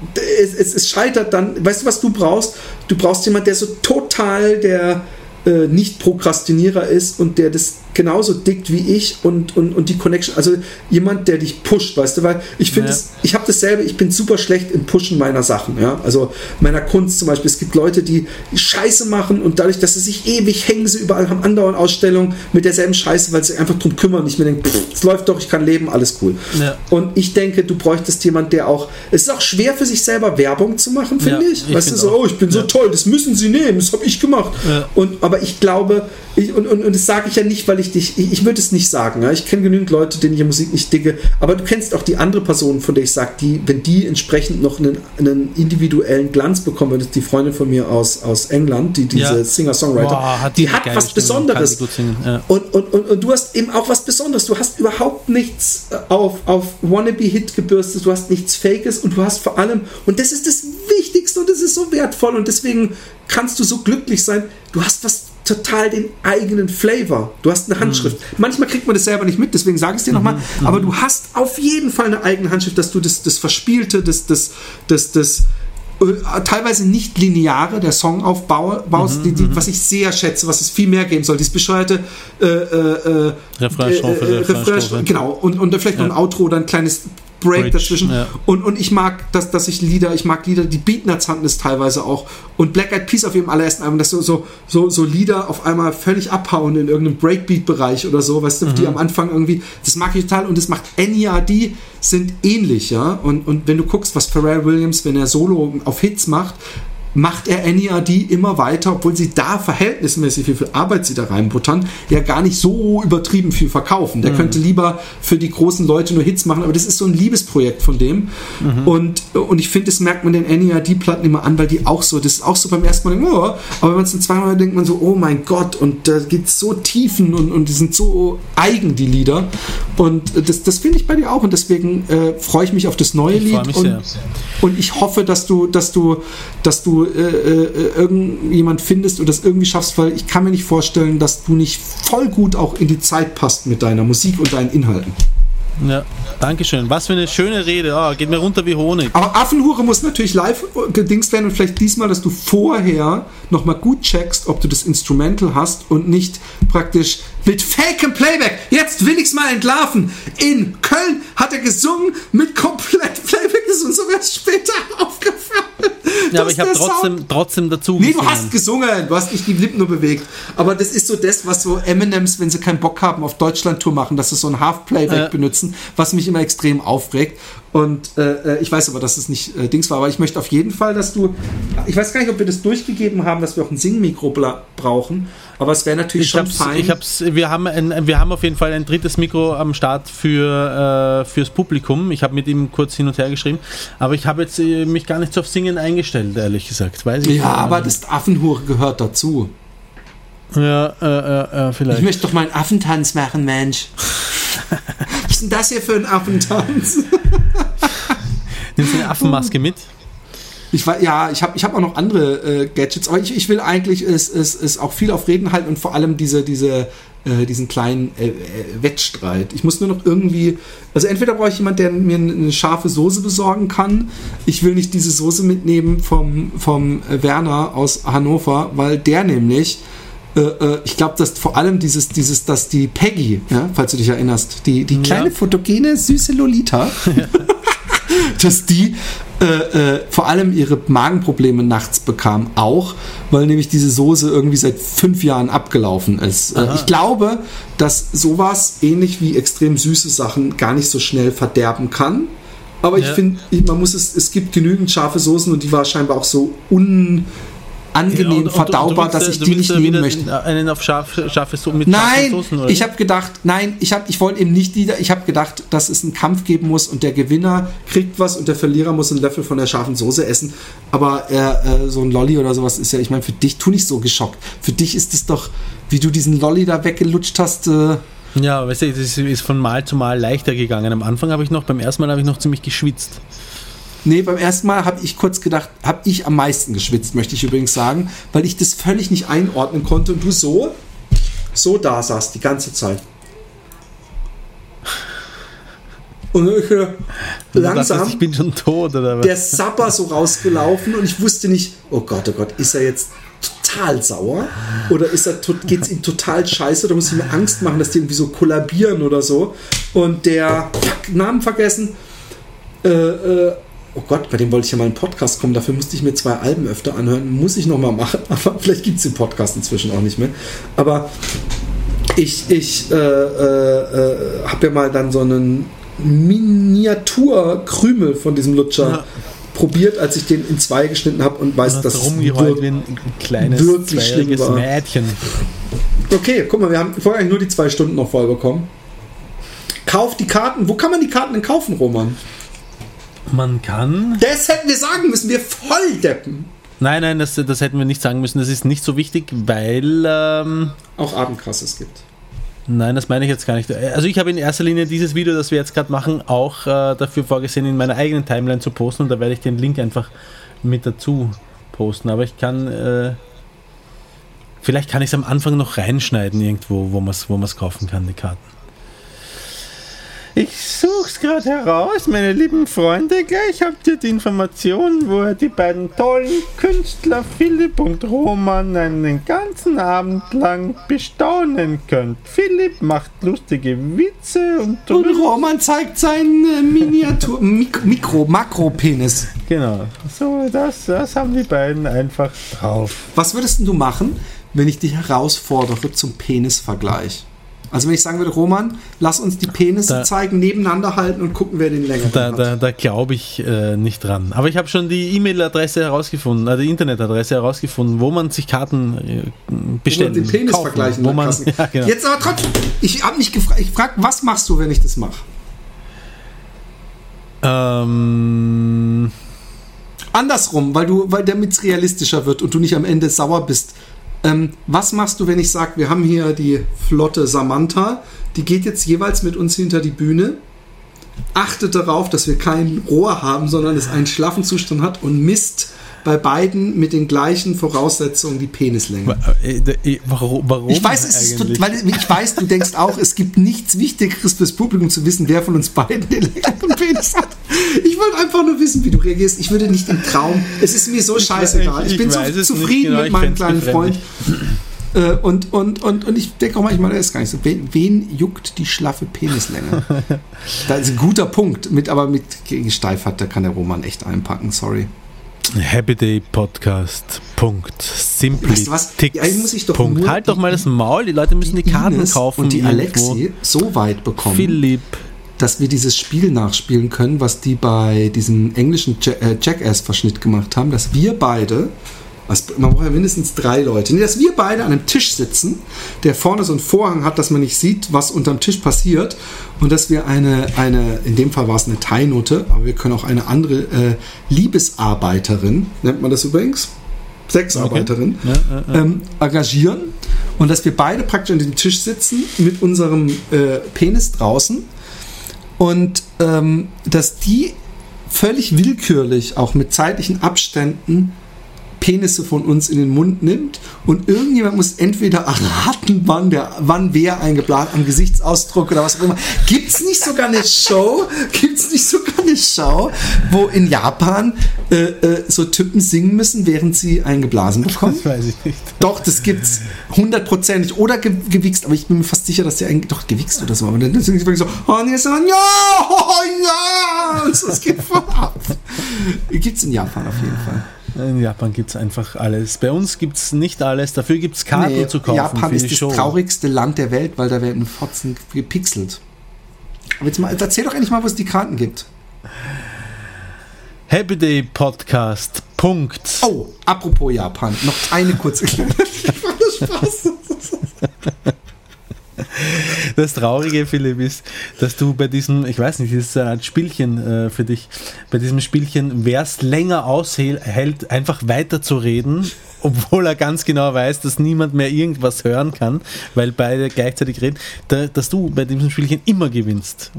Es, es, es scheitert dann, weißt du, was du brauchst? Du brauchst jemand, der so total der äh, Nicht-Prokrastinierer ist und der das genauso dickt wie ich und, und, und die Connection, also jemand, der dich pusht, weißt du, weil ich finde, Ja. ich habe dasselbe, ich bin super schlecht im Pushen meiner Sachen, ja, also meiner Kunst zum Beispiel. Es gibt Leute, die Scheiße machen und dadurch, dass sie sich ewig hängen, sie überall haben andauernd Ausstellungen mit derselben Scheiße, weil sie einfach drum kümmern. Ich mir denke, pff, es läuft doch, ich kann leben, alles cool. Ja. Und ich denke, du bräuchtest jemand, der auch, es ist auch schwer für sich selber Werbung zu machen, finde Ja, ich. ich Weißt du, find so, auch. oh, ich bin so toll, das müssen sie nehmen, das habe ich gemacht. Und, aber ich glaube, ich, und, und, und das sage ich ja nicht, weil ich dich, ich, ich würde es nicht sagen. Ja? Ich kenne genügend Leute, denen ich Musik nicht dicke, aber du kennst auch die andere Person, von der ich sage, die, wenn die entsprechend noch einen, einen individuellen Glanz bekommen, ist die Freundin von mir aus, aus England, die diese Ja. Singer-Songwriter, Boah, hat die die hat was Stimme Besonderes. ja. Und, und, und, und du hast eben auch was Besonderes. Du hast überhaupt nichts äh, auf, auf Wannabe-Hit gebürstet, du hast nichts Fakes und du hast vor allem, und das ist das Wichtigste und das ist so wertvoll und deswegen kannst du so glücklich sein, du hast was total den eigenen Flavor. Du hast eine Handschrift. Mhm. Manchmal kriegt man das selber nicht mit, deswegen sage ich es dir nochmal. Mhm. Aber du hast auf jeden Fall eine eigene Handschrift, dass du das, das Verspielte, das, das, das, das, äh, teilweise nicht lineare der Songaufbau baust, mhm, die, die, mhm. was ich sehr schätze, was es viel mehr geben soll. Dieses bescheuerte äh, äh, Refrain, Strophe, äh, Refrain, genau und, und vielleicht ja. noch ein Outro oder ein kleines Break Bridge, dazwischen. Ja. Und, und ich mag, dass, dass ich Lieder, ich mag Lieder, die Beatnuts hatten es teilweise auch. Und Black Eyed Peas auf ihrem allerersten Album, dass so, so, so, so Lieder auf einmal völlig abhauen in irgendeinem Breakbeat-Bereich oder so, weißt du, mhm. die am Anfang irgendwie, das mag ich total und das macht NERD sind ähnlich, ja. Und, und wenn du guckst, was Pharrell Williams, wenn er Solo auf Hits macht, macht er NERD immer weiter, obwohl sie da verhältnismäßig, wie viel Arbeit sie da reinbuttern, ja gar nicht so übertrieben viel verkaufen. Der mhm. könnte lieber für die großen Leute nur Hits machen, aber das ist so ein Liebesprojekt von dem. Mhm. Und, und ich finde, das merkt man den NERD-Platten immer an, weil die auch so, das ist auch so beim ersten Mal, oh, aber wenn man es dann zweimal denkt, man so, oh mein Gott, und da geht es so tiefen und, und die sind so eigen, die Lieder. Und das, das finde ich bei dir auch und deswegen äh, freue ich mich auf das neue ich Lied. Und, und ich hoffe, dass du, dass du, dass du äh, äh, irgendjemand findest oder das irgendwie schaffst, weil ich kann mir nicht vorstellen, dass du nicht voll gut auch in die Zeit passt mit deiner Musik und deinen Inhalten. Ja, Dankeschön. Was für eine schöne Rede. Oh, geht mir runter wie Honig. Aber Affenhure muss natürlich live gedingst werden und vielleicht diesmal, dass du vorher nochmal gut checkst, ob du das Instrumental hast und nicht praktisch mit Fake Playback. Jetzt will ich's mal entlarven. In Köln hat er gesungen mit komplett Playback. Ist uns sogar später aufgefallen. Ja, aber ich habe trotzdem, trotzdem dazu Nee, gesungen. du hast gesungen. Du hast nicht die Lippen nur bewegt. Aber das ist so das, was so Eminems, wenn sie keinen Bock haben, auf Deutschland-Tour machen, dass sie so ein Half-Playback äh. benutzen, was mich immer extrem aufregt. Und äh, äh, ich weiß aber, dass es nicht äh, Dings war. Aber ich möchte auf jeden Fall, dass du. Ich weiß gar nicht, ob wir das durchgegeben haben, dass wir auch ein Singmikro brauchen. Aber es wäre natürlich ich schon fein. Ich hab's, wir, haben ein, wir haben auf jeden Fall ein drittes Mikro am Start für, äh, fürs Publikum. Ich habe mit ihm kurz hin und her geschrieben. Aber ich habe jetzt äh, mich gar nicht so auf Singen eingestellt, ehrlich gesagt. Weiß ich ja, aber das Affenhure gehört dazu. Ja, äh, vielleicht. Ich möchte doch mal einen Affentanz machen, Mensch. Was ist denn das hier für ein Affentanz? Nimmst du eine Affenmaske mit? Ich war, ja, ich habe ich hab auch noch andere äh, Gadgets, aber ich, ich will eigentlich es, es, es auch viel auf Reden halten und vor allem diese, diese, äh, diesen kleinen äh, äh Wettstreit. Ich muss nur noch irgendwie, also entweder brauche ich jemanden, der mir eine scharfe Soße besorgen kann. Ich will nicht diese Soße mitnehmen vom, vom Werner aus Hannover, weil der nämlich äh, äh, ich glaube, dass vor allem dieses, dieses, dass die Peggy, ja, falls du dich erinnerst, die, die kleine ja. fotogene, süße Lolita, ja. dass die äh, äh, vor allem ihre Magenprobleme nachts bekam, auch, weil nämlich diese Soße irgendwie seit fünf Jahren abgelaufen ist. Äh, ich glaube, dass sowas ähnlich wie extrem süße Sachen gar nicht so schnell verderben kann. Aber ich finde, man muss es, es gibt genügend scharfe Soßen und die war scheinbar auch so un angenehm und, verdaubar, und du dass ich die nicht nehmen möchte. Einen auf scharf, scharfe Soße mit Nein, Soßen, ich habe gedacht, nein, ich, hab, ich wollte eben nicht die, ich habe gedacht, dass es einen Kampf geben muss und der Gewinner kriegt was und der Verlierer muss einen Löffel von der scharfen Soße essen. Aber äh, so ein Lolli oder sowas ist ja, ich meine, für dich tu nicht so geschockt. Für dich ist es doch, wie du diesen Lolli da weggelutscht hast. Äh, ja, weißt du, das ist von Mal zu Mal leichter gegangen. Am Anfang habe ich noch, beim ersten Mal habe ich noch ziemlich geschwitzt. Nee, beim ersten Mal habe ich kurz gedacht, habe ich am meisten geschwitzt, möchte ich übrigens sagen, weil ich das völlig nicht einordnen konnte und du so, so da saßt die ganze Zeit. Und ich, äh, langsam, dachtest, ich bin schon tot oder was? Der Sapper so rausgelaufen und ich wusste nicht, oh Gott, oh Gott, ist er jetzt total sauer oder ist er geht es ihm total scheiße oder muss ich mir Angst machen, dass die irgendwie so kollabieren oder so und der fuck, Namen vergessen äh, äh, oh Gott, bei dem wollte ich ja mal einen Podcast kommen, dafür musste ich mir zwei Alben öfter anhören, muss ich nochmal machen, aber vielleicht gibt es den Podcast inzwischen auch nicht mehr. Aber ich, ich äh, äh, äh, habe ja mal dann so einen Miniaturkrümel von diesem Lutscher ja. probiert, als ich den in zwei geschnitten habe und weiß, dass es wir wie ein kleines wirklich schlimm war. Mädchen. Okay, guck mal, wir haben vorher nur die zwei Stunden noch voll bekommen. Kauf die Karten. Wo kann man die Karten denn kaufen, Roman? Man kann. Das hätten wir sagen müssen, wir Volldeppen. Nein, nein, das, das hätten wir nicht sagen müssen. Das ist nicht so wichtig, weil. Ähm, auch Abendkrasses gibt. Nein, das meine ich jetzt gar nicht. Also ich habe in erster Linie dieses Video, das wir jetzt gerade machen, auch äh, dafür vorgesehen, in meiner eigenen Timeline zu posten und da werde ich den Link einfach mit dazu posten. Aber ich kann äh, Vielleicht kann ich es am Anfang noch reinschneiden irgendwo, wo man es wo kaufen kann, die Karten. Ich such's gerade heraus, meine lieben Freunde. Gleich habt ihr die Informationen, wo ihr die beiden tollen Künstler Philipp und Roman einen ganzen Abend lang bestaunen könnt. Philipp macht lustige Witze und, und Roman zeigt seinen äh, Miniatur Mik Mikro Makropenis. Genau. So, das, das haben die beiden einfach drauf. Was würdest du machen, wenn ich dich herausfordere zum Penisvergleich? Also wenn ich sagen würde, Roman, lass uns die Penisse da, zeigen, nebeneinander halten und gucken, wer den länger da, hat. Da, da glaube ich äh, nicht dran. Aber ich habe schon die E-Mail-Adresse herausgefunden, also die Internetadresse herausgefunden, wo man sich Karten äh, bestellen kann. den Penis kaufen, vergleichen wo man, ja, genau. Jetzt aber trotzdem, ich habe mich gefragt, ich frage, was machst du, wenn ich das mache? Ähm... Andersrum, weil du, weil damit es realistischer wird und du nicht am Ende sauer bist ähm, was machst du, wenn ich sage, wir haben hier die Flotte Samantha, die geht jetzt jeweils mit uns hinter die Bühne, achtet darauf, dass wir kein Rohr haben, sondern es einen schlaffen Zustand hat und misst bei beiden mit den gleichen Voraussetzungen die Penislänge. Äh, äh, warum? warum ich weiß, es ist, weil ich weiß, du denkst auch, es gibt nichts Wichtigeres fürs Publikum zu wissen, wer von uns beiden den längeren Penis hat. Ich wollte einfach nur wissen, wie du reagierst. Ich würde nicht im Traum. Es ist mir so scheißegal. Ich, ich bin so zufrieden genau, mit meinem kleinen Freund. Äh, und, und, und, und ich denke auch manchmal, das ist gar nicht so. Wen, wen juckt die schlaffe Penislänge? das ist ein guter Punkt. Mit, aber mit gegen Steifheit, da kann der Roman echt einpacken, sorry. Happy Day Podcast. Punkt. Simply. Weißt du was? Ja, muss ich doch Punkt. Halt doch mal das Maul, die Leute müssen die, die Karten Ines kaufen. Und die Alexi so weit bekommen. Philipp. Dass wir dieses Spiel nachspielen können, was die bei diesem englischen äh, Jackass-Verschnitt gemacht haben, dass wir beide was, man braucht ja mindestens drei Leute. Nee, dass wir beide an einem Tisch sitzen, der vorne so einen Vorhang hat, dass man nicht sieht, was unterm Tisch passiert. Und dass wir eine, eine in dem Fall war es eine Teilnote, aber wir können auch eine andere äh, Liebesarbeiterin, nennt man das übrigens, Sexarbeiterin, okay. ja, ja, ja. Ähm, engagieren. Und dass wir beide praktisch an dem Tisch sitzen mit unserem äh, Penis draußen. Und ähm, dass die völlig willkürlich, auch mit zeitlichen Abständen, Penisse von uns in den Mund nimmt und irgendjemand muss entweder erraten, wann, der, wann wer eingeplant am Gesichtsausdruck oder was auch immer. Gibt es nicht sogar eine Show, gibt es nicht sogar eine Show, wo in Japan äh, äh, so Typen singen müssen, während sie eingeblasen bekommen? Das weiß ich nicht. Doch, das gibt's hundertprozentig. Oder ge gewichst, aber ich bin mir fast sicher, dass der eigentlich doch gewichst oder so. Aber dann sie wirklich so, oh, nee, so, ja, oh, ja, und so, es geht voll ab. Gibt's in Japan auf jeden Fall. In Japan gibt es einfach alles. Bei uns gibt es nicht alles, dafür gibt es Karten nee, zu kaufen. Japan ist das Show. traurigste Land der Welt, weil da werden Fotzen gepixelt. Aber jetzt, mal, erzähl doch endlich mal, wo es die Karten gibt. Happy Day Podcast. Punkt. Oh, apropos Japan, noch eine kurze kleine Spaß. Das Traurige, Philipp, ist, dass du bei diesem, ich weiß nicht, das ist Art Spielchen äh, für dich, bei diesem Spielchen, wer es länger aushält, einfach weiterzureden, obwohl er ganz genau weiß, dass niemand mehr irgendwas hören kann, weil beide gleichzeitig reden, da, dass du bei diesem Spielchen immer gewinnst.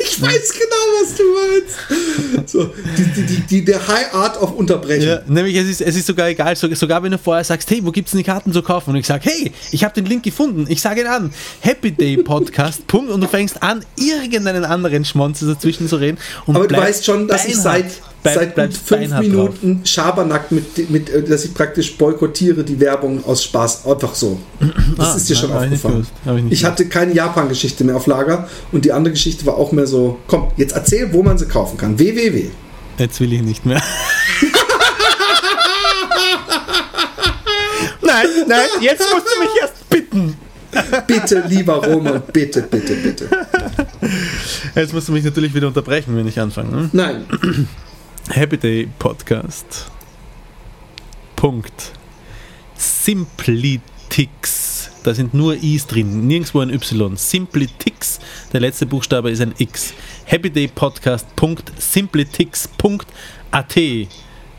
Ich weiß genau, was du meinst. So, die, die, die, der High Art of Unterbrechen. Ja, nämlich es ist, es ist sogar egal, sogar wenn du vorher sagst, hey, wo gibt es denn die Karten zu kaufen? Und ich sage, hey, ich habe den Link gefunden. Ich sage ihn an. Happy Day Podcast. Punkt. Und du fängst an, irgendeinen anderen Schmonz dazwischen zu reden. Aber du weißt schon, dass ich seit Bleib, seit gut fünf Minuten drauf. Schabernack mit, mit, äh, dass ich praktisch boykottiere die Werbung aus Spaß. Einfach so. Das ah, ist dir schon aufgefallen. Ich, ich hatte keine Japan-Geschichte mehr auf Lager und die andere Geschichte war auch mehr so, komm, jetzt erzähl, wo man sie kaufen kann. www. Jetzt will ich nicht mehr. nein, nein, jetzt musst du mich erst bitten. bitte, lieber Roman, bitte, bitte, bitte. Jetzt musst du mich natürlich wieder unterbrechen, wenn ich anfange. Ne? Nein. Happy Day Podcast. Punkt. Simplitix. Da sind nur I's drin, nirgendwo ein Y. Simplitix, der letzte Buchstabe ist ein X. Happy Day Podcast. Simplitix.at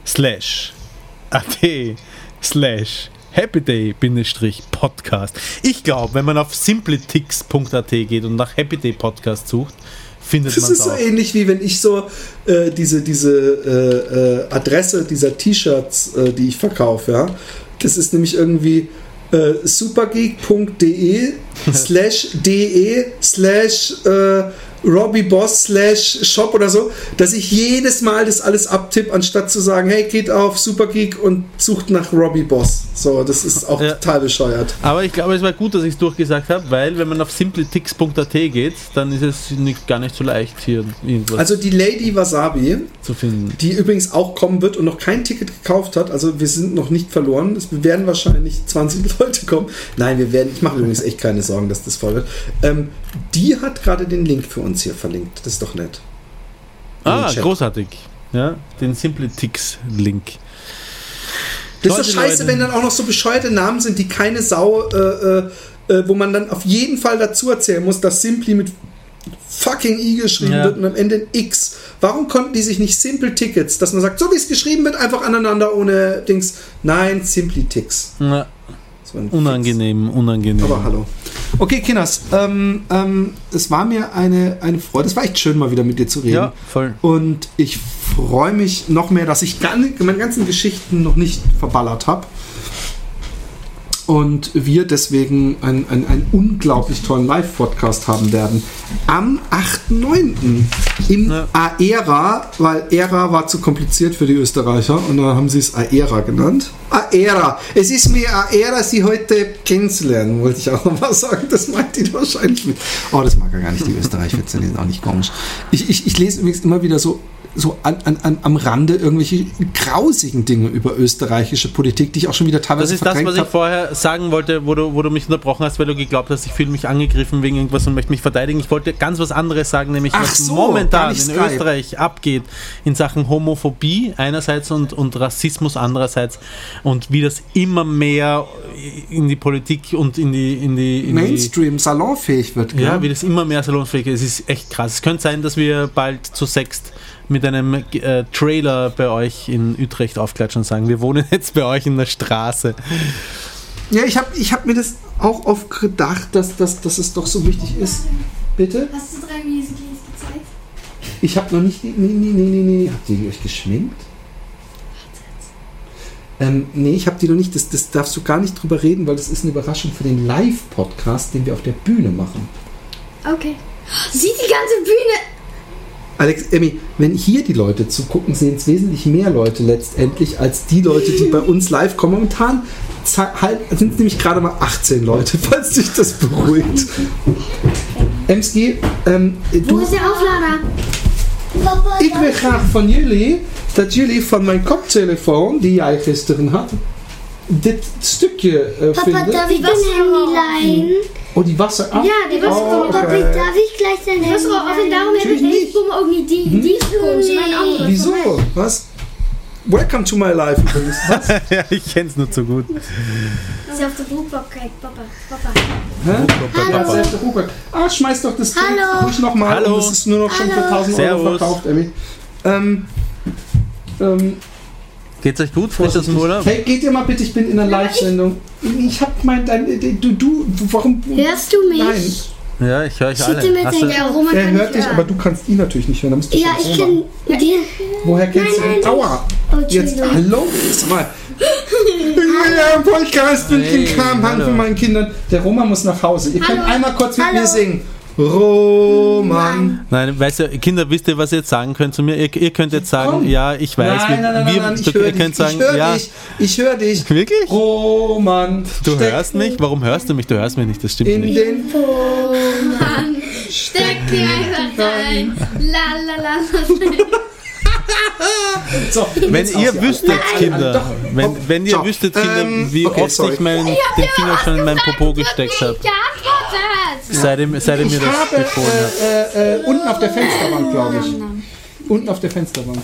slash at slash Happy Day Podcast. Ich glaube, wenn man auf simplitix.at geht und nach Happy Day Podcast sucht, findet man Das ist so ähnlich wie wenn ich so äh, diese, diese äh, äh, Adresse dieser T-Shirts, äh, die ich verkaufe, ja, Das ist nämlich irgendwie äh, supergeek.de slash de slash äh, Robbie Boss slash Shop oder so, dass ich jedes Mal das alles abtippe, anstatt zu sagen, hey, geht auf Supergeek und sucht nach Robbie Boss. So, das ist auch Ja. total bescheuert. Aber ich glaube, es war gut, dass ich es durchgesagt habe, weil wenn man auf simpletix.at geht, dann ist es nicht, gar nicht so leicht, hier irgendwas Also die Lady Wasabi, zu finden. die übrigens auch kommen wird und noch kein Ticket gekauft hat, also wir sind noch nicht verloren. Es werden wahrscheinlich 20 Leute kommen. Nein, wir werden, ich mache übrigens echt keine Sorgen, dass das voll wird. Ähm, die hat gerade den Link für uns hier verlinkt. Das ist doch nett. Ah, Chat. großartig. Ja, den Simpletix-Link. Das ist doch scheiße, Leute. wenn dann auch noch so bescheuerte Namen sind, die keine Sau, äh, äh, äh, wo man dann auf jeden Fall dazu erzählen muss, dass Simply mit fucking I geschrieben Ja. wird und am Ende ein X. Warum konnten die sich nicht Simple Tickets, dass man sagt, so wie es geschrieben wird, einfach aneinander ohne Dings. Nein, Simply Ticks. Na, unangenehm, unangenehm. Aber hallo. Okay, Kinders, ähm, ähm, es war mir eine, eine Freude. Es war echt schön, mal wieder mit dir zu reden. Ja, voll. Und ich freue mich noch mehr, dass ich gar nicht, meine ganzen Geschichten noch nicht verballert habe. Und wir deswegen einen, einen, einen unglaublich tollen Live-Podcast haben werden. Am 8.9. im Ja. Aera, weil Ära war zu kompliziert für die Österreicher und dann haben sie es Aera genannt. Aera. Es ist mir Aera, sie heute kennenzulernen, wollte ich auch noch mal sagen. Das meint die wahrscheinlich mit. Oh, das mag er gar nicht, die Österreich-Witze, die sind auch nicht komisch. Ich, ich, ich lese übrigens immer wieder so, so an, an, an, am Rande irgendwelche grausigen Dinge über österreichische Politik, die ich auch schon wieder teilweise Das ist das, was ich habe. vorher sagen wollte, wo du, wo du mich unterbrochen hast, weil du geglaubt hast, ich fühle mich angegriffen wegen irgendwas und möchte mich verteidigen. Ich wollte ganz was anderes sagen, nämlich Ach was so, momentan in Skype. Österreich abgeht in Sachen Homophobie einerseits und, und Rassismus andererseits und wie das immer mehr in die Politik und in die, in die, in die Mainstream salonfähig wird. gell? ja, wie das immer mehr salonfähig ist. Es ist echt krass. Es könnte sein, dass wir bald zu sechst mit einem äh, Trailer bei euch in Utrecht aufklatschen und sagen, wir wohnen jetzt bei euch in der Straße. Ja, ich habe ich hab mir das auch oft gedacht, dass, dass, dass es doch so wichtig ist. Bitte? Hast du drei Musicals gezeigt? Ich habe noch nicht. Nee, nee, nee, nee, nee. Habt ihr euch geschminkt? Ähm, nee, ich habe die noch nicht. Das, das darfst du gar nicht drüber reden, weil das ist eine Überraschung für den Live-Podcast, den wir auf der Bühne machen. Okay. Sieht die ganze Bühne. Alex, Emmy, wenn hier die Leute zugucken, sehen es wesentlich mehr Leute letztendlich als die Leute, die bei uns live kommen. Momentan halt, sind es nämlich gerade mal 18 Leute, falls dich das beruhigt. Emski, ähm, Wo du, ist der Auflader? Ik wil graag van jullie dat jullie van mijn koptelefoon, die jij gisteren had, dit stukje eh, Papa, vinden. darf ich dein Handy leihen? Oh, die was er af? Ja, die was oh, er- Papa, okay. darf ich gleich dein Was Handy er af en leihen? daarom ik deze niet. bommen ook niet. Die, die is gewoon mijn andere. Wieso? Was? Welcome to my life übrigens. Was? ja, ich kenne es nur zu gut. Zelfde broekpak, kijk, papa, papa. Hä? Ja, selbst der Hubert. Ah, schmeiß doch das Ding Hallo. ruhig nochmal Hallo. es ist nur noch schon für Hallo. 1000 Euro Servus. verkauft, Emmy. Ähm, ähm, Geht's euch gut? Frisch aus dem Urlaub? hey, geht ihr mal bitte, ich bin in einer Live-Sendung. Ich hab mein, dein, du, du, warum? Hörst du mich? Nein, Ja, ich höre euch Schiete alle. mit Hast du, der Ja, Roman er hört dich, aber du kannst ihn natürlich nicht hören. Da musst du Ja, ich kann dir. Woher kennst Nein, du ihn? nein, Aua! Oh, Jetzt, hallo, jetzt mal. Ich will ja im Podcast mit Hey, dem Kramhang hallo. von meinen Kindern. Der Roman muss nach Hause. Ihr könnt Hallo. einmal kurz mit Hallo. mir singen. Roman. nein, weißt du, Kinder, wisst ihr, was ihr jetzt sagen könnt zu mir? Ihr, ihr könnt jetzt sagen, Komm. ja, ich weiß. nein, wir, nein, nein, nein, wir, nein, ich höre ihr dich. könnt sagen, ich höre ja. dich. Ich höre dich. Wirklich? Roman. Du hörst mich? Warum hörst du mich? Du hörst mich nicht, das stimmt in nicht. den Mann, steck einfach rein. La la la. So, Wenn ihr wüsstet, Kinder, doch. wenn, wenn ihr wüsstet, Kinder, Ähm, wie okay, oft sorry. ich meinen, den Finger schon in meinen Popo gesteckt habe, Geantwortet. seit ihr, das habe befohlen habt. äh, äh, unten auf der Fensterbank, glaube ich. Unten auf der Fensterbank.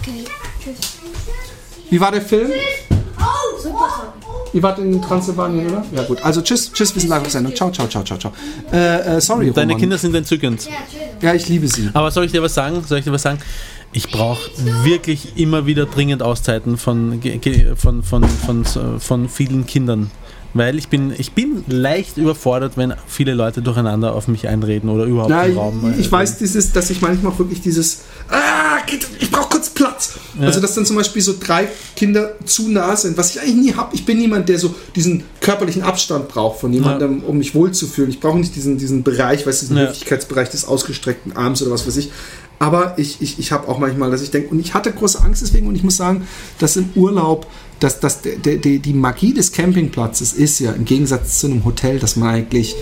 Okay, tschüss. Wie war der Film? Super. Ihr wart in Transsilvanien, oder? Ja gut. Also tschüss, tschüss, wir sind live auf Sendung. Ciao, ciao, ciao, ciao, ciao. Äh, äh, sorry, Deine Roman. Kinder sind entzückend. Ja, ich liebe sie. Aber soll ich dir was sagen? Soll ich dir was sagen? Ich brauche wirklich immer wieder dringend Auszeiten von, von, von, von, von vielen Kindern. Weil ich bin, ich bin leicht überfordert, wenn viele Leute durcheinander auf mich einreden oder überhaupt Na, im ich, Raum. äh, ich weiß dieses, dass ich manchmal auch wirklich dieses, ah, ich brauche kurz Platz. Also dass dann zum Beispiel so drei Kinder zu nah sind, was ich eigentlich nie habe. Ich bin niemand, der so diesen körperlichen Abstand braucht von jemandem, um mich wohlzufühlen. Ich brauche nicht diesen, diesen Bereich, weißt du, diesen Ja. Höflichkeitsbereich des ausgestreckten Arms oder was weiß ich. Aber ich, ich, ich habe auch manchmal, dass ich denke, und ich hatte große Angst deswegen, und ich muss sagen, dass im Urlaub, dass, dass der, der, die Magie des Campingplatzes ist ja im Gegensatz zu einem Hotel, dass man eigentlich,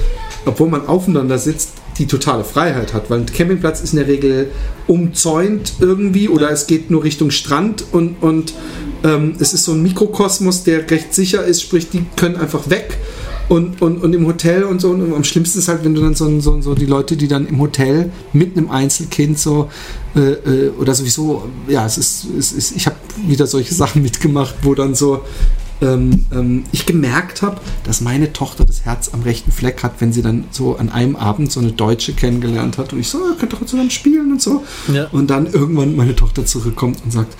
obwohl man aufeinander sitzt, die totale Freiheit hat. Weil ein Campingplatz ist in der Regel umzäunt irgendwie oder es geht nur Richtung Strand und, und ähm, es ist so ein Mikrokosmos, der recht sicher ist, sprich, die können einfach weg. Und, und, und im Hotel und so, und am schlimmsten ist halt, wenn du dann so, so, so die Leute, die dann im Hotel mit einem Einzelkind so äh, äh, oder sowieso, ja, es ist, es ist ich habe wieder solche Sachen mitgemacht, wo dann so ähm, ähm, ich gemerkt habe, dass meine Tochter das Herz am rechten Fleck hat, wenn sie dann so an einem Abend so eine Deutsche kennengelernt hat und ich so, ah, könnt doch zusammen spielen und so. Ja. Und dann irgendwann meine Tochter zurückkommt und sagt,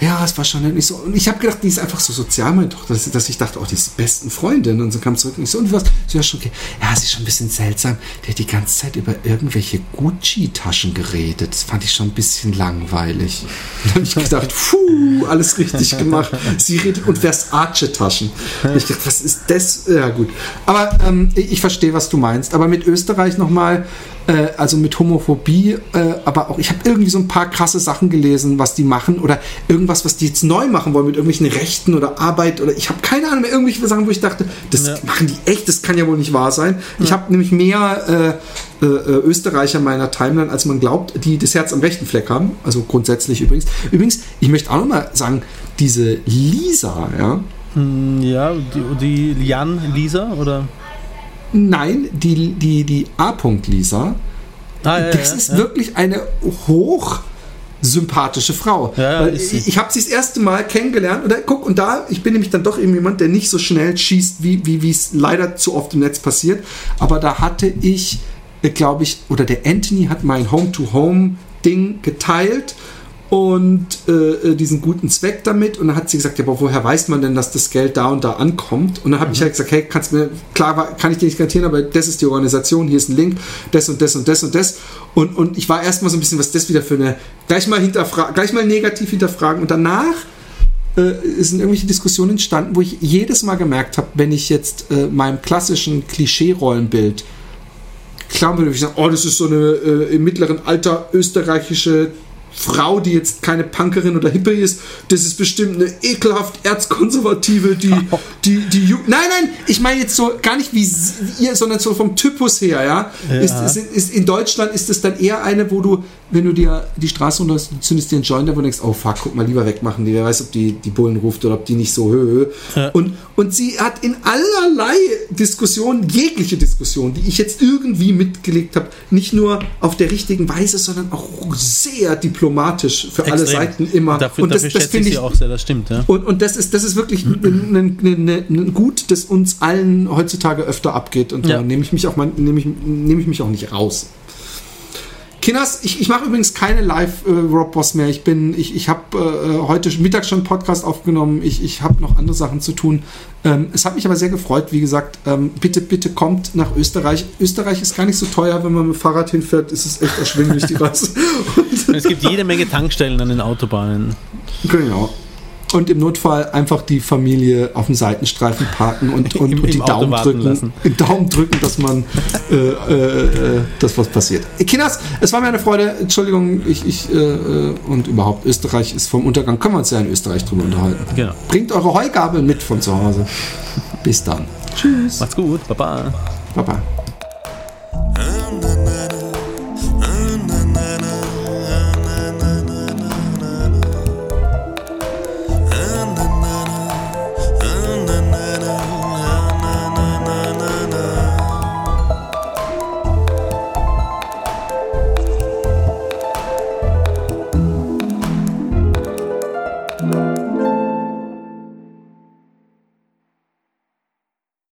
ja, es war schon nicht so. Und ich habe gedacht, die ist einfach so sozial, meine Tochter, dass, dass ich dachte, oh, die ist die besten Freundin. Und so kam zurück und ich so, und was? So, ja, schon okay. Ja, sie ist schon ein bisschen seltsam. Die hat die ganze Zeit über irgendwelche Gucci-Taschen geredet. Das fand ich schon ein bisschen langweilig. Dann habe ich gedacht, puh, alles richtig gemacht. Sie redet und Versace-Taschen. Und Ich dachte, was ist das? Ja, gut. Aber ähm, ich, verstehe, was du meinst. Aber mit Österreich nochmal, äh, also mit Homophobie, äh, aber auch, ich habe irgendwie so ein paar krasse Sachen gelesen, was die machen oder irgendwas, was die jetzt neu machen wollen mit irgendwelchen Rechten oder Arbeit oder ich habe keine Ahnung mehr, irgendwelche Sachen, wo ich dachte, das Ja. machen die echt, das kann ja wohl nicht wahr sein. Ich habe nämlich mehr äh, äh, Österreicher in meiner Timeline, als man glaubt, die das Herz am rechten Fleck haben. Also grundsätzlich übrigens. Übrigens, ich möchte auch nochmal sagen, diese Lisa, ja, Ja, die, die Jan Lisa oder? nein, die, die, die A-Punkt-Lisa, Ah, ja, das ja, ist ja. wirklich eine hoch sympathische Frau. Ja, ja, ich ich habe sie das erste Mal kennengelernt und da, guck, und da, ich bin nämlich dann doch eben jemand, der nicht so schnell schießt, wie wie wie es leider zu oft im Netz passiert. Aber da hatte ich, glaube ich, oder der Anthony hat mein Home-to-Home-Ding geteilt und äh, diesen guten Zweck damit. Und dann hat sie gesagt, ja, aber woher weiß man denn, dass das Geld da und da ankommt? Und dann habe ich halt gesagt, hey, kannst mir, klar kann ich dir nicht garantieren, aber das ist die Organisation, hier ist ein Link, das und das und das und das. Und, und ich war erstmal so ein bisschen, was das wieder für eine, gleich mal hinterfragen, gleich mal negativ hinterfragen. Und danach äh, sind irgendwelche Diskussionen entstanden, wo ich jedes Mal gemerkt habe, wenn ich jetzt äh, meinem klassischen Klischee-Rollenbild klar würde ich sagen, oh, das ist so eine äh, im mittleren Alter österreichische Frau, die jetzt keine Punkerin oder Hippie ist, das ist bestimmt eine ekelhaft erzkonservative, die, die, die, Ju nein, nein, ich meine jetzt so gar nicht wie ihr, sondern so vom Typus her, ja. Ist, ist, ist, in Deutschland ist es dann eher eine, wo du, wenn du dir die Straße runter du zündest dir einen Joint, wo du denkst, oh fuck, guck mal, lieber wegmachen, wer weiß, ob die, die Bullen ruft oder ob die nicht so hö. Ja. Und, und sie hat in allerlei Diskussionen, jegliche Diskussion, die ich jetzt irgendwie mitgelegt habe, nicht nur auf der richtigen Weise, sondern auch sehr diplomatisch für alle Extrem. Seiten immer. Dafür, und das, das finde ich auch sehr, das stimmt, ja. und, und das ist, das ist wirklich ein, ein, ein, ein Gut, das uns allen heutzutage öfter abgeht. Und Ja. da nehme ich mich auch mal, nehme ich, nehme ich mich auch nicht raus. Kinders, ich, ich mache übrigens keine Live-Rob-Boss mehr. Ich bin, ich, ich habe äh, heute Mittag schon einen Podcast aufgenommen. Ich, ich habe noch andere Sachen zu tun. Ähm, es hat mich aber sehr gefreut. Wie gesagt, ähm, bitte, bitte kommt nach Österreich. Österreich ist gar nicht so teuer, wenn man mit dem Fahrrad hinfährt. Ist es echt erschwinglich, die Reise. Es gibt jede Menge Tankstellen an den Autobahnen. Genau. Und im Notfall einfach die Familie auf dem Seitenstreifen parken und, und, Im- und die Daumen drücken, Daumen drücken, dass man äh, äh, äh, das was passiert. Kinders, es war mir eine Freude. Entschuldigung, ich, ich äh, äh, und überhaupt Österreich ist vom Untergang. Können wir uns ja in Österreich drüber unterhalten. Genau. Bringt eure Heugabel mit von zu Hause. Bis dann. Tschüss. Macht's gut, Baba. Baba.